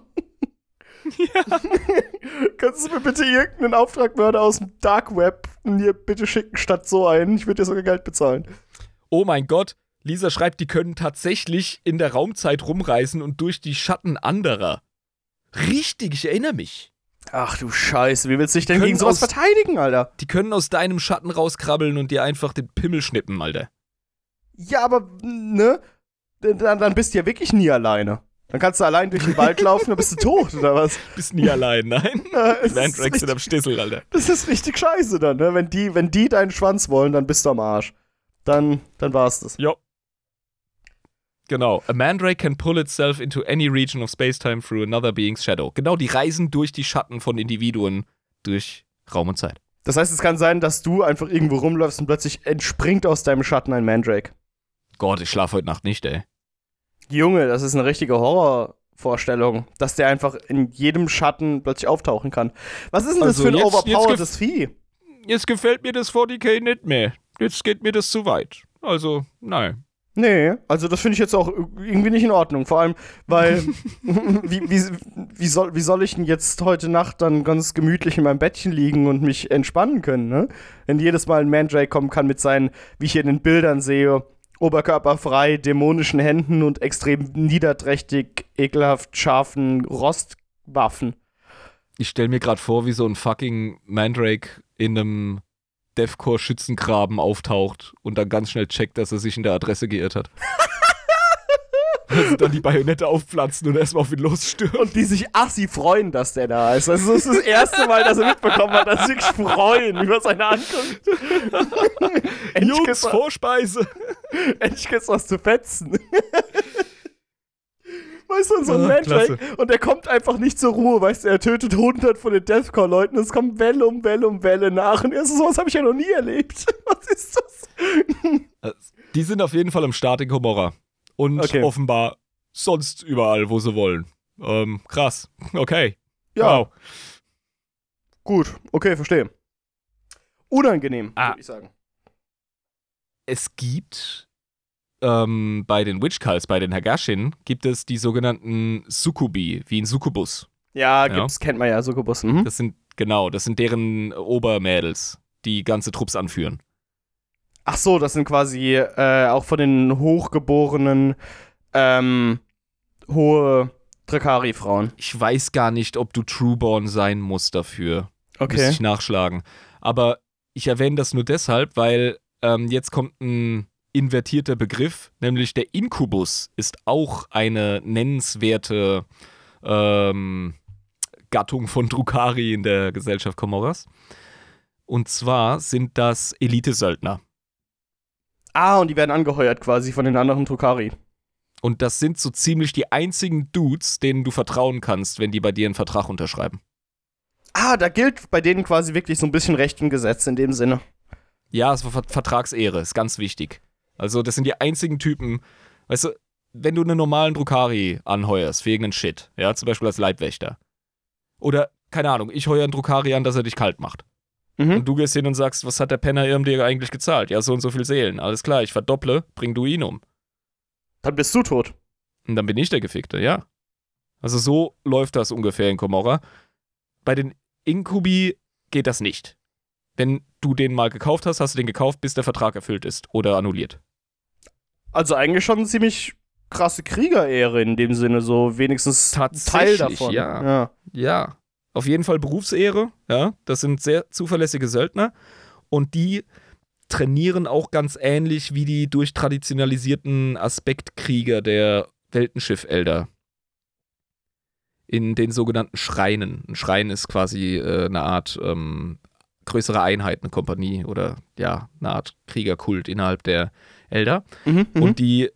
*laughs* Kannst du mir bitte irgendeinen Auftragmörder aus dem Dark Web mir bitte schicken statt so einen? Ich würde dir sogar Geld bezahlen.
Oh mein Gott, Lisa schreibt, die können tatsächlich in der Raumzeit rumreisen und durch die Schatten anderer. Richtig, ich erinnere mich.
Ach du Scheiße, wie willst du dich denn gegen sowas
aus-
verteidigen, Alter?
Die können aus deinem Schatten rauskrabbeln und dir einfach den Pimmel schnippen, Alter.
Ja, aber, ne? Dann, dann bist du ja wirklich nie alleine. Dann kannst du allein durch den Wald laufen, dann bist du tot, oder was? *laughs*
Bist nie allein, nein. *laughs*
Ja, ist
Mandrax sind am Stissel, Alter.
das ist richtig scheiße dann, ne? Wenn die, wenn die deinen Schwanz wollen, dann bist du am Arsch. Dann, dann war's das.
Jo. Genau. A mandrake can pull itself into any region of space-time through another being's shadow. Genau, die reisen durch die Schatten von Individuen durch Raum und Zeit.
Das heißt, es kann sein, dass du einfach irgendwo rumläufst und plötzlich entspringt aus deinem Schatten ein Mandrake.
Gott, ich schlafe heute Nacht nicht, ey.
Junge, das ist eine richtige Horrorvorstellung, dass der einfach in jedem Schatten plötzlich auftauchen kann. Was ist denn das
Also
für ein
jetzt
overpowertes Vieh?
Jetzt gefällt mir das 40k nicht mehr. Jetzt geht mir das zu weit. Also, nein.
Nee, also das finde ich jetzt auch irgendwie nicht in Ordnung. Vor allem, weil, *laughs* wie, wie, wie, soll, wie soll ich denn jetzt heute Nacht dann ganz gemütlich in meinem Bettchen liegen und mich entspannen können, ne? Wenn jedes Mal ein Mandrake kommen kann mit seinen, wie ich hier in den Bildern sehe, oberkörperfrei, dämonischen Händen und extrem niederträchtig, ekelhaft scharfen Rostwaffen.
Ich stelle mir gerade vor, wie so ein fucking Mandrake in einem Deathcore-Schützengraben auftaucht und dann ganz schnell checkt, dass er sich in der Adresse geirrt hat. *laughs* also *laughs* dann die Bajonette aufpflanzen und erstmal auf ihn losstürmen.
Und die sich assi freuen, dass der da ist. Also das ist das erste Mal, dass er mitbekommen hat, dass sie sich freuen über seine Ankunft. *laughs* Endlich
Jungs, Vorspeise! *laughs*
endlich gibt's was zu fetzen. Weißt du, so ein
Ah,
Mandrake. Und der kommt einfach nicht zur Ruhe, weißt du, er tötet 100 von den Deathcore-Leuten. Es kommt Welle um Welle um Welle nach. Und er so, sowas habe ich ja noch nie erlebt. Was ist das?
Die sind auf jeden Fall im Start in Komorra. Und
Okay.
offenbar sonst überall, wo sie wollen. Ähm, krass. Okay.
Ja,
Wow.
gut. Okay, verstehe. Unangenehm,
Ah.
würde ich sagen.
Es gibt ähm, bei den Witchcults, bei den Hagashin, gibt es die sogenannten Sukubi, wie ein Sukubus.
Ja,
Ja.
gibt's, kennt man ja, Succubus. Mhm.
Das sind, genau, das sind deren Obermädels, die ganze Trupps anführen.
Ach so, das sind quasi äh, auch von den hochgeborenen ähm, hohe Drakari-Frauen.
Ich weiß gar nicht, ob du Trueborn sein musst dafür. Müsste
Okay.
ich nachschlagen. Aber ich erwähne das nur deshalb, weil ähm, jetzt kommt ein invertierter Begriff, nämlich der Inkubus ist auch eine nennenswerte ähm, Gattung von Drukari in der Gesellschaft Komoras. Und zwar sind das Elite-Söldner.
Ah, und die werden angeheuert quasi von den anderen Drakari.
Und das sind so ziemlich die einzigen Dudes, denen du vertrauen kannst, wenn die bei dir einen Vertrag unterschreiben.
Ah, da gilt bei denen quasi wirklich so ein bisschen Recht und Gesetz in dem Sinne.
Ja, es war Ver Vertragsehre, ist ganz wichtig. Also, das sind die einzigen Typen, weißt du, wenn du einen normalen Drukari anheuerst, für irgendeinen Shit, ja, zum Beispiel als Leibwächter. Oder, keine Ahnung, ich heuer einen Drukari an, dass er dich kalt macht.
Mhm.
Und du gehst hin und sagst, was hat der Penner Irm dir eigentlich gezahlt? Ja, so und so viel Seelen. Alles klar, ich verdopple, bring du ihn um.
Dann bist du tot.
Und dann bin ich der Gefickte, ja. Also so läuft das ungefähr in Komorra. Bei den Inkubi geht das nicht. Wenn du den mal gekauft hast, hast du den gekauft, bis der Vertrag erfüllt ist oder annulliert.
Also eigentlich schon eine ziemlich krasse Kriegerehre in dem Sinne, so wenigstens Teil davon.
ja.
ja.
Ja. Auf jeden Fall Berufsehre, ja. Das sind sehr zuverlässige Söldner. Und die trainieren auch ganz ähnlich wie die durchtraditionalisierten Aspektkrieger der Weltenschiff-Elder. In den sogenannten Schreinen. Ein Schrein ist quasi äh, eine Art ähm, größere Einheit, eine Kompanie oder ja, eine Art Kriegerkult innerhalb der Elder.
Mhm, mhm.
Und die,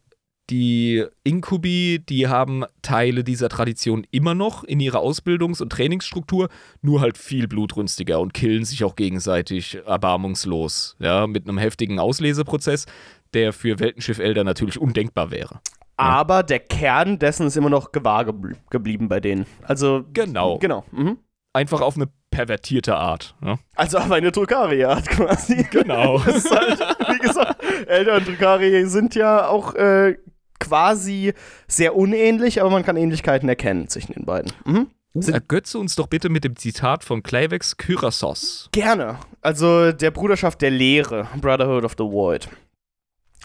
die Inkubi, die haben Teile dieser Tradition immer noch in ihrer Ausbildungs- und Trainingsstruktur, nur halt viel blutrünstiger und killen sich auch gegenseitig erbarmungslos. Ja, mit einem heftigen Ausleseprozess, der für Weltenschiff-Elder natürlich undenkbar wäre.
Aber der Kern dessen ist immer noch gewahr gebl geblieben bei denen. Also.
Genau.
Genau. Mhm.
Einfach auf eine pervertierte Art. Ja?
Also auf eine Drukari-Art quasi.
Genau. *laughs*
Das ist halt, wie gesagt, Elder und Drukari sind ja auch äh, quasi sehr unähnlich, aber man kann Ähnlichkeiten erkennen zwischen den beiden. Mhm. Sind-
Ergötze uns doch bitte mit dem Zitat von Kleivex Kyrasos.
Gerne. Also der Bruderschaft der Lehre, Brotherhood of the Void.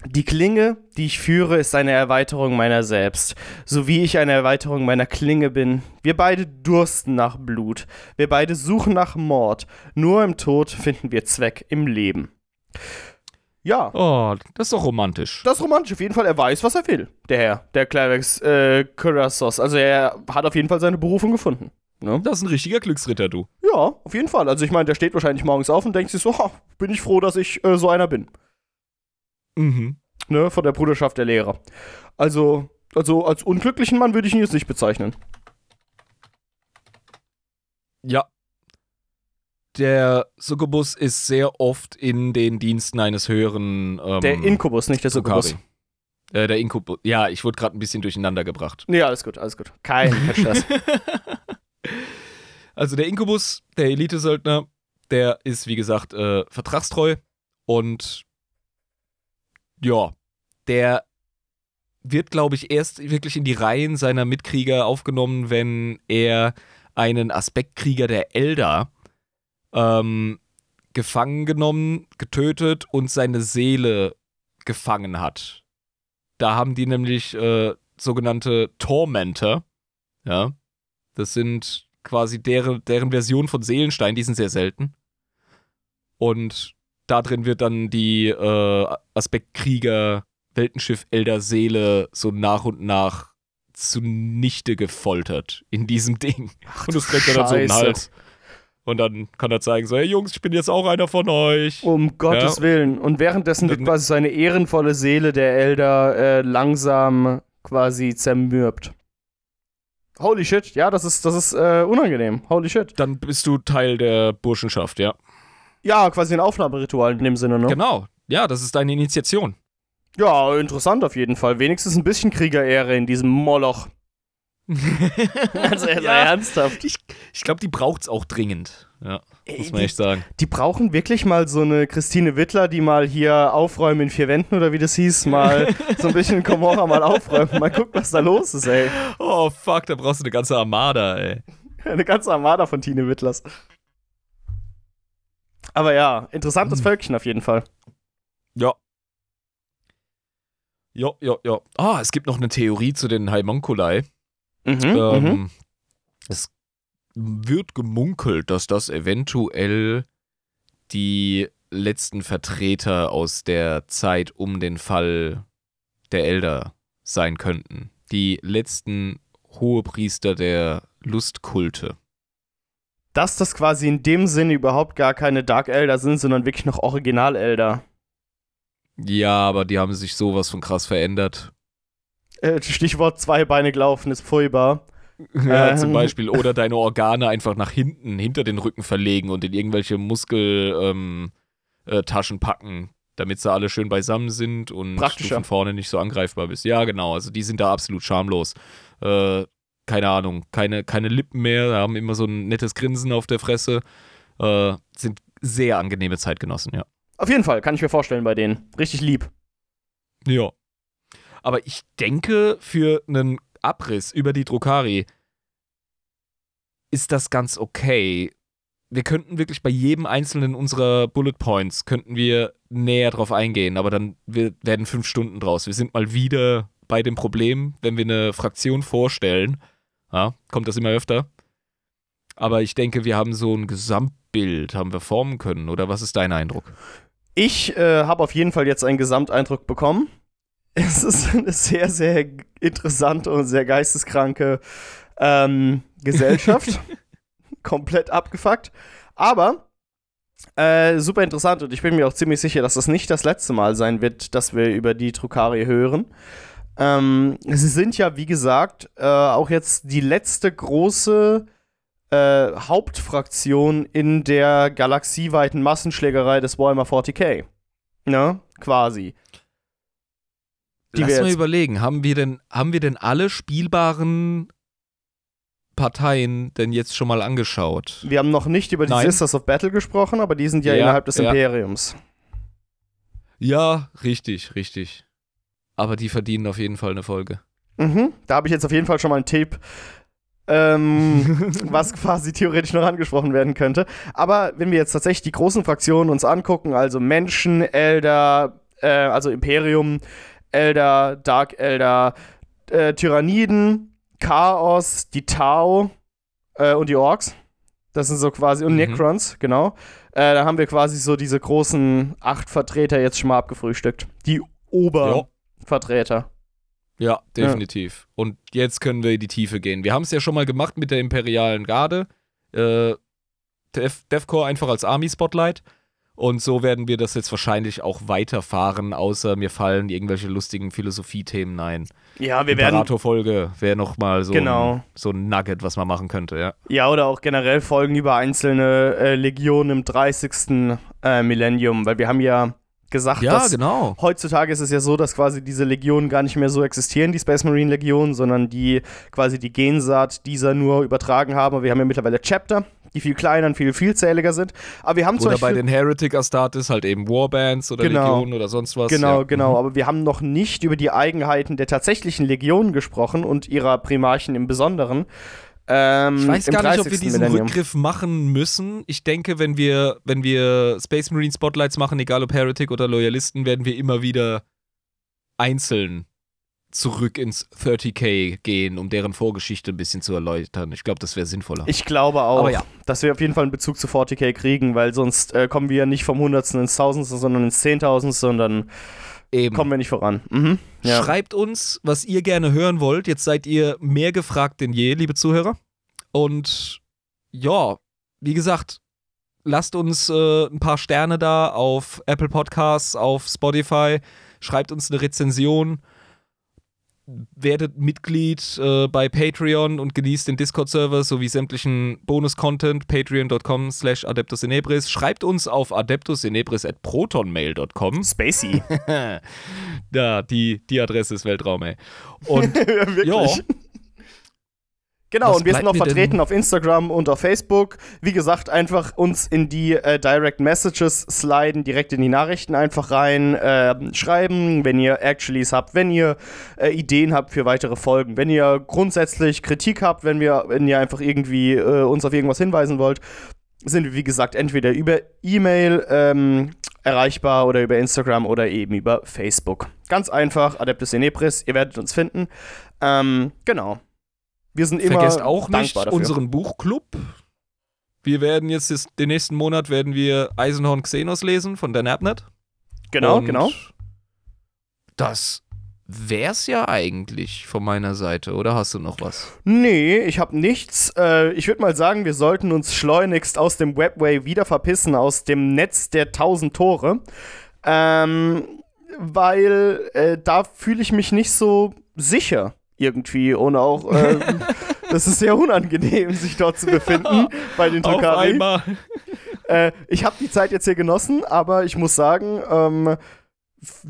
Die Klinge, die ich führe, ist eine Erweiterung meiner selbst, so wie ich eine Erweiterung meiner Klinge bin. Wir beide dursten nach Blut, wir beide suchen nach Mord, nur im Tod finden wir Zweck im Leben. Ja,
Oh, das ist doch romantisch.
das ist romantisch auf jeden Fall. Er weiß, was er will, der Herr, der Clivex äh, Kurassos. Also er hat auf jeden Fall seine Berufung gefunden. Ne?
Das ist ein richtiger Glücksritter, du.
Ja, auf jeden Fall. Also ich meine, der steht wahrscheinlich morgens auf und denkt sich so, ha, bin ich froh, dass ich äh, so einer bin.
Mhm.
Ne, von der Bruderschaft der Lehrer. Also, also als unglücklichen Mann würde ich ihn jetzt nicht bezeichnen.
Ja. Der Succubus ist sehr oft in den Diensten eines höheren. Ähm,
Der Inkubus, nicht der Succubus.
Äh, der Inkubus. Ja, ich wurde gerade ein bisschen durcheinander gebracht.
Nee, alles gut, alles gut. Kein *laughs* Stress. *laughs*
Also der Inkubus, der Elite-Söldner, der ist, wie gesagt, äh, vertragstreu und ja, der wird, glaube ich, erst wirklich in die Reihen seiner Mitkrieger aufgenommen, wenn er einen Aspektkrieger der Elder ähm, gefangen genommen, getötet und seine Seele gefangen hat. Da haben die nämlich äh, sogenannte Tormentor, ja, das sind quasi deren, deren Version von Seelenstein, die sind sehr selten. Und da drin wird dann die äh, Aspektkrieger Weltenschiff Elder Seele so nach und nach zunichte gefoltert in diesem *laughs* Ding. und das trägt er dann so
Scheiße.
Hals. Und dann kann er zeigen, so, hey Jungs, ich bin jetzt auch einer von euch.
Um Gottes
Ja.
Willen. Und währenddessen wird quasi seine ehrenvolle Seele der Elder äh, langsam quasi zermürbt. Holy shit, ja, das ist, das ist äh, unangenehm. Holy shit.
Dann bist du Teil der Burschenschaft, ja.
Ja, quasi ein Aufnahmeritual in dem Sinne, ne?
Genau. Ja, das ist deine Initiation.
Ja, interessant auf jeden Fall. Wenigstens ein bisschen Kriegerehre in diesem Moloch. Also er *laughs* sei
Ja.
ernsthaft.
Ich, ich glaube, die braucht's auch dringend. Ja, muss man
die,
echt sagen.
die brauchen wirklich mal so eine Christine Wittler, die mal hier aufräumen in vier Wänden oder wie das hieß, mal *laughs* so ein bisschen Komorra mal aufräumen. Mal gucken, was da los ist, ey.
Oh, fuck, da brauchst du eine ganze Armada, ey. *laughs*
Eine ganze Armada von Tine Wittlers. Aber ja, interessantes
Hm.
Völkchen auf jeden Fall.
Ja. Ja, ja, ja. Ah, es gibt noch eine Theorie zu den Haimonkulai.
Mhm,
Ähm, Es wird gemunkelt, dass das eventuell die letzten Vertreter aus der Zeit um den Fall der Elder sein könnten. Die letzten Hohepriester der Lustkulte.
Dass das quasi in dem Sinne überhaupt gar keine Dark Elder sind, sondern wirklich noch Original Elder.
Ja, aber die haben sich sowas von krass verändert.
Äh, Stichwort zweibeinig laufen ist furchtbar.
Ja,
Ähm.
zum Beispiel. Oder deine Organe einfach nach hinten, hinter den Rücken verlegen und in irgendwelche Muskeltaschen ähm, äh, packen, damit sie alle schön beisammen sind und du von vorne nicht so angreifbar bist. Ja, genau. Also die sind da absolut schamlos. Äh, keine Ahnung, keine, keine Lippen mehr, haben immer so ein nettes Grinsen auf der Fresse. Äh, sind sehr angenehme Zeitgenossen, ja.
Auf jeden Fall, kann ich mir vorstellen bei denen. Richtig lieb.
Ja. Aber ich denke, für einen Abriss über die Drukari ist das ganz okay. Wir könnten wirklich bei jedem einzelnen unserer Bullet Points könnten wir näher drauf eingehen, aber dann werden fünf Stunden draus. Wir sind mal wieder bei dem Problem, wenn wir eine Fraktion vorstellen. Ja, kommt das immer öfter. Aber ich denke, wir haben so ein Gesamtbild, haben wir formen können. Oder was ist dein Eindruck?
Ich äh, habe auf jeden Fall jetzt einen Gesamteindruck bekommen. *laughs* Es ist eine sehr, sehr interessante und sehr geisteskranke ähm, Gesellschaft. *laughs* Komplett abgefuckt. Aber äh, super interessant und ich bin mir auch ziemlich sicher, dass das nicht das letzte Mal sein wird, dass wir über die Trukari hören. Ähm, sie sind ja, wie gesagt, äh, auch jetzt die letzte große äh, Hauptfraktion in der galaxieweiten Massenschlägerei des Warhammer 40k. Ne? Quasi. Die
Lass
wir
mal überlegen, haben wir denn, haben wir denn alle spielbaren Parteien denn jetzt schon mal angeschaut?
Wir haben noch nicht über die
Nein.
Sisters of Battle gesprochen, aber die sind ja,
Ja,
innerhalb des
ja.
Imperiums.
Ja, richtig, richtig. Aber die verdienen auf jeden Fall eine Folge.
Mhm. Da habe ich jetzt auf jeden Fall schon mal einen Tipp, ähm, *laughs* was quasi theoretisch noch angesprochen werden könnte. Aber wenn wir jetzt tatsächlich die großen Fraktionen uns angucken, also Menschen, Elder, äh, also Imperium, Elder, Dark Elder, äh, Tyranniden, Chaos, die Tau äh, und die Orks. Das sind so quasi, und
Mhm.
Necrons, genau. Äh, da haben wir quasi so diese großen acht Vertreter jetzt schon mal abgefrühstückt. Die Obervertreter.
Ja, definitiv. Und jetzt können wir in die Tiefe gehen. Wir haben es ja schon mal gemacht mit der Imperialen Garde. Äh, Def Defcore einfach als Army-Spotlight. Und so werden wir das jetzt wahrscheinlich auch weiterfahren, außer mir fallen irgendwelche lustigen Philosophiethemen ein.
Ja, wir werden
Imperator-Folge wäre nochmal so,
Genau.
ein, so ein Nugget, was man machen könnte, ja.
Ja, oder auch generell Folgen über einzelne äh, Legionen im 30. Äh, Millennium, weil wir haben ja gesagt, dass
genau.
heutzutage ist es ja so, dass quasi diese Legionen gar nicht mehr so existieren, die Space Marine Legionen, sondern die quasi die Gensaat dieser nur übertragen haben. Aber wir haben ja mittlerweile Chapter, die viel kleiner und viel vielzähliger sind. Aber wir haben
Oder bei den Heretic Astartes halt eben Warbands oder
Genau.
Legionen oder sonst was.
Genau,
ja.
genau.
Mhm.
Aber wir haben noch nicht über die Eigenheiten der tatsächlichen Legionen gesprochen und ihrer Primarchen im Besonderen. Ähm,
Ich weiß gar nicht, ob
30.
wir diesen
Millennium.
Rückgriff machen müssen. Ich denke, wenn wir, wenn wir Space Marine Spotlights machen, egal ob Heretic oder Loyalisten, werden wir immer wieder einzeln zurück ins 30k gehen, um deren Vorgeschichte ein bisschen zu erläutern. Ich glaube, das wäre sinnvoller.
Ich glaube auch,
ja.
dass wir auf jeden Fall einen Bezug zu 40k kriegen, weil sonst äh, kommen wir nicht vom Hundertsten ins Tausendste, sondern ins Zehntausendste sondern
Eben.
kommen wir nicht voran. Mhm. Ja.
Schreibt uns, was ihr gerne hören wollt. Jetzt seid ihr mehr gefragt denn je, liebe Zuhörer. Und ja, wie gesagt, lasst uns äh, ein paar Sterne da auf Apple Podcasts, auf Spotify. Schreibt uns eine Rezension. Werdet Mitglied äh, bei Patreon und genießt den Discord-Server sowie sämtlichen Bonus-Content. Patreon.com slash adeptusinebris. Schreibt uns auf adeptusinebris at protonmail.com.
Spacey. *laughs*
da, die, die Adresse ist Weltraum, ey. Und *laughs*
Wirklich.
ja,
Genau,
Was
und wir sind noch
mir denn-
vertreten auf Instagram und auf Facebook. Wie gesagt, einfach uns in die äh, Direct Messages sliden, direkt in die Nachrichten einfach rein, äh, schreiben, wenn ihr Actuallys habt, wenn ihr äh, Ideen habt für weitere Folgen, wenn ihr grundsätzlich Kritik habt, wenn, wir, wenn ihr einfach irgendwie äh, uns auf irgendwas hinweisen wollt, sind wir, wie gesagt, entweder über E-Mail ähm, erreichbar oder über Instagram oder eben über Facebook. Ganz einfach, Adeptus Inepris, ihr werdet uns finden. Ähm, genau. Wir sind immer
vergesst auch nicht
dafür.
unseren Buchclub. Wir werden jetzt den nächsten Monat werden wir Eisenhorn Xenos lesen von der Napnet.
Genau,
Und
genau.
Das wär's ja eigentlich von meiner Seite, oder hast du noch was?
Nee, ich habe nichts. Äh, ich würde mal sagen, wir sollten uns schleunigst aus dem Webway wieder verpissen, aus dem Netz der tausend Tore. Ähm, weil äh, da fühle ich mich nicht so sicher irgendwie und auch äh, *laughs* das ist sehr unangenehm, sich dort zu befinden bei den Tokari. Äh, ich habe die Zeit jetzt hier genossen, aber ich muss sagen, ähm,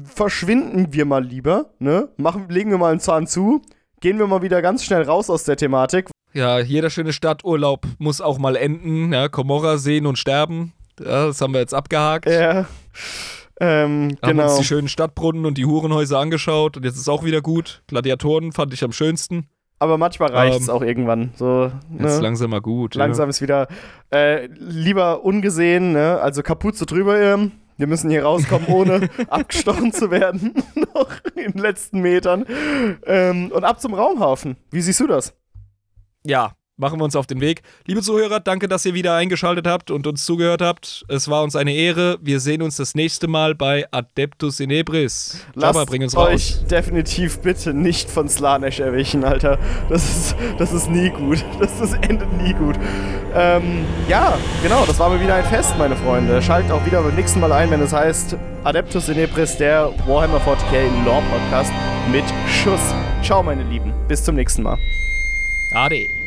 verschwinden wir mal lieber, ne? Machen, legen wir mal einen Zahn zu, gehen wir mal wieder ganz schnell raus aus der Thematik.
Ja, jeder schöne Stadturlaub muss auch mal enden. Ja, Komorra sehen und sterben. Ja, das haben wir jetzt abgehakt.
Ja. Ähm,
Haben
genau.
uns die schönen Stadtbrunnen und die Hurenhäuser angeschaut und jetzt ist auch wieder gut. Gladiatoren fand ich am schönsten.
Aber manchmal reicht es
Ähm,
auch irgendwann. So,
Jetzt
ne?
langsam mal gut.
Langsam ist wieder äh, lieber ungesehen, ne? Also Kapuze drüber irren. Wir müssen hier rauskommen, ohne *laughs* abgestochen zu werden. *laughs* Noch in den letzten Metern. Ähm, und ab zum Raumhafen. Wie siehst du das?
Ja. Machen wir uns auf den Weg. Liebe Zuhörer, danke, dass ihr wieder eingeschaltet habt und uns zugehört habt. Es war uns eine Ehre. Wir sehen uns das nächste Mal bei Adeptus Inebris. Jabba, bring uns
euch
raus.
definitiv bitte nicht von Slanesh erwischen, Alter. Das ist, das ist nie gut. Das, das endet nie gut. Ähm, ja, genau, das war mir wieder ein Fest, meine Freunde. Schaltet auch wieder beim nächsten Mal ein, wenn es heißt Adeptus Inebris, der Warhammer 40k Lore Podcast mit Schuss. Ciao, meine Lieben. Bis zum nächsten Mal.
Ade.